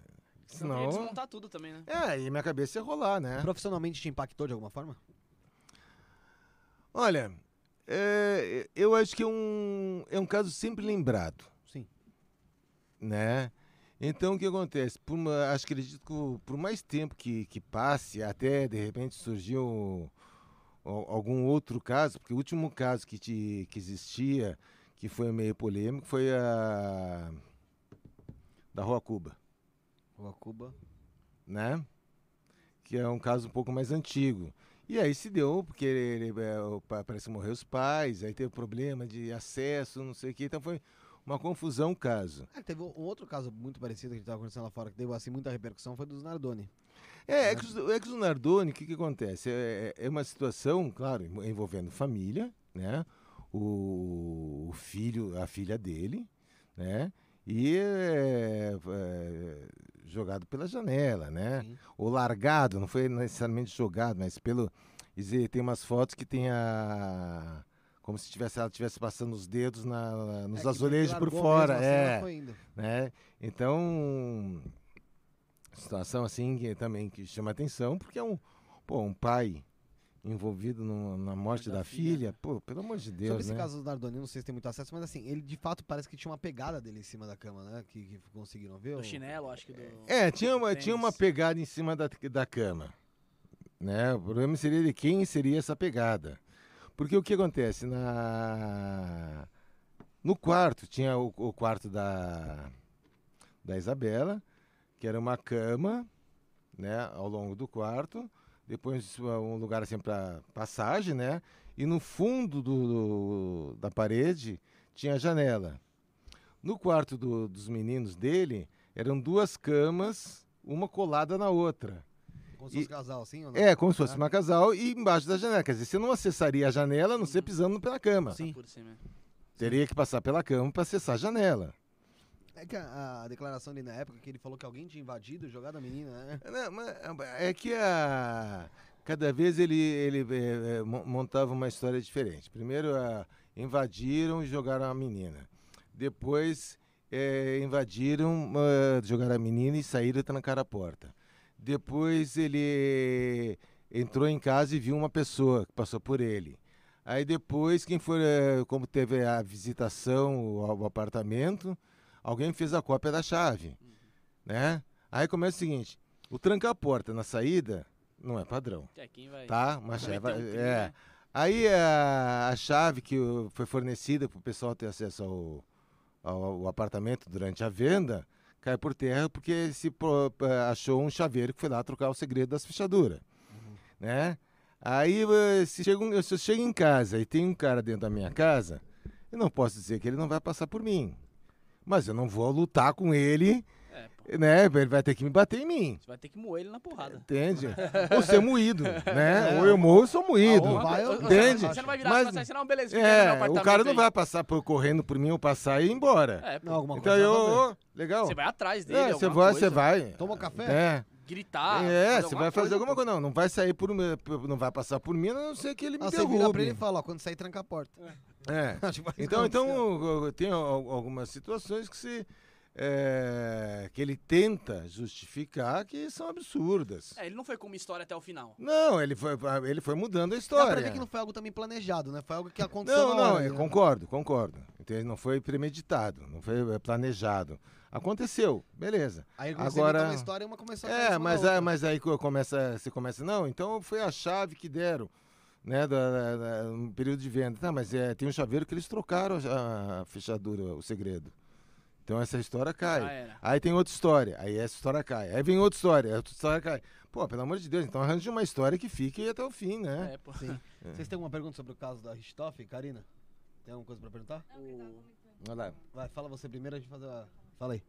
Senão... Ia Senão, desmontar tudo também, né? é, e minha cabeça ia rolar, né? Profissionalmente te impactou de alguma forma? Olha, é, eu acho que é um, é um caso sempre lembrado. Né? Então o que acontece? Por uma- acho que acredito que por mais tempo que, que passe, até de repente surgiu al- algum outro caso, porque o último caso que, te, que existia, que foi meio polêmico, foi a da Rua Cuba, Rua Cuba. né? Que é um caso um pouco mais antigo. E aí se deu, porque ele, ele, é, parece que morreu os pais, aí teve problema de acesso, não sei o que, então foi uma confusão o caso. Ah, teve um outro caso muito parecido que a gente tava acontecendo lá fora, que deu assim muita repercussão, foi dos Nardoni. É, é é que os Nardoni, o que, que acontece? É, é uma situação, claro, envo- envolvendo família, né? O, o filho, a filha dele, né? E é, é, jogado pela janela, né? Sim. Ou largado, não foi necessariamente jogado, mas pelo. dizer, tem umas fotos que tem a. Como se tivesse, ela estivesse passando os dedos na, na- nos É, azulejos por fora. assim, é né? Então, situação assim que também que chama atenção, porque é um, pô, um pai envolvido no- na morte da da, filha, filha, pô, pelo amor de Deus, Sobre esse né? caso do Nardoni, não sei se tem muito acesso, mas assim, ele de fato parece que tinha uma pegada dele em cima da cama, né? Que, que conseguiram ver. Do chinelo, acho que do. É, tinha uma, tinha uma pegada em cima da, da cama, né? O problema seria de quem seria essa pegada. Porque o que acontece na no quarto tinha o, o quarto da da Isabela, que era uma cama, né, ao longo do quarto, depois um lugar assim para passagem, né? E no fundo do, do- da parede tinha a janela. No quarto do- dos meninos dele eram duas camas, uma colada na outra. Como se fosse e- casal, assim ou não? É, como se fosse Ah. uma casal e embaixo da janela. Quer dizer, você não acessaria a janela a não ser pisando pela cama. Sim. Por cima. Teria que passar pela cama para acessar a janela. É que a, a declaração dele na época que ele falou que alguém tinha invadido e jogado a menina, né? Não, mas É que a... cada vez ele, ele é, é, mo- montava uma história diferente. Primeiro, a- invadiram e jogaram a menina. Depois, é, invadiram, ah, jogaram a menina e saíram e trancaram a porta. Depois, ele entrou em casa e viu uma pessoa que passou por ele. Aí depois, quem foi, eh, como teve a visitação ao apartamento, alguém fez a cópia da chave, né? Aí começa o seguinte, o tranca-porta na saída não é padrão, É, quem vai. tá? Uma vai chave, meter um é. né? Aí a, a chave que foi fornecida para o pessoal ter acesso ao, ao, ao apartamento durante a venda cai por terra porque se achou um chaveiro que foi lá trocar o segredo das fechaduras, né? Aí eh, se, chega um- se eu chego em casa e tem um cara dentro da minha casa, eu não posso dizer que ele não vai passar por mim, mas eu não vou lutar com ele, É, né? Ele vai ter que me bater em mim. Você vai ter que moer ele na porrada. Entende? ou ser moído, né? ou eu morro ou sou moído. ou vai, Ou- Entende? Você não vai virar Mas- mas... assim, não, beleza, É, o cara não aí. vai passar por, correndo por mim ou passar e ir embora. É. Não, alguma então coisa eu, legal. Você vai atrás dele, É, você vai, você vai. Toma café? É, Gritar. é você vai fazer alguma coisa. Não, não vai sair por não vai passar por mim, a não ser que ele me Ah, você vira pra ele e derrube. fala, ó, quando sair, tranca a porta. É. Acho que vai Então, então eu- tem al- algumas situações que se é, que ele tenta justificar que são absurdas. É, ele não foi com uma história até o final. Não, ele foi, ele foi mudando a Dá história. pra ver que não foi algo também planejado, né? Foi algo que aconteceu Não, na não, hora, eu né? concordo, concordo. Entende? Não foi premeditado, não foi é, planejado. Aconteceu, beleza. Aí você Agora- uma história e uma começou a É, mas, outra. mas aí co- começa, você começa, não, então foi a chave que deram, né, da, da- da- no período de venda. Tá, mas é, tem um chaveiro que eles trocaram a, a fechadura, o segredo. Então essa história cai. Aí tem outra história, aí essa história cai. Aí vem outra história, outra história cai. Pô, pelo amor de Deus, então arranje uma história que fique até o fim, né? É, pô. Sim. Vocês têm alguma pergunta sobre o caso da Richthofen, Karina? Tem alguma coisa pra perguntar? O- Olha lá. Vai, fala você primeiro, a gente faz a... Fala aí.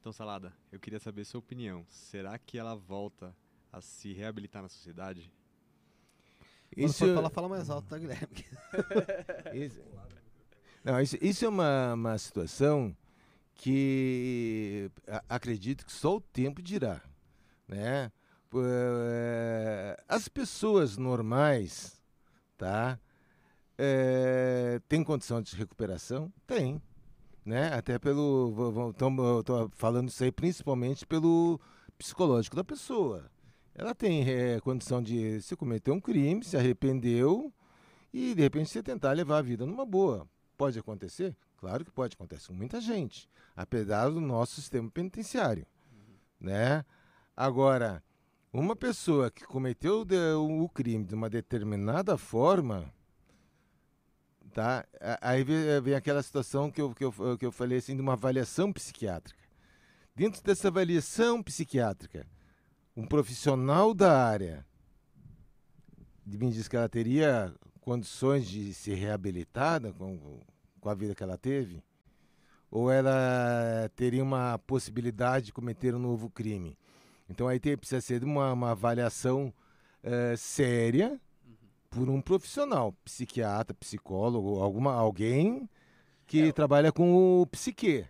Então, Salada, eu queria saber sua opinião. Será que ela volta a se reabilitar na sociedade? Quando Isso, for falar, fala mais alto, tá, Guilherme? isso- não, isso, isso é uma, uma situação que acredito que só o tempo dirá, né? É, As pessoas normais, tá? É, tem condição de recuperação? Tem, né? Até pelo, tô falando isso aí principalmente pelo psicológico da pessoa. Ela tem é, condição de se cometer um crime, se arrependeu e de repente você tentar levar a vida numa boa. Pode acontecer? Claro que pode, acontece com muita gente, apesar do nosso sistema penitenciário, né? Agora, uma pessoa que cometeu o crime de uma determinada forma, tá? Aí vem, aquela situação que eu, que, eu, que eu falei assim de uma avaliação psiquiátrica. Dentro dessa avaliação psiquiátrica, um profissional da área me diz que ela teria condições de ser reabilitada com, com a vida que ela teve? Ou ela teria uma possibilidade de cometer um novo crime? Então aí tem, precisa ser uma, uma avaliação eh, séria por um profissional, psiquiatra, psicólogo, alguma, alguém que É, trabalha com o psique.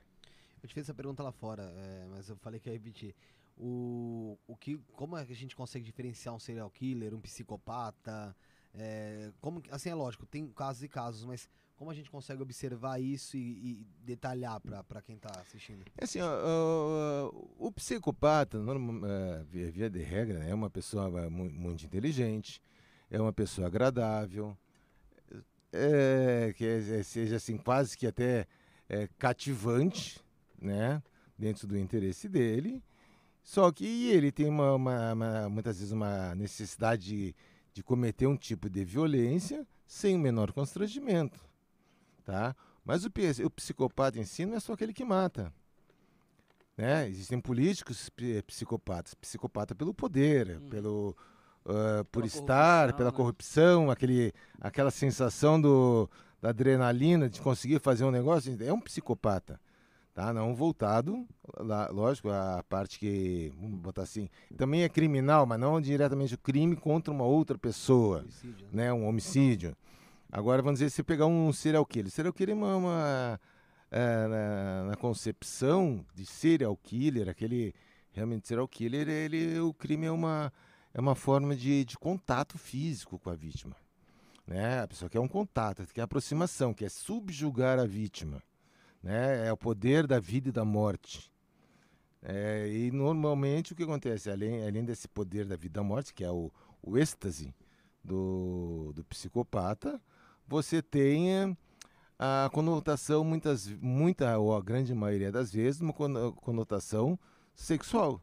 Eu te fiz essa pergunta lá fora, é, mas eu falei que ia repetir. O, o que, como é que a gente consegue diferenciar um serial killer, um psicopata? É, como, assim, é lógico, tem casos e casos, mas como a gente consegue observar isso e, e detalhar para quem tá assistindo? É Assim, ó, ó, o psicopata, eh, via, via de regra, né, é uma pessoa mu- muito inteligente, é uma pessoa agradável, é, que é- seja assim quase que até eh, cativante, né, dentro do interesse dele. Só que ele tem uma, uma- uma- muitas vezes uma necessidade de, de cometer um tipo de violência sem o menor constrangimento, tá? Mas o, o psicopata em si não é só aquele que mata. Né? Existem políticos psicopatas. Psicopata pelo poder, Hum. pelo, ah, por Pela estar, corrupção, pela né? corrupção, aquele, aquela sensação do, da adrenalina de conseguir fazer um negócio. É um psicopata. Tá? Não voltado, lá, lógico, a parte que, vamos botar assim, também é criminal, mas não diretamente o crime contra uma outra pessoa Homicídio, né? né, um homicídio. Agora, vamos dizer, se pegar um serial killer. Serial killer é uma, uma, é, na, na concepção de serial killer, aquele realmente serial killer, ele, o crime é uma, é uma forma de, de contato físico com a vítima. Né? A pessoa quer um contato, quer aproximação, quer subjugar a vítima. Né? É o poder da vida e da morte. É, e normalmente o que acontece, além, além desse poder da vida e da morte, que é o, o êxtase do, do psicopata, você eh, a conotação, muitas, muita ou a grande maioria das vezes, uma cono- conotação sexual.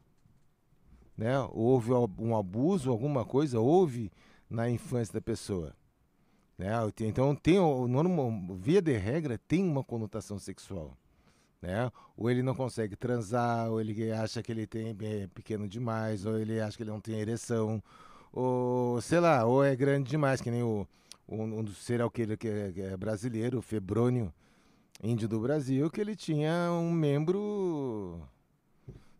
Né? Houve um abuso, alguma coisa, houve na infância da pessoa. Né? Então, tem, normal, via de regra, tem uma conotação sexual. Né? Ou ele não consegue transar, ou ele acha que ele tem é pequeno demais, ou ele acha que ele não tem ereção, ou sei lá, ou é grande demais, que nem o, um, um dos serial killer que é, que é brasileiro, o Febrônio, índio do Brasil, que ele tinha um membro,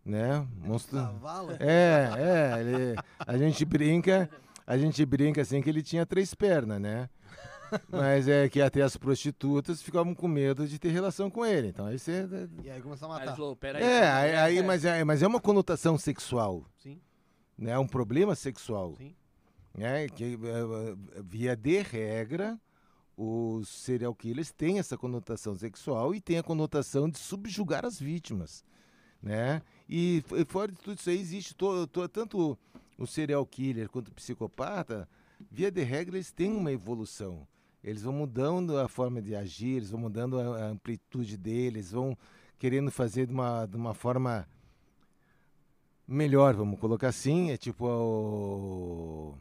né, monstro... Cavalo? É, é, ele- a gente brinca, a gente brinca assim que ele tinha três pernas, né? Mas é que até as prostitutas ficavam com medo de ter relação com ele. Então aí você. E aí começou a Aí matar. falou, peraí. É, aí, aí- mas, é, mas é uma conotação sexual. Sim. Né? É um problema sexual. Sim. Né? Que, eh, eh, via de regra, os serial killers têm essa conotação sexual e tem a conotação de subjugar as vítimas. Né? E fora de tudo isso aí, existe to, to- tanto o serial killer quanto o psicopata, via de regra, eles têm uma evolução. Eles vão mudando a forma de agir, eles vão mudando a, a amplitude deles, vão querendo fazer de uma, de uma forma melhor, vamos colocar assim. É tipo o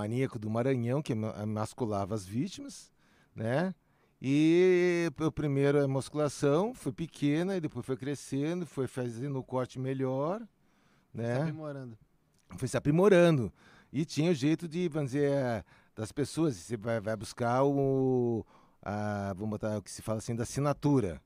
maníaco do Maranhão, que ma- masculava as vítimas, né? E o primeiro é musculação, foi pequena, e depois foi crescendo, foi fazendo o corte melhor, né? aprimorando. foi se aprimorando. E tinha o jeito de, vamos dizer, eh, das pessoas. Você vai, vai buscar o. A, vamos botar o que se fala assim, da assinatura.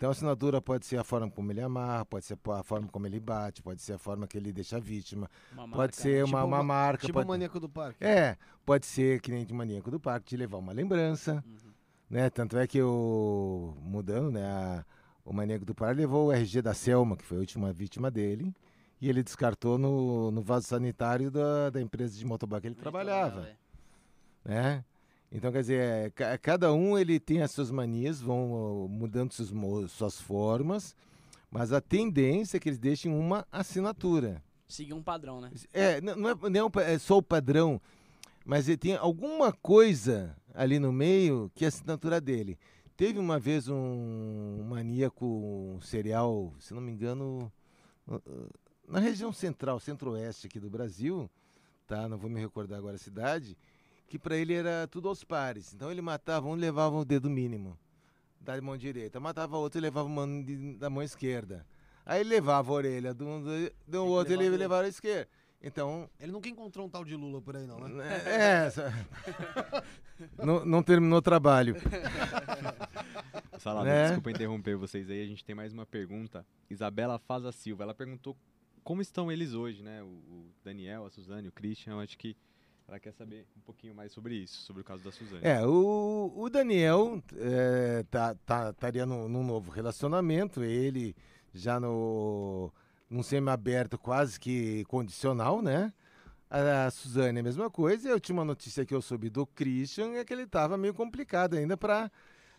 Então a assinatura pode ser a forma como ele amarra, pode ser a forma como ele bate, pode ser a forma que ele deixa a vítima, Uma pode marca, ser né? uma, Tipo uma uma- marca. Tipo pode... o maníaco do parque. É, pode ser que nem de maníaco do parque, de levar uma lembrança. Uhum. Né? Tanto é que o. Mudando, né? a- o maníaco do parque levou o RG da Selma, que foi a última vítima dele. E ele descartou no, no vaso sanitário da, da empresa de motoboy que ele trabalhava, é. né? Então, quer dizer, é, ca- cada um ele tem as suas manias, vão ó, mudando seus, suas formas, mas a tendência é que eles deixem uma assinatura. Seguir um padrão, né? É, n- não é, não é é só o padrão, mas ele tem alguma coisa ali no meio que é a assinatura dele. Teve uma vez um maníaco um serial, se não me engano, uh, uh, na região central, centro-oeste aqui do Brasil, tá? Não vou me recordar agora a cidade, que para ele era tudo aos pares. Então ele matava um e levava o dedo mínimo. da mão direita, matava outro e levava o mano de- da mão esquerda. Aí ele levava a orelha do, do, do outro e ele levava a esquerda. Então, Ele nunca encontrou um tal de Lula por aí, não, né? é. essa- não, não terminou o trabalho. Salada, Né? desculpa interromper vocês aí. A gente tem mais uma pergunta. Isabela Faza Silva. Ela perguntou como estão eles hoje, né? O, o Daniel, a Suzane, o Christian. Eu acho que ela quer saber um pouquinho mais sobre isso, sobre o caso da Suzane. É, o, o Daniel é, tá, tá, estaria num, num novo relacionamento, ele já no, num semi-aberto quase que condicional, né? A, a Suzane é a mesma coisa, e a última notícia que eu soube do Christian é que ele estava meio complicado ainda para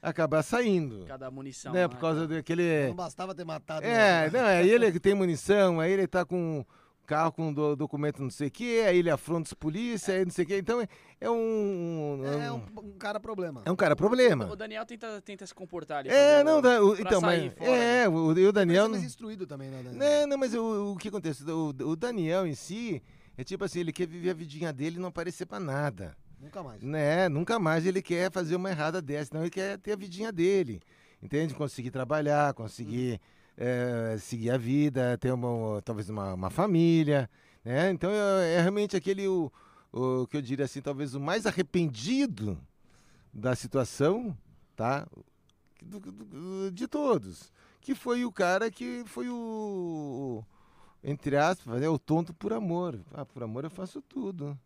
acabar saindo, Cada munição. né? né, Por causa cara? daquele... Não bastava ter matado. É, né? não, aí ele tem munição, aí ele tá com carro com do- documento não sei o quê, aí ele afronta os polícia, aí não sei o quê. Então é, é um, É um, um cara problema. é um cara problema. O Daniel tenta, tenta se comportar ali. É, não, o- da- o- pra então, mas fora, é, né? o, o Daniel Ele não, é mais instruído também, né? Daniel? né, não, mas o, o que acontece? O, o Daniel em si é tipo assim, ele quer viver a vidinha dele e não aparecer pra nada, Nunca mais. né? Nunca mais ele quer fazer uma errada dessa, não ele quer ter a vidinha dele, entende? Conseguir trabalhar, conseguir eh, seguir a vida, ter uma, talvez uma, uma família, né? Então é, é realmente aquele o, o que eu diria assim, talvez o mais arrependido da situação, tá? Do- do- de todos, que foi o cara que foi o entre aspas, né, o tonto por amor. Ah, por amor eu faço tudo.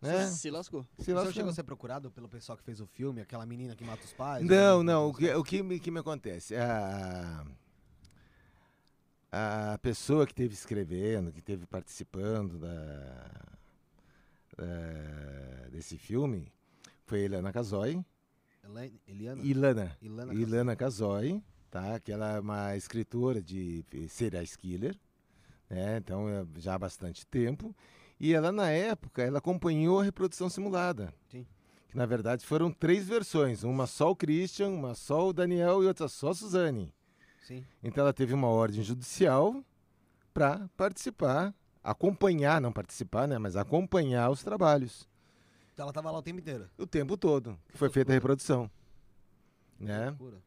Né? Se lascou. Se lascou. chegou a ser procurado pelo pessoal que fez o filme, aquela menina que mata os pais? Não, né? não. O que, o que, me, que me acontece? A, a pessoa que esteve escrevendo, que esteve participando da, da- desse filme foi Helena Casoy. Eliana? Ilana. Ilana Ilana Casoy, tá? Que ela é uma escritora de serial killer, né? Então, é já há bastante tempo. E ela, na época, ela acompanhou a reprodução simulada. Sim. Que, na verdade, foram três versões. Uma só o Christian, uma só o Daniel e outra só a Suzane. Sim. Então, ela teve uma ordem judicial para participar, acompanhar, não participar, né? Mas acompanhar os trabalhos Então ela tava lá o tempo inteiro. o tempo todo que foi feita a reprodução. Né? Loucura.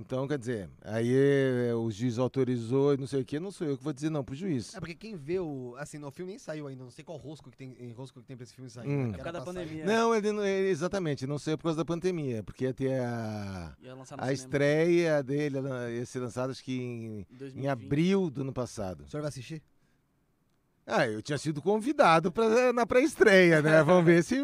Então, quer dizer, aí eh, o juiz autorizou e não sei o que, não sou eu que vou dizer não pro juiz. É porque quem vê o. Assim, no filme nem saiu ainda. Não sei qual rosco que tem, em rosco que tem pra esse filme sair. Hum. né, É que por causa da pandemia. Não, ele não, ele- exatamente, não saiu por causa da pandemia, porque ia ter a, Ia lançar no a cinema estreia dele, ia ser lançada acho que em, em 2020. em abril do ano passado. O senhor vai assistir? Ah, eu tinha sido convidado pra, na pré-estreia, né? Vamos ver se.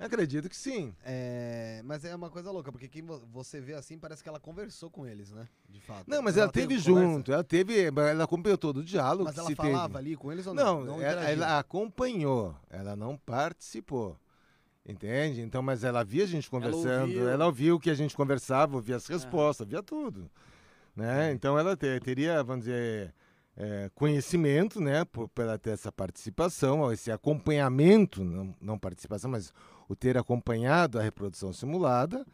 Acredito que sim. É, mas é uma coisa louca, porque quem vo- você vê assim parece que ela conversou com eles, né? De fato. Não, mas ela, teve, junto, ela teve, ela acompanhou todo o diálogo Mas que ela se falava teve. ali com eles ou não? Não, ela, ela acompanhou, ela não participou. Entende? Então, mas ela via a gente conversando, ela ouviu o que a gente conversava, ouvia as respostas, via tudo. Né? Então ela te- teria, vamos dizer, é, conhecimento, né, por, pela ter essa participação, esse acompanhamento, não, não participação, mas o ter acompanhado a reprodução simulada.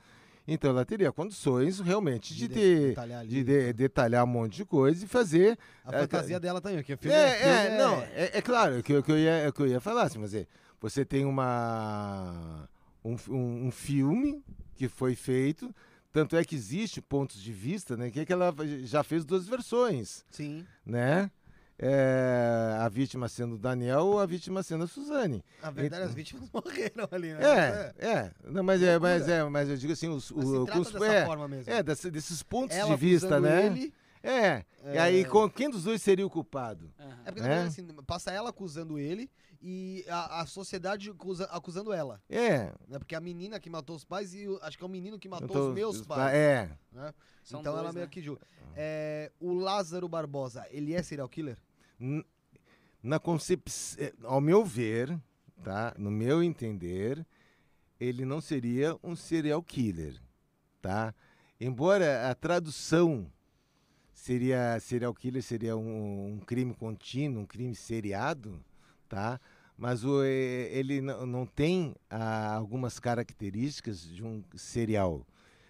Então ela teria condições realmente de, de ter, detalhar ali. de de- detalhar um monte de coisa e fazer A é, fantasia dela também, o filme é, filme é, não, é, é claro, que, eu- que, eu ia, que eu ia falar, assim, mas é, você tem uma, um, um, um filme que foi feito, tanto é que existe pontos de vista, né, que, é que ela já fez duas versões, Sim. né, É, a vítima sendo o Daniel ou a vítima sendo a Suzane. A verdade, as vítimas morreram ali, né? É, é, não, mas, é, mas, é, mas eu digo assim, os, Mas se o, trata os- dessa é, forma mesmo. é, desse- desses pontos Ela de vista, né, ele, é, e é, aí com, quem dos dois seria o culpado? Aham. É porque, na É. verdade, assim, passa ela acusando ele e a, a sociedade acusa- acusando ela. É, Né? Porque a menina que matou os pais e o- acho que é o menino que matou então, os meus os- pais. É, né? Então ela dois, meio né? que julga. É, o Lázaro Barbosa, ele é serial killer? Na concepção, ao meu ver, tá? No meu entender, ele não seria um serial killer, tá? Embora a tradução seria serial killer seria um, um crime contínuo, um crime seriado, tá? Mas o, eh, ele não tem ah, algumas características de um serial,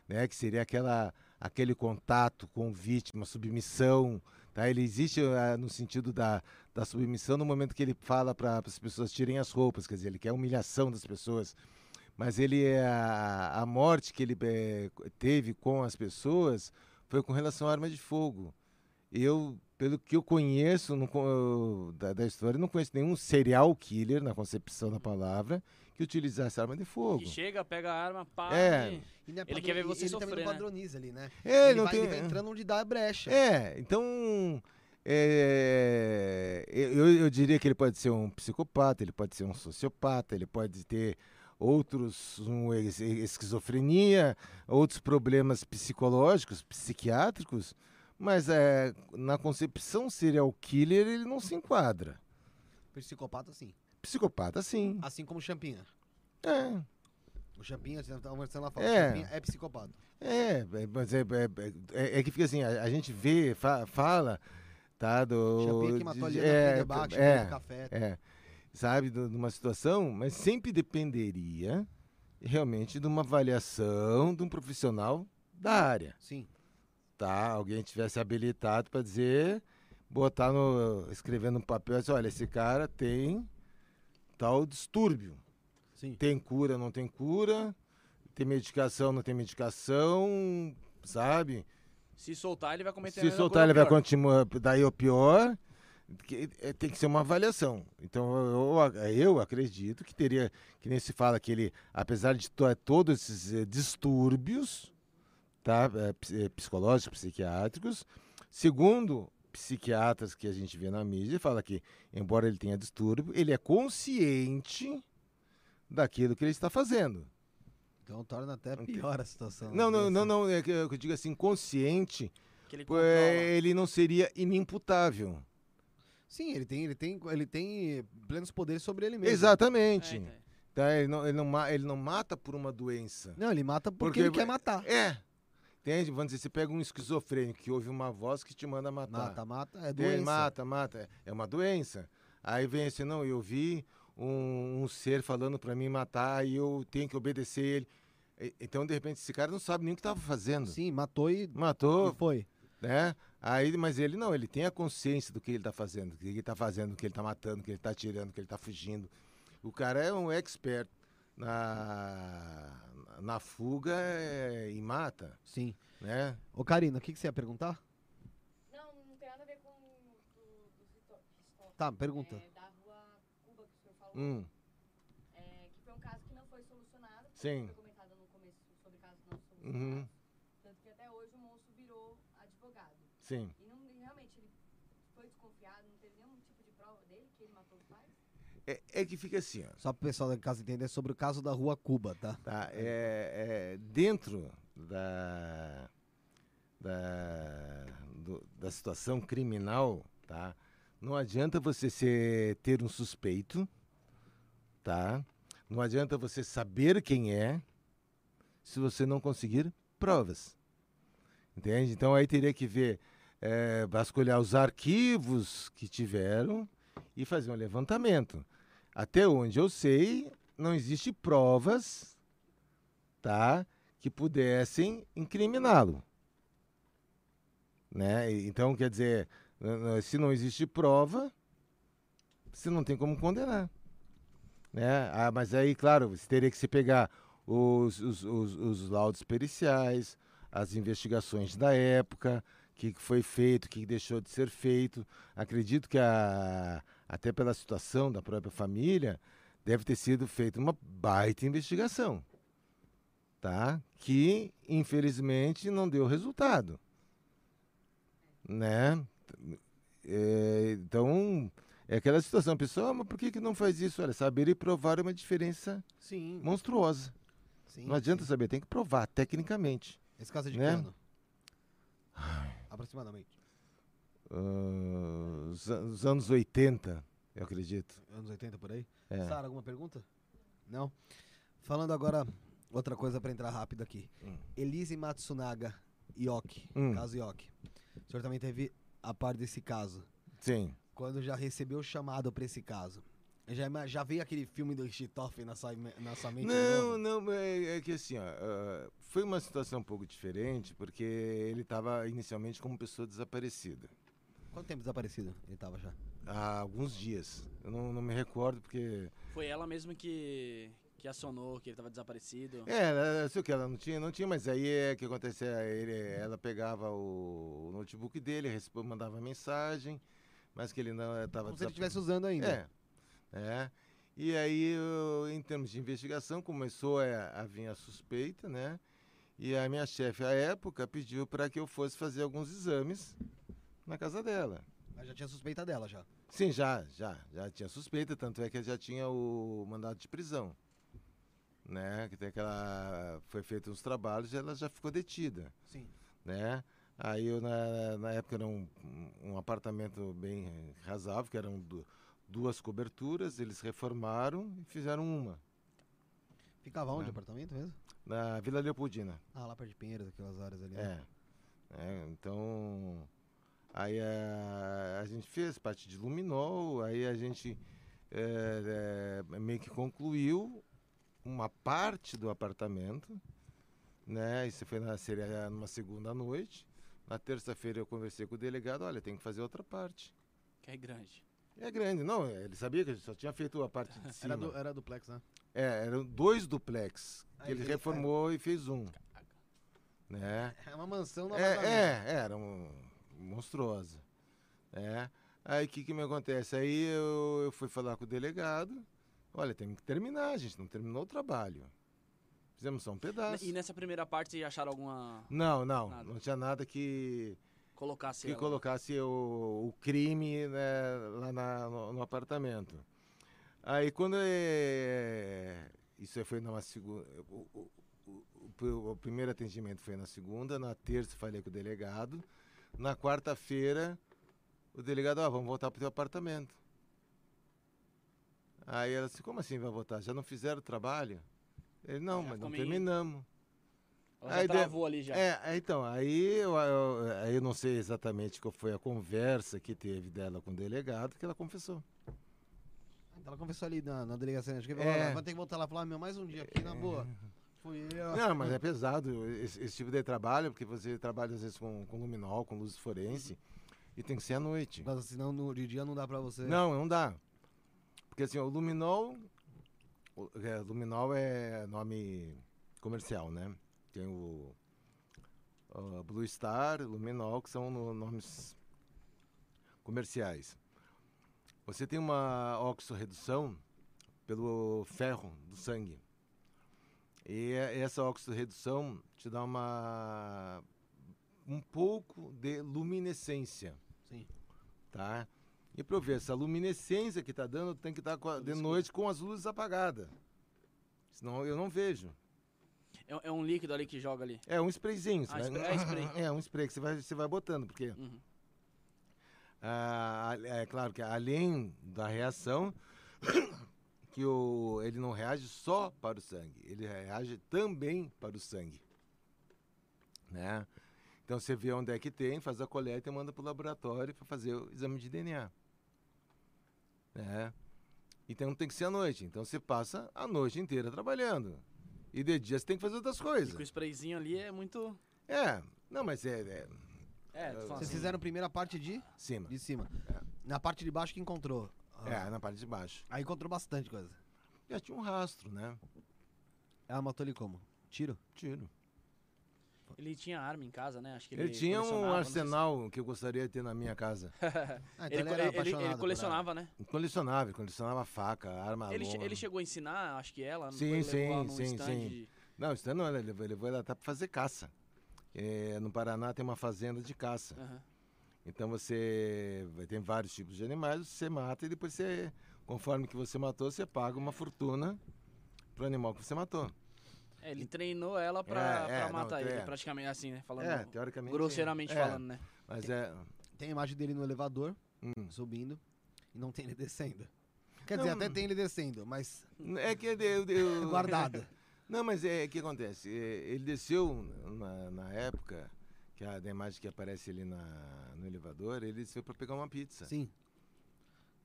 né? Que seria aquela aquele contato com vítima, submissão, tá? Ele existe ah, no sentido da, da submissão no momento que ele fala para as pessoas tirem as roupas, quer dizer, ele quer a humilhação das pessoas Mas ele é a, a morte que ele eh, teve com as pessoas foi com relação à arma de fogo. Eu, pelo que eu conheço não co- da, da história, não conheço nenhum serial killer, na concepção da palavra, que utilizasse arma de fogo. Que chega, pega a arma, pá. É. e- E é Ele quer ver você ele sofrer, também né? não padroniza ali, né? É, ele, não vai, tem... ele vai entrando onde dá a brecha. É, então é, eu, eu diria que ele pode ser um psicopata, ele pode ser um sociopata, ele pode ter outros, um, es- esquizofrenia, outros problemas psicológicos, psiquiátricos, mas é, na concepção serial killer ele não se enquadra. Psicopata, sim. Psicopata, sim. Assim como o Champinha. É, O Champinha, você tá conversando lá fora. É. O Champinha é psicopata. é, é, mas é, é, é- é que fica assim, a, a gente vê, fa- fala, tá, do... Champinha que matou ali de- frente é, é, do café. É, sabe, de de uma situação, mas sempre dependeria realmente de uma avaliação de um profissional da área, Sim. tá? Alguém tivesse habilitado para dizer, botar no, escrever no papel, assim, olha, esse cara tem tal distúrbio, Sim. tem cura, não tem cura, tem medicação, não tem medicação, sabe? Se soltar, ele vai cometer Se soltar, ele vai continuar. Daí o pior. que- é, tem que ser uma avaliação. Então, eu, eu- acredito que teria. Que nem se fala que ele, apesar de to- todos esses eh, distúrbios tá, eh, psicológicos, psiquiátricos, segundo psiquiatras que a gente vê na mídia, fala que, embora ele tenha distúrbio, ele é consciente daquilo que ele está fazendo. Então torna até pior a situação. Não, não, Desse- não, não, é que eu digo assim, consciente Que ele é, ele não seria inimputável. Sim, ele tem, ele tem, ele tem plenos poderes sobre ele mesmo. É, Exatamente. então. Tá? Ele, não, ele, não, ele não mata por uma doença. Não, ele mata porque, Porque ele quer matar. É. Entende? Vamos dizer, você pega um esquizofrênico que ouve uma voz que te manda matar. Mata, mata, é doença. mata, mata. É uma doença. Aí vem assim, não, eu vi um, um ser falando pra mim matar e eu tenho que obedecer ele. E- Então, de repente, esse cara não sabe nem o que estava fazendo. Sim, matou e, Matou, e foi. né? Aí, mas ele não, ele tem a consciência do que ele está fazendo, do que ele está fazendo, do que ele está matando, do que ele está tirando, do que ele está fugindo. O cara é um expert na, na fuga é, e mata, Sim. né? Ô, Karina, o que, que você ia perguntar? Não, não tem nada a ver com do, rito- Tá, pergunta. é, da rua Cuba que o senhor falou. Hum, é, que foi um caso que não foi solucionado. Sim. Foi comentado no começo sobre casos não solucionados. uhum, Tanto que até hoje o monstro virou advogado. sim. E, não, e realmente ele foi desconfiado, não teve nenhum tipo de prova dele que ele matou os pais. É, é que fica assim, ó. Só pro pessoal da casa entender sobre o caso da rua Cuba, tá? Tá, é, é, dentro da, da, do- da situação criminal, tá? Não adianta você ser, ter um suspeito, tá? Não adianta você saber quem é se você não conseguir provas. Entende? Então aí teria que ver, é, vasculhar os arquivos que tiveram e fazer um levantamento. Até onde eu sei, não existe provas, tá, que pudessem incriminá-lo, né? Então, quer dizer, se não existe prova, você não tem como condenar, né? Ah, mas aí, claro, você teria que se pegar os, os, os, os laudos periciais, as investigações da época, o que foi feito, o que deixou de ser feito. Acredito que a, até pela situação da própria família, deve ter sido feita uma baita investigação, tá? Que infelizmente não deu resultado, né? É, então é aquela situação, pessoal, "Ah, mas por que, que não faz isso? Olha, saber e provar é uma diferença Sim. monstruosa. sim Não adianta sim. saber, tem que provar tecnicamente. Esse caso é de né? Aproximadamente. Ah, os, an- os anos 80, eu acredito. Anos 80 por aí? É. Sara, alguma pergunta? Não? Falando agora, outra coisa pra entrar rápido aqui. Hum. Elise Matsunaga Yoki, Hum. caso Yoki. O senhor também teve a par desse caso. Sim. Quando já recebeu o chamado pra esse caso. Já, já veio aquele filme do Chitoff na sua, na sua mente? Não, novo? não, é, é que assim, ó, ah, foi uma situação um pouco diferente, porque ele estava inicialmente como pessoa desaparecida. Quanto tempo desaparecido ele tava já? Há alguns dias. Eu não, não me recordo, porque. Foi ela mesma que, que acionou, que ele tava desaparecido. É, sei o que, ela não tinha, não tinha, mas aí é o que acontecia, ele, ela pegava o, o notebook dele, mandava mensagem, mas que ele não estava Como se ele estivesse usando ainda. É, é. E aí, eu, em termos de investigação, começou a, a vir a suspeita, né? E a minha chefe, à época, pediu para que eu fosse fazer alguns exames na casa dela. Mas já tinha suspeita dela já. Sim, já, já, já tinha suspeita, tanto é que já tinha o mandado de prisão, né? Que tem aquela, foi feito uns trabalhos e ela já ficou detida, Sim. né? Aí eu, na, na época era um, um apartamento bem razoável, que eram du- duas coberturas, eles reformaram e fizeram uma, Ficava onde É. o apartamento mesmo? na Vila Leopoldina. Ah, lá perto de Pinheiros, aquelas áreas ali. né? É. É, então, aí a, a gente fez parte de luminol, aí a gente é, é, meio que concluiu uma parte do apartamento, né? Isso foi na, seria numa segunda noite. Na terça-feira eu conversei com o delegado, olha, tem que fazer outra parte. Que é grande. É grande, não, ele sabia que a gente só tinha feito a parte de cima. Era, du- era duplex, né? É, eram dois duplex, que Aí ele ele- reformou e fez um. Né? É uma mansão na É, é, era um, monstruosa. É. Aí o que, que me acontece? Aí eu, eu fui falar com o delegado. Olha, tem que terminar, a gente não terminou o trabalho. Fizemos só um pedaço. E nessa primeira parte acharam alguma. Não, não, Nada. não tinha nada que, Colocasse que ela? colocasse o, o crime né, lá na- no, no apartamento. Aí quando é, isso foi numa segunda. O- o- o primeiro atendimento foi na segunda, na terça falei com o delegado, na quarta-feira o delegado, ó, vamos voltar pro teu apartamento. Aí ela disse, como assim vai voltar? Já não fizeram o trabalho? Ele, não, Já mas não terminamos. Ela já Aí de- travou ali já. É, então, aí eu, eu, aí eu não sei exatamente qual foi a conversa que teve dela com o delegado, que ela confessou. Então ela confessou ali na, na delegacia. Acho que É. vai ter que voltar lá e falar, meu, mais um dia aqui, na boa. Fui eu. Não, mas é pesado esse, esse tipo de trabalho, porque você trabalha às vezes com, com luminol, com luz forense, e tem que ser à noite. Mas senão no, de dia não dá pra você. Não, não dá. Porque assim, o luminol, o, é, luminol é nome comercial, né? Tem o, o Blue Star, Luminol, que são no- nomes comerciais. Você tem uma oxorredução pelo ferro do sangue. E é- essa oxorredução te dá uma um pouco de luminescência Sim. tá? E para ver essa luminescência que tá dando, tem que estar de noite com as luzes apagadas. Senão eu não vejo. É, é um líquido ali que joga ali. É um sprayzinho. Ah, vai- é spray. É um spray que você vai, você vai botando, porque Uhum. ah, é claro que além da reação, que o, ele não reage só para o sangue, ele reage também para o sangue. Né? Então você vê onde é que tem, faz a coleta e manda para o laboratório para fazer o exame de DNA. Né? Então tem que ser à noite. Então você passa a noite inteira trabalhando. E de dia você tem que fazer outras E coisas. com o sprayzinho ali é muito. É, não, mas é, é É, Vocês assim. fizeram a primeira parte de, cima. de cima. É. Na parte de baixo que encontrou. Ah, É, na parte de baixo. Aí encontrou bastante coisa. Já tinha um rastro, né? Ela matou ele como? Tiro? Tiro. Ele tinha arma em casa, né? Acho que ele, Ele, tinha um colecionava, arsenal que eu gostaria de ter na minha casa. Ah, então Ele, ele, ele- ele- colecionava, né? Colecionável, colecionava faca, arma Ele, che- longa. ele chegou a ensinar, acho que ela, não Sim, sim, sim, stand sim. Não, isso não, ele levou, ele levou ela até para fazer caça. É, no Paraná tem uma fazenda de caça. Aham. Então você vai- tem vários tipos de animais, você mata e depois você, conforme que você matou, você paga uma fortuna pro animal que você matou. É, ele treinou ela pra, É, é, pra não, matar ele, é. praticamente assim, né? Falando É, teoricamente. grosseiramente é, falando, né? Mas é. Tem a imagem dele no elevador, hum. subindo, e não tem ele descendo. Quer Não, dizer, até tem ele descendo, mas É que eu, eu, guardado. Não, mas é o que acontece. é, ele desceu na, na época, que a da imagem que aparece ali na, no elevador, ele desceu para pegar uma pizza. Sim.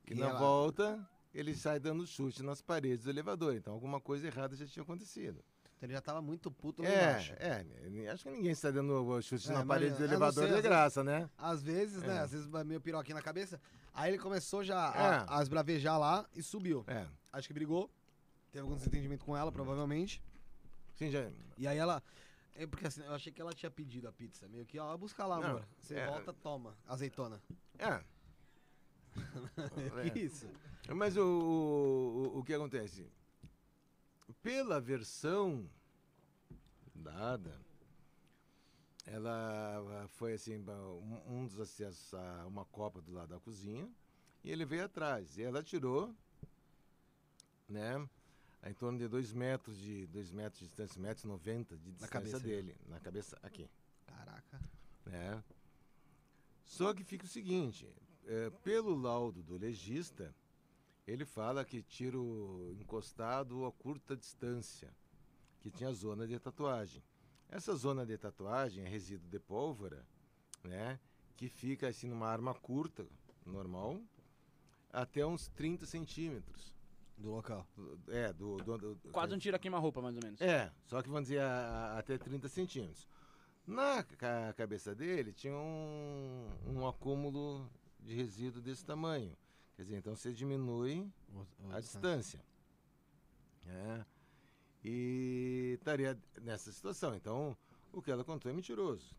E E na ela- volta, ele sai dando chute nas paredes do elevador. Então alguma coisa errada já tinha acontecido. Então ele já tava muito puto lá É, embaixo. é, acho que ninguém está dando chute É, na parede do a elevador ser, de graça, né? Às vezes, né? É. Às vezes vai meio piroquinha na cabeça. Aí ele começou já É. a, a esbravejar lá e subiu. É. Acho que brigou. Teve algum desentendimento com ela, provavelmente. Sim, já. E aí ela. É porque assim, eu achei que ela tinha pedido a pizza. Meio que, ó, busca lá, Não, amor. Você é. volta, toma. Azeitona. É. Que isso? Mas o, o, o que acontece? Pela versão dada, ela foi assim, um dos acessos a uma copa do lado da cozinha, e ele veio atrás. E ela tirou, né? Em torno de 2 metros de 2 metros de distância, 1,90 metros 90 de distância cabeça dele. Na cabeça aqui Caraca. né? Só que fica o seguinte, é, pelo laudo do legista, ele fala que tiro encostado a curta distância, que tinha zona de tatuagem. Essa zona de tatuagem é resíduo de pólvora, né? Que fica assim numa arma curta, normal, até uns 30 centímetros. Do local. É, do... do, do- do- Quase um tiro a queima-roupa, mais ou menos. é, só que vamos dizer a- a- até 30 centímetros. Na ca- cabeça dele tinha um, um acúmulo de resíduo desse tamanho. Quer dizer, então você diminui a distância. É. E estaria nessa situação. Então, o que ela contou é mentiroso.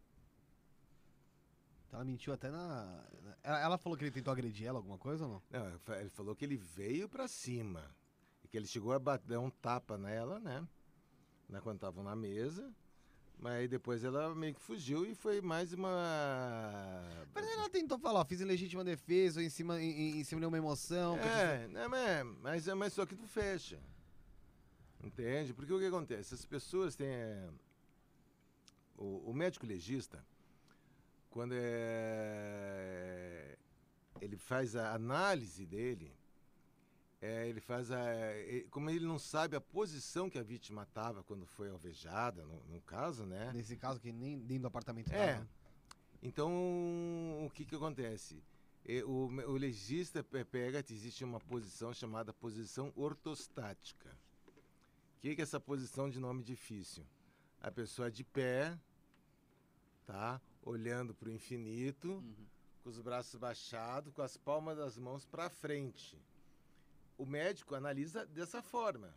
Ela mentiu até na. Ela, ela falou que ele tentou agredir ela, alguma coisa ou não? Não, ele fa- ele falou que ele veio pra cima. E que ele chegou a bater dar um tapa nela, né? Na, quando estavam na mesa. Mas aí depois ela meio que fugiu e foi mais uma. Mas ela tentou falar, ó, fiz em legítima defesa, em cima, em, em- cima de uma emoção. É, né, mas, mas, mas só que tu fecha. Entende? Porque o que acontece? As pessoas têm. é, o, o médico legista, quando é, ele faz a análise dele, é, ele faz a. e- Como ele não sabe a posição que a vítima estava quando foi alvejada, no, no caso, né? Nesse caso, que nem dentro do apartamento É. tava. Então, o que que acontece? O, o legista pe- pega, existe uma posição chamada posição ortostática. O que que é essa posição de nome difícil? A pessoa de pé, tá? Olhando para o infinito, Uhum. com os braços baixados, com as palmas das mãos para frente. O médico analisa dessa forma.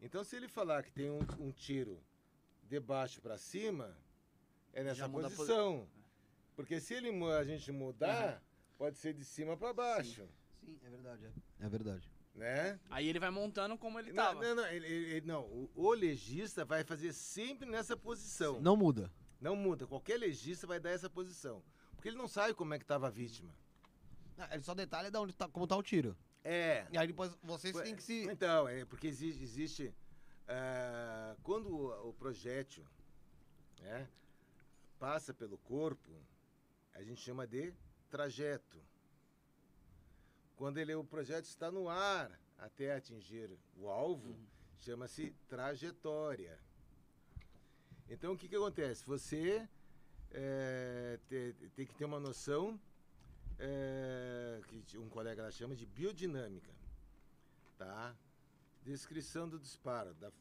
Então, se ele falar que tem um, um tiro de baixo para cima, é nessa a posi- posição. Porque se ele, a gente mudar, pode ser de cima para baixo, Sim, é verdade. É, é verdade. né? Aí ele vai montando como ele Não, tava. não, não, ele- ele- não, o, o legista vai fazer sempre nessa posição. Não muda. Não muda. Qualquer legista vai dar essa posição. Porque ele não sabe como é que estava a vítima. Ah, Ele só detalha de onde tá, como tá o tiro. É. E aí depois vocês Foi- têm que se. Então, é porque existe. existe ah, quando o, o projétil né, passa pelo corpo, a gente chama de trajeto. Quando ele, o projétil está no ar até atingir o alvo, chama-se trajetória. Então, o que, que acontece? Você é, te- tem que ter uma noção é, que um colega lá chama de biodinâmica tá? Descrição do disparo da,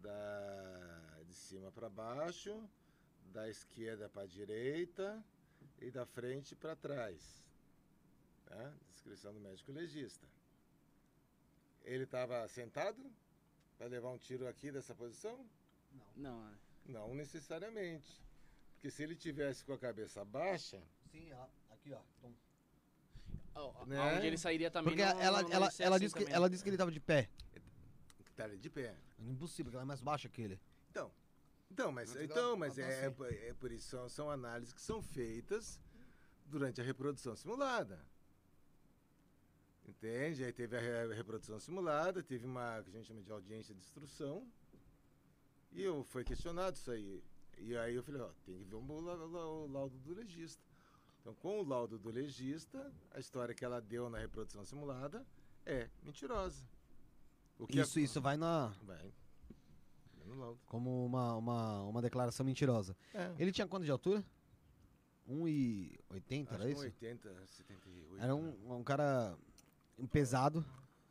da de cima para baixo, da esquerda para a direita e da frente para trás, tá? Descrição do médico legista. Ele estava sentado para levar um tiro aqui dessa posição? Não, é. Não necessariamente, porque se ele tivesse com a cabeça baixa, Sim, ó, aqui, ó. Ó, Né? Aonde ele sairia também Porque não- ela, não ela, ela, assim disse que, também. ela disse que ele tava de pé. estaria de pé. Impossível, porque ela é mais baixa que ele. Então, então, mas, então, mas é, é, noção. por- é por isso são, são análises que são feitas durante a reprodução simulada. Entende? Aí teve a re- reprodução simulada, teve uma que a gente chama de audiência de instrução. E eu foi questionado isso aí. E aí eu falei, ó, tem que ver o, la- la- o laudo do legista. Então, com o laudo do legista, a história que ela deu na reprodução simulada é mentirosa. O que Isso, é- isso vai na, Vai. No laudo. como uma, uma, uma declaração mentirosa. É. Ele tinha quanto de altura? 1,80, Acho era isso? um 80, 78. Era um, um cara pesado.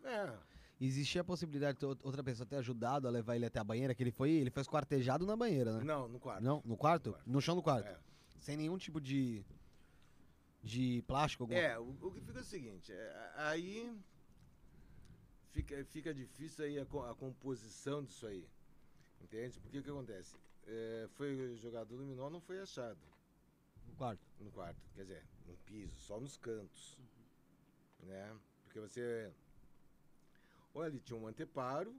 É, Existia a possibilidade de outra pessoa ter ajudado a levar ele até a banheira, que ele foi, ele foi esquartejado na banheira, né? não, no quarto. Não, no quarto? No quarto. No chão do quarto. É. Sem nenhum tipo de de plástico alguma É, o, o que fica é o seguinte, é, aí fica, fica difícil aí a, a composição disso aí. Entende? Porque o que acontece? É, foi jogado o luminol, não foi achado No quarto. no quarto. Quer dizer, no piso, só nos cantos. Né? Porque você. Olha, ali tinha um anteparo,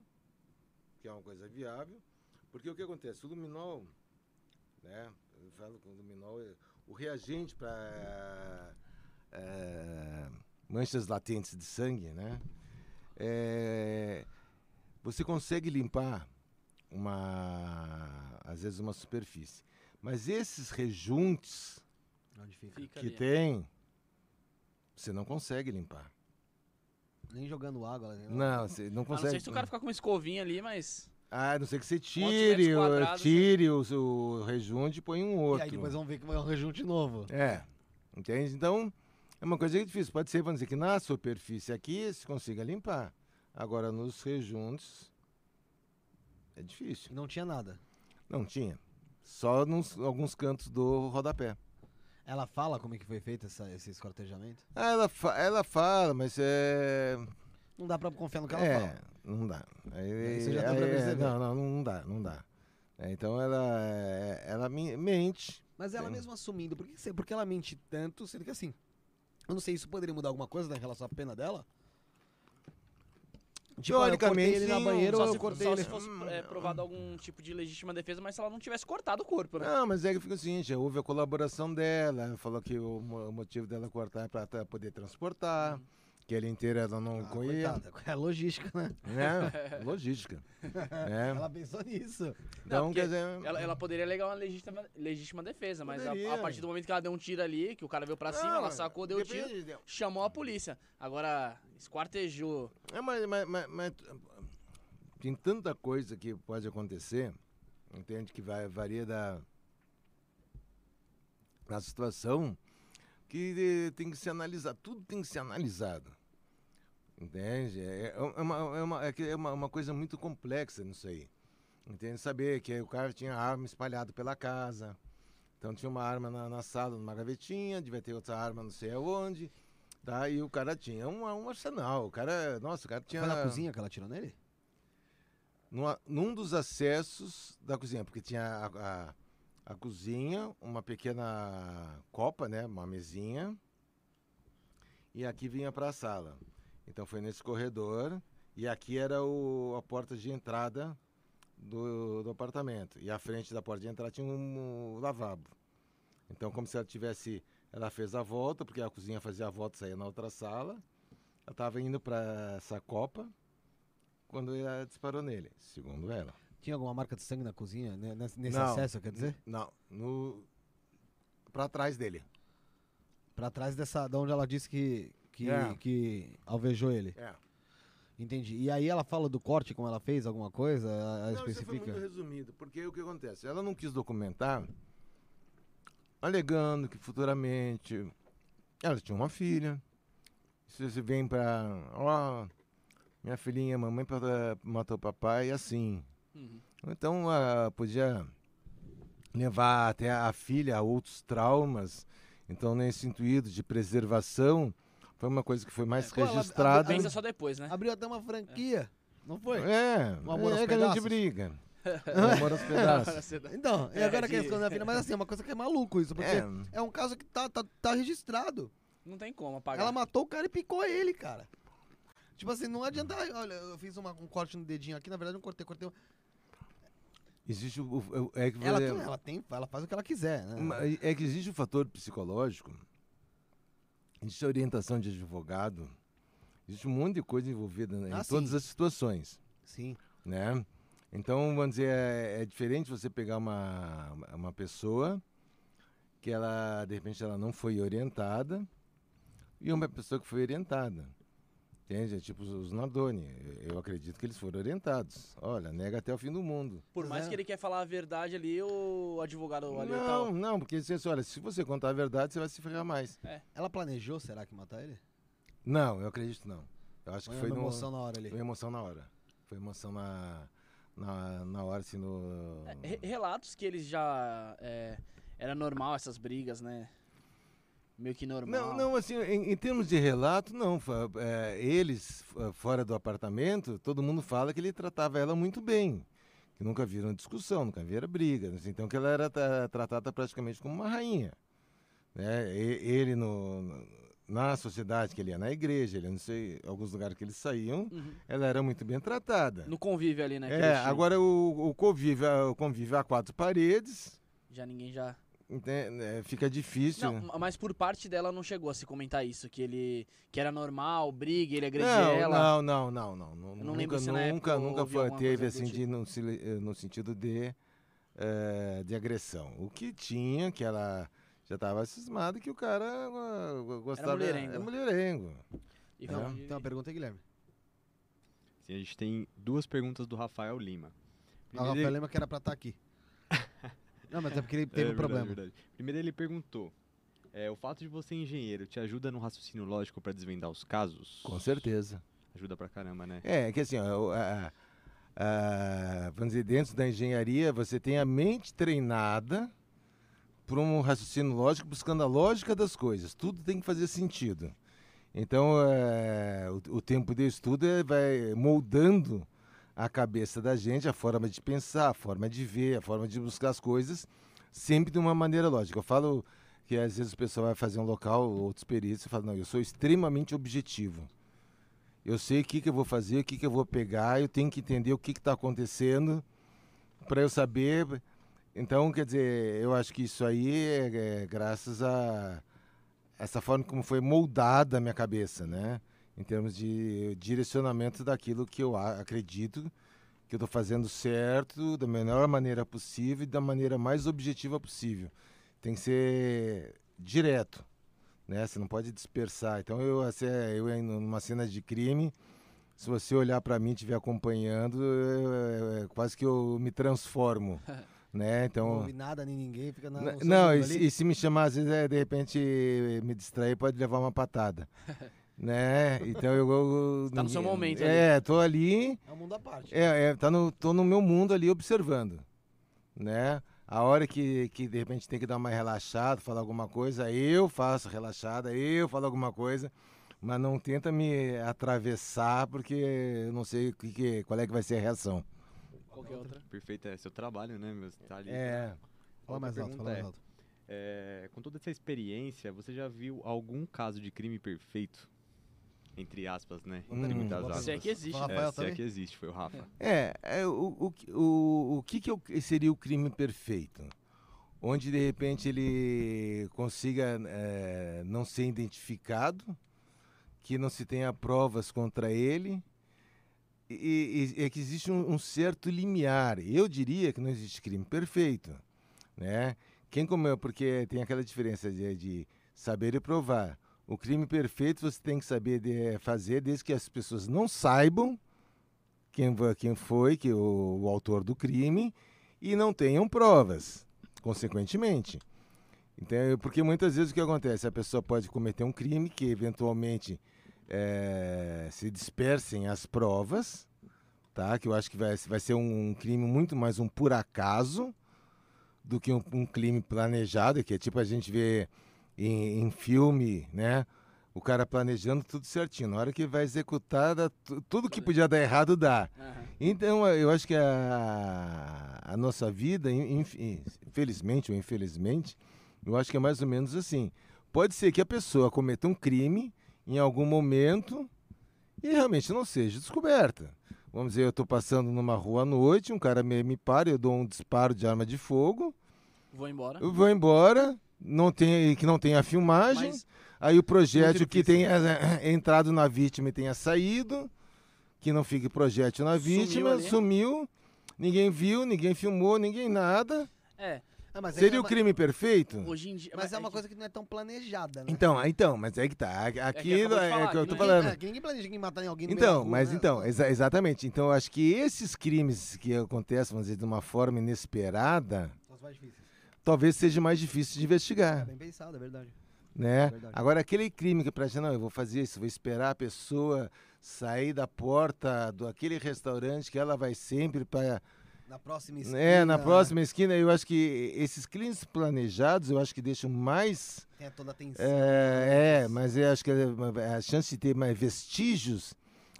que é uma coisa viável. Porque o que acontece? O luminol, né? Eu falo com o luminol, é- o reagente para manchas latentes de sangue, né? É, você consegue limpar uma, às vezes uma superfície, mas esses rejuntes Onde fica? Fica que ali. tem, você não consegue limpar. Nem jogando água. né? Não, você não A não consegue. ser se o cara ficar com uma escovinha ali, mas. Ah, a não ser que você tire, o- quadrados, tire o, o rejunte e põe um E outro. aí depois vamos ver que vai um rejunte novo. É, entende? Então, é uma coisa que é difícil. Pode ser, vamos dizer, que na superfície aqui se consiga limpar. Agora, nos rejuntes, é difícil. E não tinha nada. Não tinha. Só nos alguns cantos do rodapé. Ela fala como é que foi feito essa- esse escortejamento? Ela, fa- ela fala, mas é... Não dá pra confiar no que ela é, fala. não dá. Aí, É, isso já dá aí, pra é, perceber. não, não, não dá, não dá. É, então ela, é, ela men- mente. Mas ela mesmo assumindo, por que, você- por que ela mente tanto, sendo que assim, eu não sei, isso poderia mudar alguma coisa né, em relação à pena dela? Tipo, ah, eu cortei Teoricamente, ele na banheira ou Só, eu se, cortei só ele... se fosse é, provado algum tipo de legítima defesa, mas se ela não tivesse cortado o corpo, né? Não, mas é que fica o seguinte, houve a colaboração dela, ela falou que o, mo- o motivo dela cortar é para poder transportar, que ela inteira ela não Ah, conhecia. coitada, é logística, né? Né? Logística. É. Ela pensou nisso. Então, porque quer dizer. Ela, ela poderia alegar uma legítima, legítima defesa, mas a, a partir do momento que ela deu um tiro ali, que o cara veio pra cima, ela sacou, deu o tiro, de- chamou a polícia. Agora, esquartejou. É, mas, mas, mas- mas tem tanta coisa que pode acontecer, entende? Que vai, varia da, da situação, que eh, tem que ser analisado. Tudo tem que ser analisado. Entende? É, é uma, é, uma, é é uma, uma coisa muito complexa nisso aí. Entende? Saber que o cara tinha arma espalhada pela casa. Então tinha uma arma na, na sala, numa gavetinha, devia ter outra arma não sei aonde. Tá? E o cara tinha um, um arsenal. O cara, nossa, o cara tinha. Foi na cozinha que ela atirou nele? numa- num dos acessos da cozinha, porque tinha a, a, a cozinha, uma pequena copa, né, uma mesinha, e aqui vinha para a sala. Então foi nesse corredor e aqui era o, a porta de entrada do, do apartamento e à frente da porta de entrada tinha um, lavabo. Então como se ela tivesse, ela fez a volta porque a cozinha fazia a volta, e saía na outra sala. Ela estava indo para essa copa quando ela disparou nele, segundo ela. Tinha alguma marca de sangue na cozinha, né, nesse nesse Não. acesso, quer dizer? Não, no para trás dele. Pra trás dessa, da onde ela disse que, que, É. que alvejou ele. É. Entendi. E aí ela fala do corte, como ela fez, alguma coisa? Ela Não, isso foi especifica? muito resumido, porque o que acontece? Ela não quis documentar, alegando que futuramente ela tinha uma filha. Se você vem pra. Ó, minha filhinha, mamãe matou o papai, assim. Uhum. Então ah, podia levar até a filha a outros traumas. Então, nesse intuito de preservação, foi uma coisa que foi mais Pô, ela- registrada. Pensa só depois, né? Abriu até uma franquia, não foi? É, Um amor é que a gente pedaços. briga. Um amor aos pedaços. Então, e É, agora que de- a a filha, mas assim, é uma coisa que é maluco isso, porque É. é, um caso que tá, tá, tá registrado. Não tem como apagar. Ela matou o cara e picou ele, cara. Tipo assim, não adianta. Olha, eu fiz uma- um corte no dedinho aqui, na verdade eu não cortei, cortei. Existe o, o- é que Ela, é- tem, ela tem, ela faz o que ela quiser, né? uma- é que existe o fator psicológico, existe a orientação de advogado, existe um monte de coisa envolvida né, em Ah, todas sim. as situações, Sim. né? Então, vamos dizer, é, é diferente você pegar uma, uma pessoa que ela, de repente, ela não foi orientada e uma pessoa que foi orientada. Entende? É tipo os Nardoni. Eu acredito que eles foram orientados. Olha, nega até o fim do mundo. Por mais É. que ele quer falar a verdade ali, o advogado ali Não, não, porque você, olha, se você contar a verdade, você vai se ferrar mais. Ela planejou, será que matar ele? Não, eu acredito não. Eu acho que Foi foi uma no, emoção na hora ali. foi emoção na hora. Foi emoção na, na, na hora, assim, no... É, re- relatos que eles já. É, era normal essas brigas, né? Meio que normal. Não, não, assim, em, em termos de relato, não. é, eles, f- fora do apartamento, todo mundo fala que ele tratava ela muito bem. Que nunca viram discussão, nunca viram briga. assim, Então que ela era tra- tratada praticamente como uma rainha. Né? E- Ele no, no- na sociedade, que ele ia na igreja, ele não sei, alguns lugares que eles saíam, Uhum. ela era muito bem tratada. No convívio ali, né? É, agora o, o convívio, o convívio a quatro paredes, Já ninguém já. Entende? É, fica difícil. Não, ma- mas por parte dela não chegou a se comentar isso, que ele que era normal, briga, ele agredia Não, ela. não, não, não, não, não. Eu não nunca, lembro se na época nunca, nunca foi, teve assim de, tipo. no, sili- eh, no sentido de, eh, de agressão. O que tinha, que ela já estava cismada, que o cara ah, gostava. mulherengo. É mulherengo. E uma, onde- tem uma pergunta aí, Guilherme. Sim, a gente tem duas perguntas do Rafael Lima. A Primeiro Rafael ele- lembra que era pra estar aqui. Não, mas é porque ele teve É um verdade, problema. verdade. Primeiro ele perguntou: é, o fato de você ser engenheiro te ajuda no raciocínio lógico pra desvendar os casos? Com certeza. Ajuda pra caramba, né? É, que assim, ó, o- a- a- vamos dizer, dentro da engenharia, você tem a mente treinada para um raciocínio lógico, buscando a lógica das coisas. Tudo tem que fazer sentido. Então, é, o, o tempo de estudo é, vai moldando a cabeça da gente, a forma de pensar, a forma de ver, a forma de buscar as coisas, sempre de uma maneira lógica. Eu falo que às vezes o pessoal vai fazer um local, outros períodos, e fala, não, eu sou extremamente objetivo. Eu sei o que, que eu vou fazer, o que, que eu vou pegar, eu tenho que entender o que está acontecendo para eu saber. Então, quer dizer, eu acho que isso aí é, é graças a essa forma como foi moldada a minha cabeça, né? Em termos de direcionamento daquilo que eu acredito que eu estou fazendo certo, da melhor maneira possível e da maneira mais objetiva possível. Tem que ser direto né? Você não pode dispersar. Então eu, assim, eu em numa cena de crime, se você olhar para mim e estiver acompanhando, eu- é- é quase que eu me transformo, né? Não Então ouve nada nem ninguém, fica na. Não, mundo e, se- e se me chamar às vezes é de repente me distrair pode levar uma patada, né? Então eu, eu Tá no seu momento É, tô ali, É um mundo à parte. é, é, tá no, tô no meu mundo ali observando, né? A hora que, que de repente tem que dar uma relaxada, falar alguma coisa, eu faço relaxada, eu falo alguma coisa, mas não tenta me atravessar porque eu não sei o que, que- qual é que vai ser a reação. Qualquer outra. Perfeito, é seu trabalho, né, meu? Você tá ali. É, Fala mais alto, fala mais é, alto. É, com toda essa experiência, você já viu algum caso de crime perfeito? Entre aspas, né? Hum. Entre muitas aspas. Se é que existe, né? Rafael, É, se é que existe, foi o Rafa. É, é, o, o, que- o, o que, que seria o crime perfeito? Onde de repente ele consiga é, não ser identificado, que não se tenha provas contra ele, e, e- é que existe um, um certo limiar. Eu diria que não existe crime perfeito, né? Quem comeu, porque tem aquela diferença de, de saber e provar. O crime perfeito você tem que saber de- fazer desde que as pessoas não saibam quem, quem foi que o, o autor do crime e não tenham provas, consequentemente. Então, porque muitas vezes o que acontece? A pessoa pode cometer um crime que eventualmente eh, se dispersem as provas, tá? Que eu acho que vai, vai ser um, crime muito mais um por acaso do que um, um crime planejado, que é tipo a gente vê em, em filme, né? O cara planejando tudo certinho. Na hora que vai executar, dá tu- tudo que podia dar errado dá. Aham. Então, eu acho que a, a nossa vida, in- in- infelizmente ou infelizmente, eu acho que é mais ou menos assim. Pode ser que a pessoa cometa um crime em algum momento e realmente não seja descoberta. Vamos dizer, eu estou passando numa rua à noite, um cara me, me para, eu dou um disparo de arma de fogo, Vou embora. eu vou embora, não tem, que não tenha filmagem, Mas Aí o projétil que tenha eh, entrado na vítima e tenha saído, que não fique projétil na Sumiu vítima, ali. sumiu, ninguém viu, ninguém filmou, ninguém nada. é, Ah, mas é Seria que é o uma- crime perfeito? hoje em dia. Mas é uma que- coisa que não é tão planejada, né? Então, então, mas é que tá. a- Aquilo acabou de é, falar, que eu que tô não é- falando. É, que ninguém planeja ninguém matar alguém no Então, mas né? então, exa- exatamente. Então, eu acho que esses crimes que acontecem, vamos dizer, de uma forma inesperada, São os mais difíceis. Talvez seja mais difícil de É investigar. bem pensado, é verdade. né? Verdade. Agora, aquele crime que pra gente, não, eu vou fazer isso, vou esperar a pessoa sair da porta do aquele restaurante que ela vai sempre para Na próxima esquina. É, na próxima esquina, eu acho que esses crimes planejados, eu acho que deixam mais. Tem toda a tensão. É, é, mas eu acho que a chance de ter mais vestígios,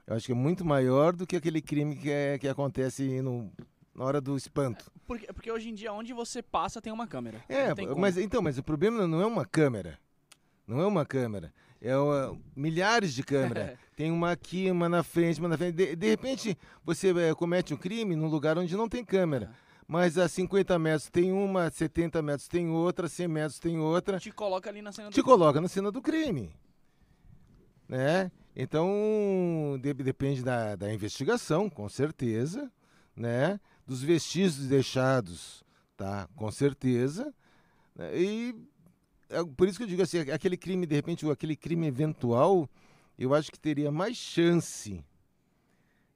eu acho que é muito maior do que aquele crime que, é, que acontece no, na hora do espanto. Porque, porque hoje em dia, onde você passa, tem uma câmera. É, tem como. mas então, mas o problema não é uma câmera. Não é uma câmera. É uma- milhares de câmeras. tem uma aqui, uma na frente, uma na frente. De, de repente, você eh, comete um crime num lugar onde não tem câmera. Mas a 50 metros tem uma, 70 metros tem outra, 100 metros tem outra. Te coloca ali na cena do Te coloca na cena do crime. Né? Então, de- depende da, da investigação, com certeza. Né? Dos vestígios deixados, tá? Com certeza. né? E é por isso que eu digo assim, aquele crime, de repente, aquele crime eventual, eu acho que teria mais chance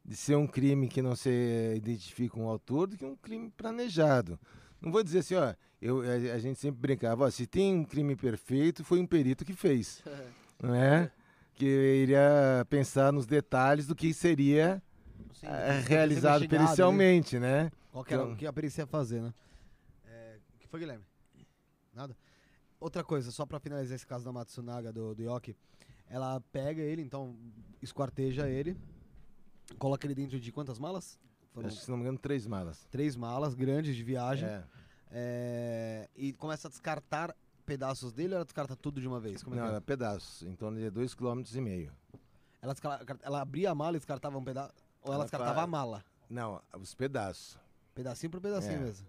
de ser um crime que não se identifica um autor do que um crime planejado. Não vou dizer assim, ó, eu, a, a gente sempre brincava, ó, se tem um crime perfeito, foi um perito que fez, não é? Que iria pensar nos detalhes do que seria Sim, tem que ser realizado investigado, né? pericialmente, né? Qual que, era, Então- o que a perícia ia fazer, né? É, o que foi, Guilherme? Nada? Outra coisa, só pra finalizar esse caso da Matsunaga, do, do Yoki, ela pega ele, então esquarteja ele, coloca ele dentro de quantas malas? Foram Acho que, se não me engano, três malas. três malas grandes de viagem. É. é, e começa a descartar pedaços dele ou ela descarta tudo de uma vez? Como é Não, é? era pedaços, em torno de dois quilômetros e meio. Ela, ela abria a mala e descartava um pedaço? Ou ela fa- a mala? Não, os pedaços. Pedacinho por pedacinho É. mesmo.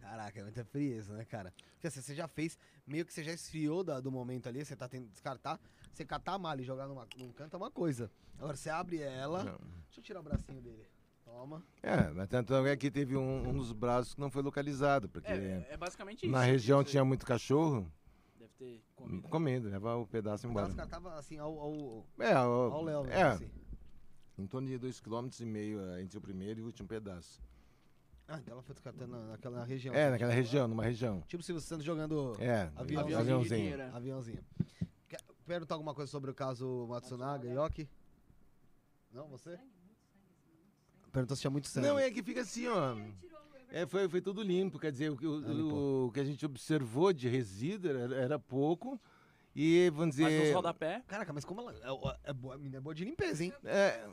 Caraca, é muita frieza, né, cara? Porque assim, você já fez, meio que você já esfriou da- do momento ali, você tá tentando descartar. Você catar a mala e jogar numa, num canto é uma coisa. Agora você abre ela. Não. Deixa eu tirar o bracinho dele. Toma. É, mas tanto é que teve um, um dos braços que não foi localizado, porque É, é basicamente isso. na região tinha muito cachorro ter comido. comendo, levava o pedaço Ela embora. descartava assim ao, ao, É, ao o- Léo, mesmo, é assim. em torno de dois quilômetros e meio eh, entre o primeiro e o último pedaço. Ah, então ela foi descartando na- naquela região. É, naquela região, numa região. Tipo se você jogando É, Aviãozinho aviãozinho. é. aviãozinho. Quer perguntar alguma coisa sobre o caso Matsunaga Yoki? Não, você? Perguntou se tinha muito sangue. Não, é que fica assim, ó. É, foi, foi tudo limpo, quer dizer, o, que- o- o que a gente observou de resíduo era, era pouco. E, vamos Mas nos dizer. rodapé, Caraca, mas como ela é, é, boa, a menina é boa de limpeza, hein? É,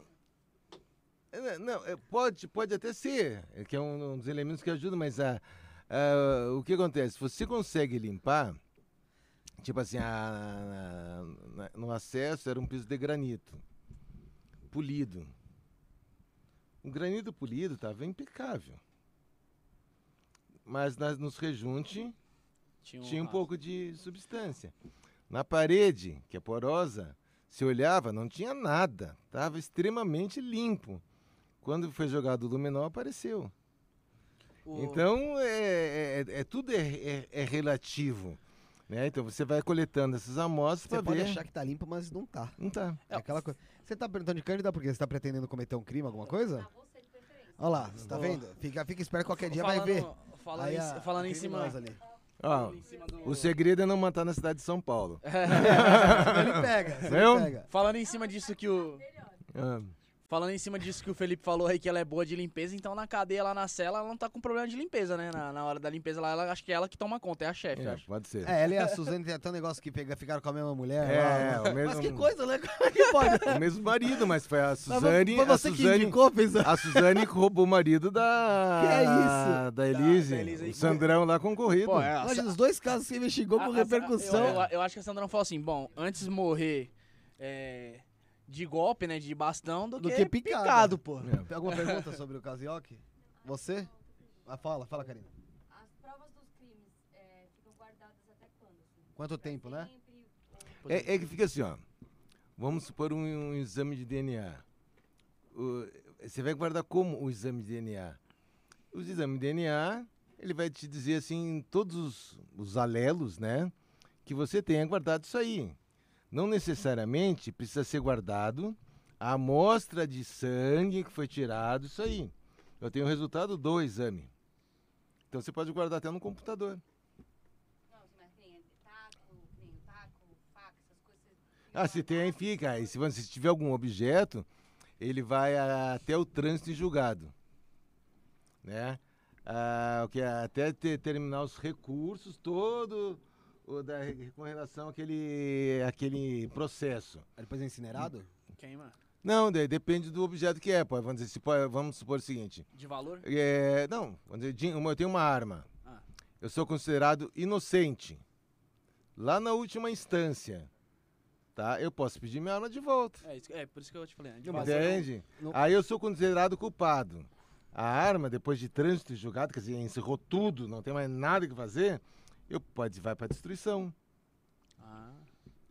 é, não, é, pode, pode até ser, é que é um, um dos elementos que ajuda, mas a, a- o que acontece? Você consegue limpar, tipo assim, a- na- no acesso era um piso de granito, polido. O granito polido estava impecável. Mas nas, nos rejunte tinha um, tinha um pouco de substância. Na parede, que é porosa, se olhava, não tinha nada. Estava extremamente limpo. Quando foi jogado o luminol, apareceu. O- Então, é, é- é- tudo é, é- é relativo. Né? Então, você vai coletando essas amostras Você para pode ver. achar que tá limpa, mas não tá. Não tá. É aquela coisa. Você tá perguntando de Cândida porque você tá pretendendo cometer um crime, alguma coisa? Pra você de preferência. Olha lá, você tá Ó. vendo? Fica, fica esperto, qualquer dia falando, vai ver. Falando, Aí em, falando em cima. ali. Do- o segredo é não matar na cidade de São Paulo. Ele pega, ele pega. Falando em cima disso que o. Ah, Falando em cima disso que o Felipe falou aí, que ela é boa de limpeza, então na cadeia lá na cela ela não tá com problema de limpeza, né? Na, na hora da limpeza lá, ela, acho que é ela que toma conta, é a chefe, é, acho. pode ser. É, ela e a Suzane tem até um negócio que pega, ficaram com a mesma mulher. É, lá, o mesmo- Mas que coisa, né? Como é que pode? O mesmo marido, mas foi a Mas Suzane. Foi a você que Suzane, indicou, fez a... A Suzane que roubou o marido da. Que é isso? Da Elise. Da- da Elise o Sandrão lá concorrido. Pô, é, a- Imagina, os dois casos que investigou com a- a- repercussão. Eu, eu, eu acho que a Sandra falou assim: bom, antes morrer é, de golpe, né? De bastão, do, Do que, que picado. picado, pô. É. Tem alguma pergunta sobre o Yoki? Você? Ah, fala, fala, Karina. As provas dos crimes é, ficam guardadas até quando? Assim? Quanto tempo, né? É, é que fica assim, ó. Vamos supor um, um exame de DNA. O- você vai guardar como o exame de DNA? Os exames de DNA, ele vai te dizer assim, todos os, os alelos, né? Que você tenha guardado isso aí. Não necessariamente precisa ser guardado a amostra de sangue que foi tirado, isso aí. Eu tenho o resultado do exame. Então você pode guardar até no computador. Ah, se tem, fica. Aí se você tiver algum objeto, ele vai até o trânsito em julgado, né? Ah, o que é até ter- terminar os recursos todo o da, com relação àquele, àquele processo. Aí Depois é incinerado? Queima. Não, de- depende do objeto que é. Pô. Vamos, dizer, se, pô, vamos supor o seguinte: De valor? é, não, vamos dizer, eu tenho uma arma. Ah. Eu sou considerado inocente. Lá na última instância, tá? Eu posso pedir minha arma de volta. É, isso- é por isso que eu te falei. né? De. Entende? não- Aí eu sou considerado culpado. A arma, depois de trânsito e julgado, quer dizer, encerrou tudo, não tem mais nada que fazer, eu pode vai para destruição. Ah.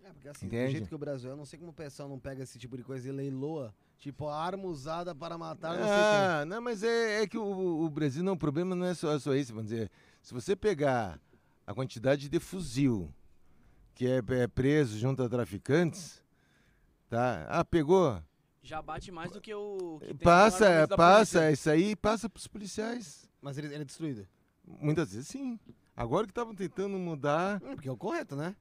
É, porque assim, Entende? do jeito que o Brasil é, eu não sei como o pessoal não pega esse tipo de coisa e leiloa. Tipo, a arma usada para matar, não sei ah, não, mas é, é que o, o Brasil não, o problema não é só, só esse, vamos dizer. Se você pegar a quantidade de fuzil que é, é preso junto a traficantes, tá? Ah, pegou? Já bate mais do que o. que Passa, passa, isso aí passa pros policiais. quem. Mas ele, ele é destruído. Muitas vezes sim. Agora que estavam tentando mudar. Hum, porque é o correto, né?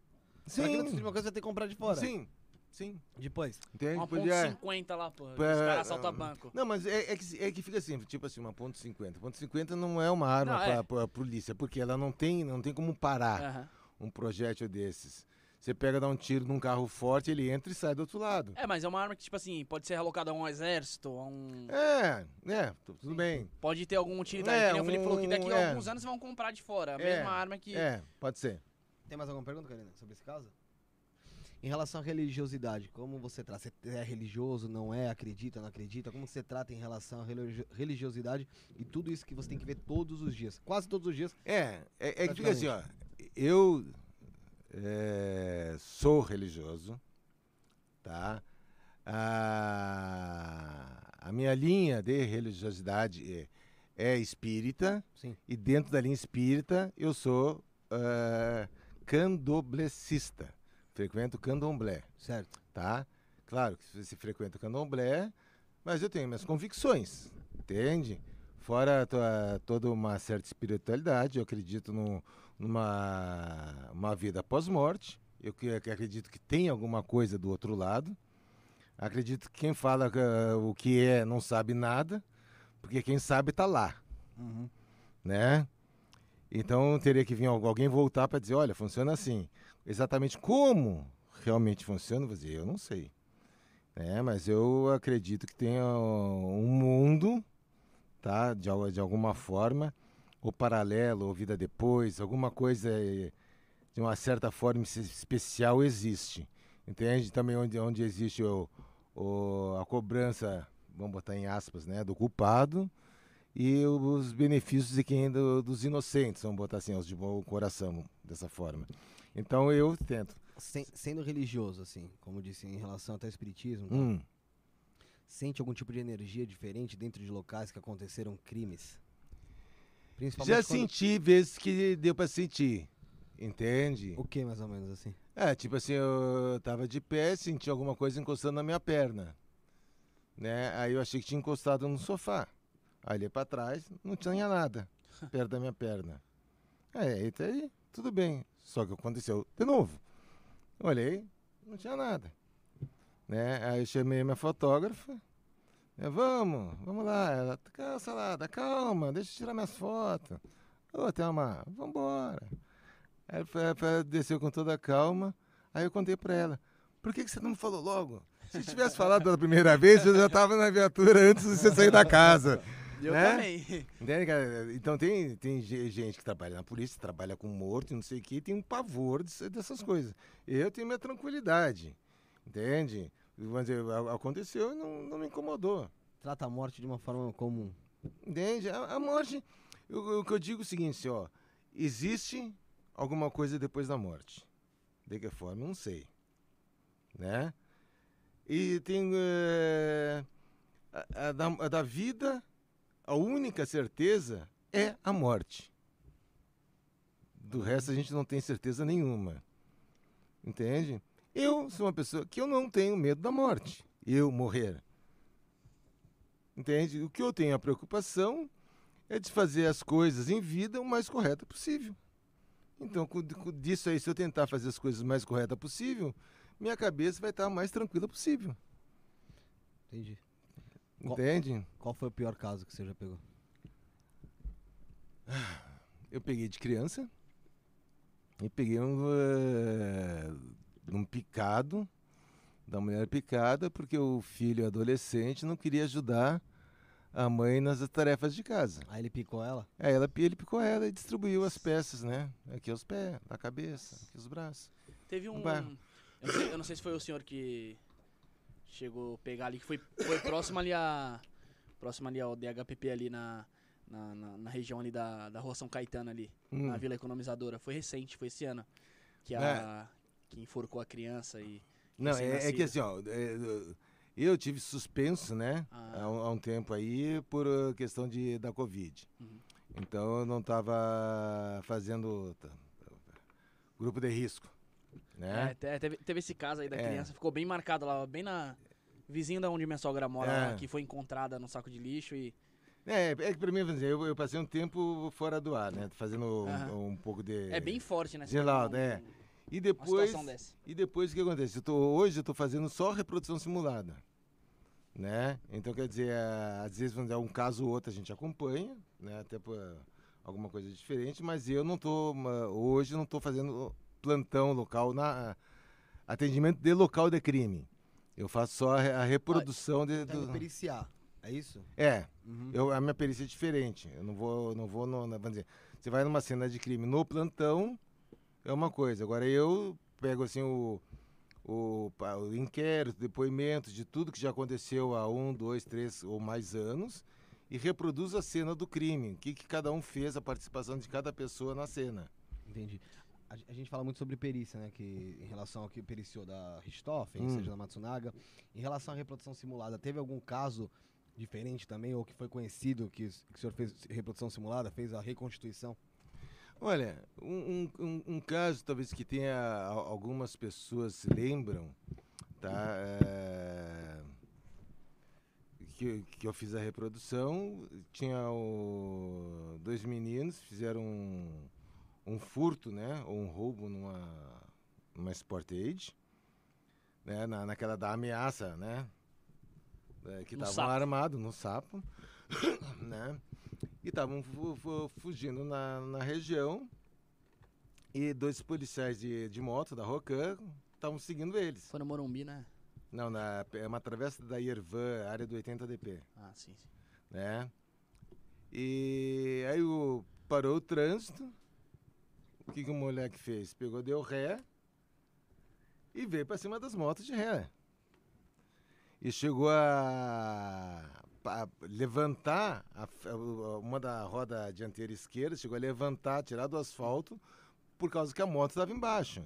Pra que não Sim. uma coisa, vai ter que comprar de fora. Sim, sim. Depois. Entende? Uma ponto Podia- 50 lá, pô. Os É, caras assaltam é, banco. Não, mas é, é que, é que fica assim, tipo assim, uma ponto .50. Ponto .50 não é uma arma Não, para é. pra polícia, porque ela não tem, não tem como parar um projétil desses. Você pega, dá um tiro num carro forte, ele entra e sai do outro lado. É, mas é uma arma que, tipo assim, pode ser alocada a um exército, a um. É, é, tu- tudo bem. Pode ter alguma utilidade. É, que nem o Felipe falou que daqui um- a é. alguns anos vão comprar de fora. A É, mesma arma que. É, pode ser. Tem mais alguma pergunta, Karina, sobre esse caso? Em relação à religiosidade, como você trata? Você é religioso, não é, acredita, não acredita? Como você trata em relação à religio- religiosidade e tudo isso que você tem que ver todos os dias? Quase todos os dias. É, é, é que fica assim, ó. Eu é, sou religioso, tá? A, a minha linha de religiosidade é, é espírita, Sim. e dentro da linha espírita eu sou ah, candomblessista. Frequento candomblé, Certo. tá? Claro que você frequenta candomblé, mas eu tenho minhas convicções, entende? Fora to- toda uma certa espiritualidade, eu acredito no- numa uma vida pós-morte. Eu que, que acredito que tem alguma coisa do outro lado. Acredito que quem fala ah, o que é não sabe nada, porque quem sabe está lá, Uhum. né? Então teria que vir al- alguém voltar para dizer, olha, funciona assim. Exatamente como realmente funciona, eu vou dizer, eu não sei. É, mas eu acredito que tenha um mundo, tá? De, de alguma forma, ou paralelo, ou vida depois, alguma coisa eh, de uma certa forma es- especial existe. Entende? Também onde, onde existe o, o- a cobrança, vamos botar em aspas, né? Do culpado e os benefícios de quem do- dos inocentes, vamos botar assim, os de bom coração, dessa forma. Então eu tento. Sem- sendo religioso, assim, como disse, em relação até ao espiritismo, tá? Hum, sente algum tipo de energia diferente dentro de locais que aconteceram crimes? Principalmente já quando- senti vezes que deu pra sentir, entende? O que, mais ou menos, assim? É, tipo assim, eu tava de pé, senti alguma coisa encostando na minha perna. Né? Aí eu achei que tinha encostado no sofá. Aí olhei pra trás, não tinha nada perto da minha perna. É, e tá aí, tudo bem. Só que aconteceu de novo. Olhei, não tinha nada. Né? Aí eu chamei minha fotógrafa. Né, vamos, vamos lá. Ela, calma, salada, calma, deixa eu tirar minhas fotos. Ô, Thelma, vambora. Ela foi- foi- desceu com toda a calma. Aí eu contei pra ela: por que, que você não me falou logo? Se tivesse falado pela primeira vez, eu já tava na viatura antes de você sair da casa. Eu né? também. Então tem, tem ge- gente que trabalha na polícia, trabalha com morto e não sei o que, tem um pavor dessas coisas. Eu tenho minha tranquilidade. Entende? A- aconteceu e não, não me incomodou. Trata a morte de uma forma comum. Entende? A, a morte. O que eu digo é o seguinte, ó. Existe alguma coisa depois da morte. De que forma? Não sei. Né? E tem. eh, a, a da, a da vida, a única certeza é a morte. Do resto a gente não tem certeza nenhuma. Entende? Eu sou uma pessoa que eu não tenho medo da morte. Eu morrer. Entende? O que eu tenho a preocupação é de fazer as coisas em vida o mais correta possível. Então, com, com disso aí, se eu tentar fazer as coisas o mais correta possível, minha cabeça vai estar a mais tranquila possível. Entendi. Qual- Entende? Qual foi o pior caso que você já pegou? Eu peguei de criança e peguei um, eh, um picado, da mulher picada, porque o filho adolescente não queria ajudar a mãe nas tarefas de casa. Aí ele picou ela? Aí ela, ele picou ela e distribuiu as peças, né? Aqui os pés, a cabeça, aqui os braços. Teve um. Vai. Eu não, sei, eu não sei se foi o senhor que chegou a pegar ali, que foi, foi próximo ali a. Próximo ali ao DHPP ali na, na, na- na região ali da, da rua São Caetano ali, Hum. na Vila Economizadora. Foi recente, foi esse ano. Que, a, É. que enforcou a criança e. Não, é, é que assim, ó, é, eu tive suspenso, né, Ah. há, um, há um tempo aí por uh, questão de, da Covid. Uhum. Então eu não estava fazendo grupo de risco, É, né? te- teve, teve esse caso aí da É. criança, ficou bem marcado lá, bem na. Vizinho da onde minha sogra mora, É. lá, que foi encontrada no saco de lixo e. É, é que pra mim, dizer, eu, eu passei um tempo fora do ar, né, fazendo um, um pouco de... É, bem forte, né? Gelado, um- é. E depois, e depois o que acontece? Eu tô, hoje eu estou fazendo só reprodução simulada, né? Então quer dizer, às vezes vamos dizer, um caso ou outro a gente acompanha, né? Até por alguma coisa diferente, mas eu não ma- hoje não estou fazendo plantão local na atendimento de local de crime. Eu faço só a, re- a reprodução de, Tá indo do, periciar. É isso? é, Uhum. eu, a minha perícia é diferente. Eu não vou, não vou, no, na- vamos dizer, você vai numa cena de crime no plantão, é uma coisa. Agora eu pego assim o, o, o inquérito, depoimento de tudo que já aconteceu há um, dois, três ou mais anos e reproduzo a cena do crime. O que, que cada um fez, a participação de cada pessoa na cena. Entendi. A, a gente fala muito sobre perícia, né? Que em relação ao que periciou da Richthofen, Hum. seja da Matsunaga. Em relação à reprodução simulada, teve algum caso diferente também, ou que foi conhecido que, que o senhor fez reprodução simulada, fez a reconstituição? Olha, um, um- um- caso talvez que tenha al- algumas pessoas lembram, tá? É, que, que eu fiz a reprodução, tinha o- dois meninos, fizeram um, um furto, né? Ou um roubo numa, numa Sportage, né? Na, naquela da ameaça, né? É, que estavam armados no sapo, né? E estavam fu- fu- fugindo na, na região. E dois policiais de, de moto da Rocan estavam seguindo eles. Foi no Morumbi, né? Não, na, é uma travessa da Irvan, área do 80DP, Ah, sim, sim. né? E aí o, parou o trânsito. O que, que o moleque fez? Pegou, deu ré e veio para cima das motos de ré. E chegou a, a levantar a uma da roda dianteira esquerda, chegou a levantar, tirar do asfalto, por causa que a moto estava embaixo.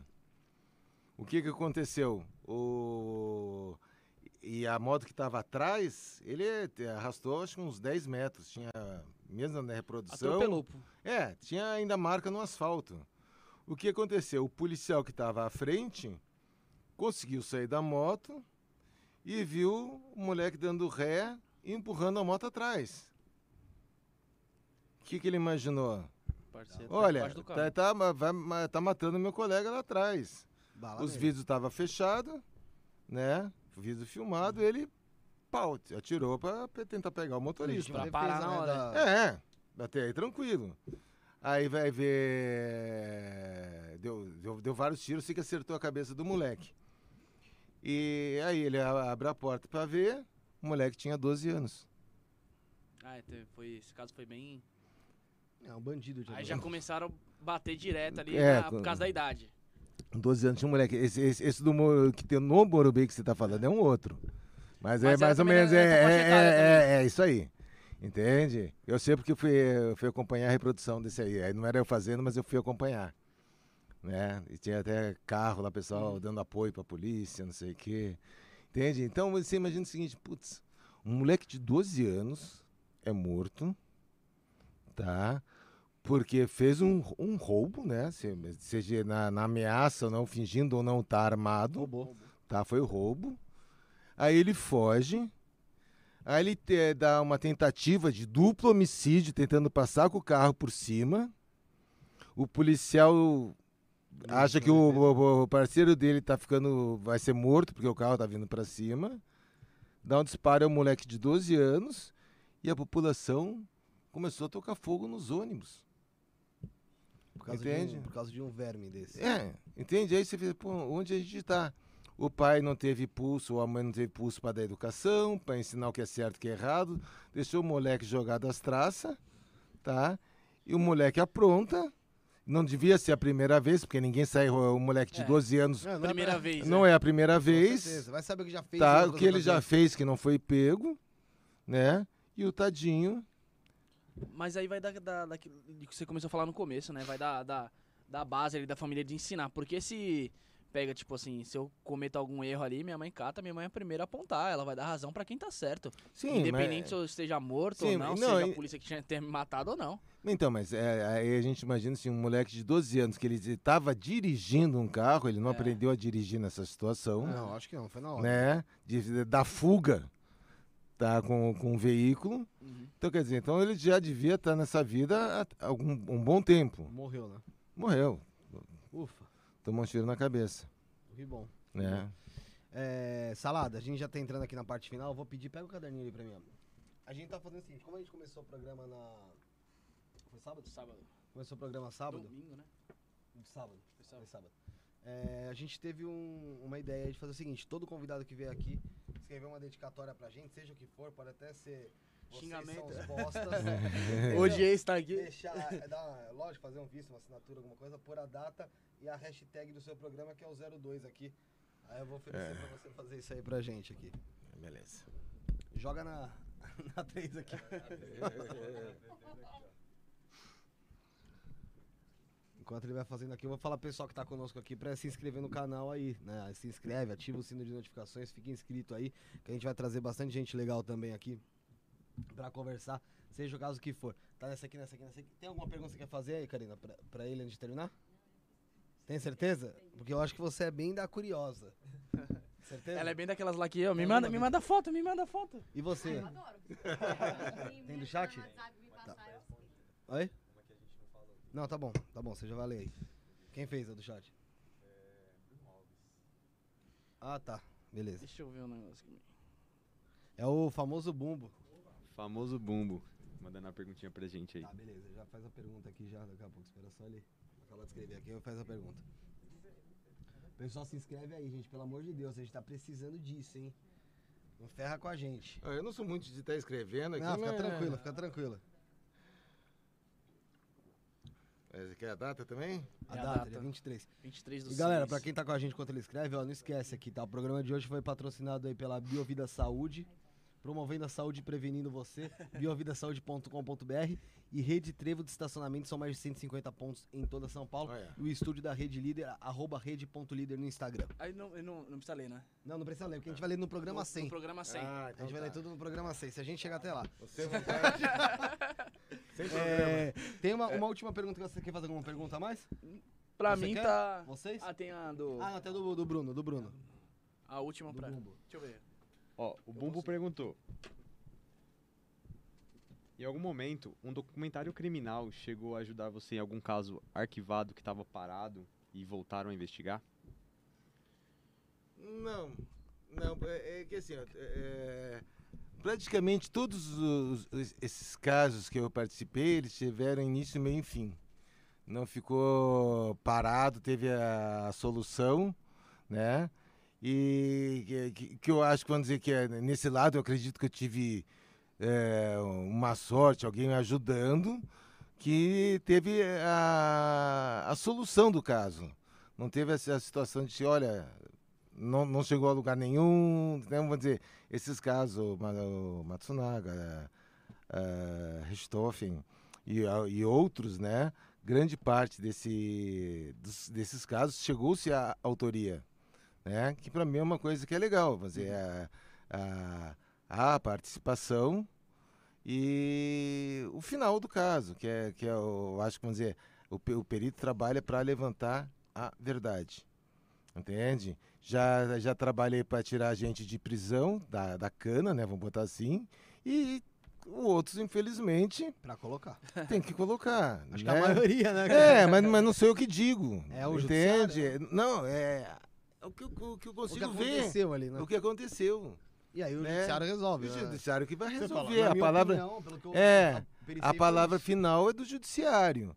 O que, que aconteceu? O... E a moto que estava atrás, ele arrastou acho que uns 10 metros. Tinha, mesmo na reprodução. Atropelou. É, tinha ainda marca no asfalto. O que aconteceu? O policial que estava à frente conseguiu sair da moto e viu o moleque dando ré empurrando a moto atrás. O que, que ele imaginou? Parceiro, Olha, tá, tá, vai tá matando meu colega lá atrás. Bala Os vidros estavam fechados, né? O vidro filmado, ele pau, atirou para tentar pegar o motorista. Pra parar na né, hora. É, até aí tranquilo. Aí vai ver. Deu, deu, deu vários tiros, sei que acertou a cabeça do moleque. E aí ele abre a porta pra ver, o moleque tinha 12 anos. Ah, é, teve- foi, esse caso foi bem. É um bandido. de Aí já começaram a bater direto ali É, na- por causa da idade. 12 anos tinha um moleque. Esse, esse, esse do Moro- que tem no Morumbi que você tá falando é um outro. Mas, Mas é mais ou menos. É, é, é, é, é isso aí. Entende? Eu sei porque eu fui, eu fui acompanhar a reprodução desse aí. Aí não era eu fazendo, mas eu fui acompanhar. Né? E tinha até carro lá, pessoal dando apoio pra polícia, não sei o quê. Entende? Então você imagina o seguinte: putz, um moleque de 12 anos é morto, tá? Porque fez um, um roubo, né? Se- Seja na, na ameaça ou não, fingindo ou não estar armado Roubou. tá? Foi o roubo. Aí ele foge. Aí ele te- dá uma tentativa de duplo homicídio, tentando passar com o carro por cima. O policial acha que o, o- parceiro dele tá ficando, vai ser morto porque o carro tá vindo para cima, dá um disparo ao moleque de 12 anos e a população começou a tocar fogo nos ônibus. Por causa, Entende? De um, por causa de um verme desse. É, entende? Aí você fica, pô, onde a gente está? O pai não teve pulso, ou a mãe não teve pulso para dar educação, para ensinar o que é certo e o que é errado, deixou o moleque jogado às traças, tá? E o moleque apronta. Não devia ser a primeira vez, porque ninguém sai o moleque de É. 12 anos. Não, não é Primeira pra- vez. Não né? é a primeira vez. Vai saber o que já fez. Tá, o que ele já fez que não foi pego, né? E o tadinho. Mas aí vai da, da, que você começou a falar no começo, né? Vai da, da, da base ali da família de ensinar. Porque se pega, tipo assim, se eu cometo algum erro ali, minha mãe cata, minha mãe é a primeira a apontar. Ela vai dar razão pra quem tá certo. Sim, Independente mas... se eu esteja morto Sim, ou não, não, seja e- a polícia que tinha ter me matado ou não. Então, mas é, aí a gente imagina assim, um moleque de 12 anos que ele estava dirigindo um carro, ele não É. aprendeu a dirigir nessa situação, Não, acho que não, foi na hora. né? De, da fuga, tá? Com, com o veículo. Uhum. Então, quer dizer, então ele já devia estar nessa vida há algum, um bom tempo. Morreu, né? Morreu, Ufa, tomou um tiro na cabeça, que bom. né? É, Salada, a gente já tá entrando aqui na parte final. Eu vou pedir, pega o caderninho ali pra mim. A gente tá fazendo o seguinte, como a gente começou o programa na. Foi sábado? Sábado. Começou o programa sábado? Domingo, né? Sábado. Foi sábado. É, a gente teve um- uma ideia de fazer o seguinte: todo convidado que vier aqui escrever uma dedicatória pra gente, seja o que for, pode até ser. Vocês Xingamento. São os bostas. Odiei estar aqui. Deixar, é, dar uma- lógico, fazer um visto, uma assinatura, alguma coisa, pôr a data e a hashtag do seu programa, que é o 02 aqui. Aí eu vou oferecer É. pra você fazer isso aí pra gente aqui. Beleza. Joga na, na 3 aqui. Enquanto ele vai fazendo aqui, eu vou falar pro pessoal que tá conosco aqui pra se inscrever no canal aí, né? Se inscreve, ativa o sino de notificações, fique inscrito aí, que a gente vai trazer bastante gente legal também aqui pra conversar, seja o caso que for. Tá nessa aqui, nessa aqui, nessa aqui. Tem alguma pergunta que você quer fazer aí, Karina, pra, pra ele antes de terminar? Tem certeza? Porque eu acho que você é bem da curiosa. Certeza? Ela é bem daquelas lá que, ó, me manda, me manda foto, me manda foto. E você? Eu adoro. Tem do chat? Oi? Não, tá bom, tá bom, você já vai ler aí. Quem fez a do chat? Ah, tá, beleza. Deixa eu ver um negócio aqui. É o famoso bumbo. Famoso bumbo. Mandando uma perguntinha pra gente aí. Tá, beleza, já faz a pergunta aqui já, daqui a pouco. Espera só ele acabar de escrever aqui e faz a pergunta. Pessoal, se inscreve aí, gente, pelo amor de Deus, a gente tá precisando disso, hein? Não ferra com a gente. Ah, Eu não sou muito de estar escrevendo aqui, Não, fica mas- tranquilo, fica tranquilo. É, Você quer a data também? A É a data, data. dia 23. 23 do E galera, seis. pra quem tá com a gente enquanto ele escreve, ó, não esquece aqui, tá? O programa de hoje foi patrocinado aí pela Biovida Saúde, promovendo a saúde e prevenindo você, biovidasaude.com.br e Rede Trevo de Estacionamento, são mais de 150 pontos em toda São Paulo. Olha. E o estúdio da Rede Líder, arroba rede.líder no Instagram. Aí não, não, não precisa ler, né? Não, não precisa ler, porque a gente vai ler no programa no, 100. No programa 100. Ah, A então gente vai tá. ler tudo no programa 100, se a gente chegar até lá. Você à vontade. Sem problema. É, tem uma, uma última pergunta que você quer fazer alguma pergunta a mais? pra você mim quer? tá... Vocês? Ah, tem a do... Ah, até do, do Bruno, do Bruno. a última Do pra... Bumbo. Deixa eu ver. Ó, o Bumbo perguntou. Em algum momento, um documentário criminal chegou a ajudar você em algum caso arquivado que estava parado e voltaram a investigar? Não, não, é, é que assim, ó, é, praticamente todos os- os- esses casos que eu participei, eles tiveram início, meio e fim. Não ficou parado, teve a, solução, né? E que, que- eu acho que, vamos dizer que é, nesse lado, eu acredito que eu tive é, uma sorte, alguém me ajudando, que teve a, a solução do caso. Não teve essa situação de, olha, não, não chegou a lugar nenhum, né? vamos dizer, esses casos, o, Ma- o Matsunaga, Richthofen e, e outros, né? Grande parte desse, desses casos chegou-se à autoria, né? Que para mim é uma coisa que é legal, vamos dizer, a, a, a participação e o final do caso, que é, que é o, eu acho que, vamos dizer, o, o perito trabalha para levantar a verdade. Entende? Já, já trabalhei para tirar gente de prisão, da, da cana, né? Vamos botar assim. E outros, infelizmente, Pra colocar. tem que colocar. Acho né? que a maioria, né? É, mas, mas não sei o que digo. É o entende? Não, é o que, eu- o que eu o que consigo ver. aconteceu ali, né? O que aconteceu. E aí o Né? judiciário resolve. O né? judiciário que vai Você fala, resolver. na a palavra, opinião, pelo que eu- É, a palavra isso. final é do judiciário.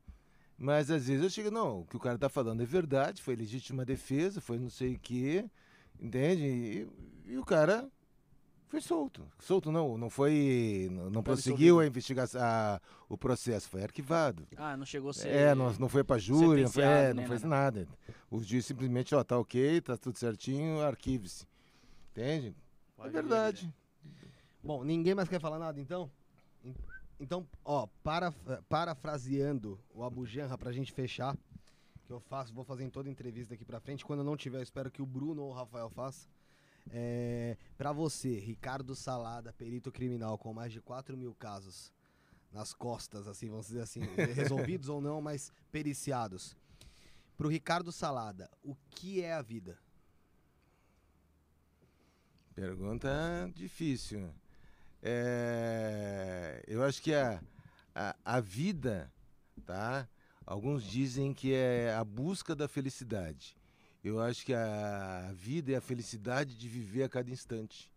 Mas às vezes eu chego, não, o que o cara tá falando é verdade, foi legítima defesa, foi não sei o quê, entende? E, e o cara foi solto. Solto não, não foi. Não, não prosseguiu a investigação, a- o processo, foi arquivado. Ah, não chegou a ser. É, não, não foi pra júri, não foi, é, não fez nada. O juiz simplesmente, ó, tá ok, tá tudo certinho, arquive-se. Entende? Pode é verdade. Bom, ninguém mais quer falar nada, então? En- Então, ó, para, parafraseando o Abu Janra pra gente fechar, que eu faço, vou fazer em toda entrevista daqui pra frente. Quando eu não tiver, eu espero que o Bruno ou o Rafael faça. É, para você, Ricardo Salada, perito criminal com mais de 4 mil casos nas costas, assim, vamos dizer assim, resolvidos ou não, mas periciados. Pro Ricardo Salada, o que é a vida? Pergunta difícil. É, eu acho que a, a, a vida, tá? Alguns dizem que é a busca da felicidade. Eu acho que a vida é a felicidade de viver a cada instante.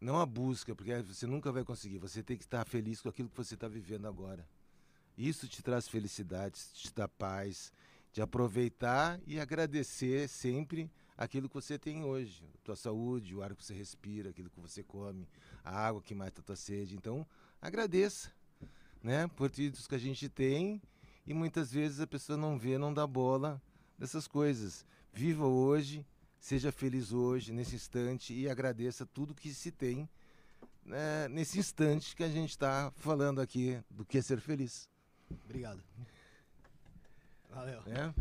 Não a busca, porque você nunca vai conseguir. Você tem que estar feliz com aquilo que você está vivendo agora. Isso te traz felicidade, te dá paz, de aproveitar e agradecer sempre aquilo que você tem hoje, tua saúde, o ar que você respira, aquilo que você come, a água que mata a tua sede. Então, agradeça, né, por tudo que a gente tem e muitas vezes a pessoa não vê, não dá bola dessas coisas. Viva hoje, seja feliz hoje, nesse instante e agradeça tudo que se tem né, nesse instante que a gente está falando aqui do que é ser feliz. Obrigado. Valeu. Né?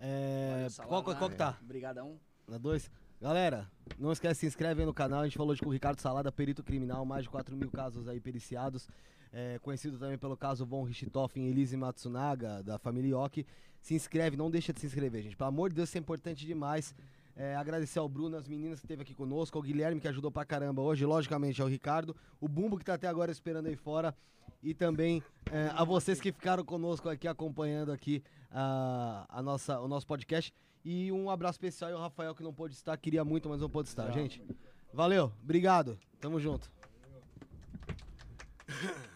É, Valeu, qual, qual que tá? Obrigadão. Na 2? Galera, não esquece, se inscreve aí no canal. A gente falou de com o Ricardo Salada, perito criminal, mais de 4 mil casos aí periciados. É, conhecido também pelo caso Von Richthofen e Elise Matsunaga, da família Yoki. Se inscreve, não deixa de se inscrever, gente. Pelo amor de Deus, isso é importante demais. É, agradecer ao Bruno, as meninas que esteve aqui conosco, ao Guilherme que ajudou pra caramba hoje, logicamente ao Ricardo, o Bumbo que tá até agora esperando aí fora e também é, a vocês que ficaram conosco aqui acompanhando aqui a, a nossa, o nosso podcast. E um abraço especial ao Rafael que não pôde estar, queria muito, mas não pôde estar, gente. Valeu, obrigado, tamo junto.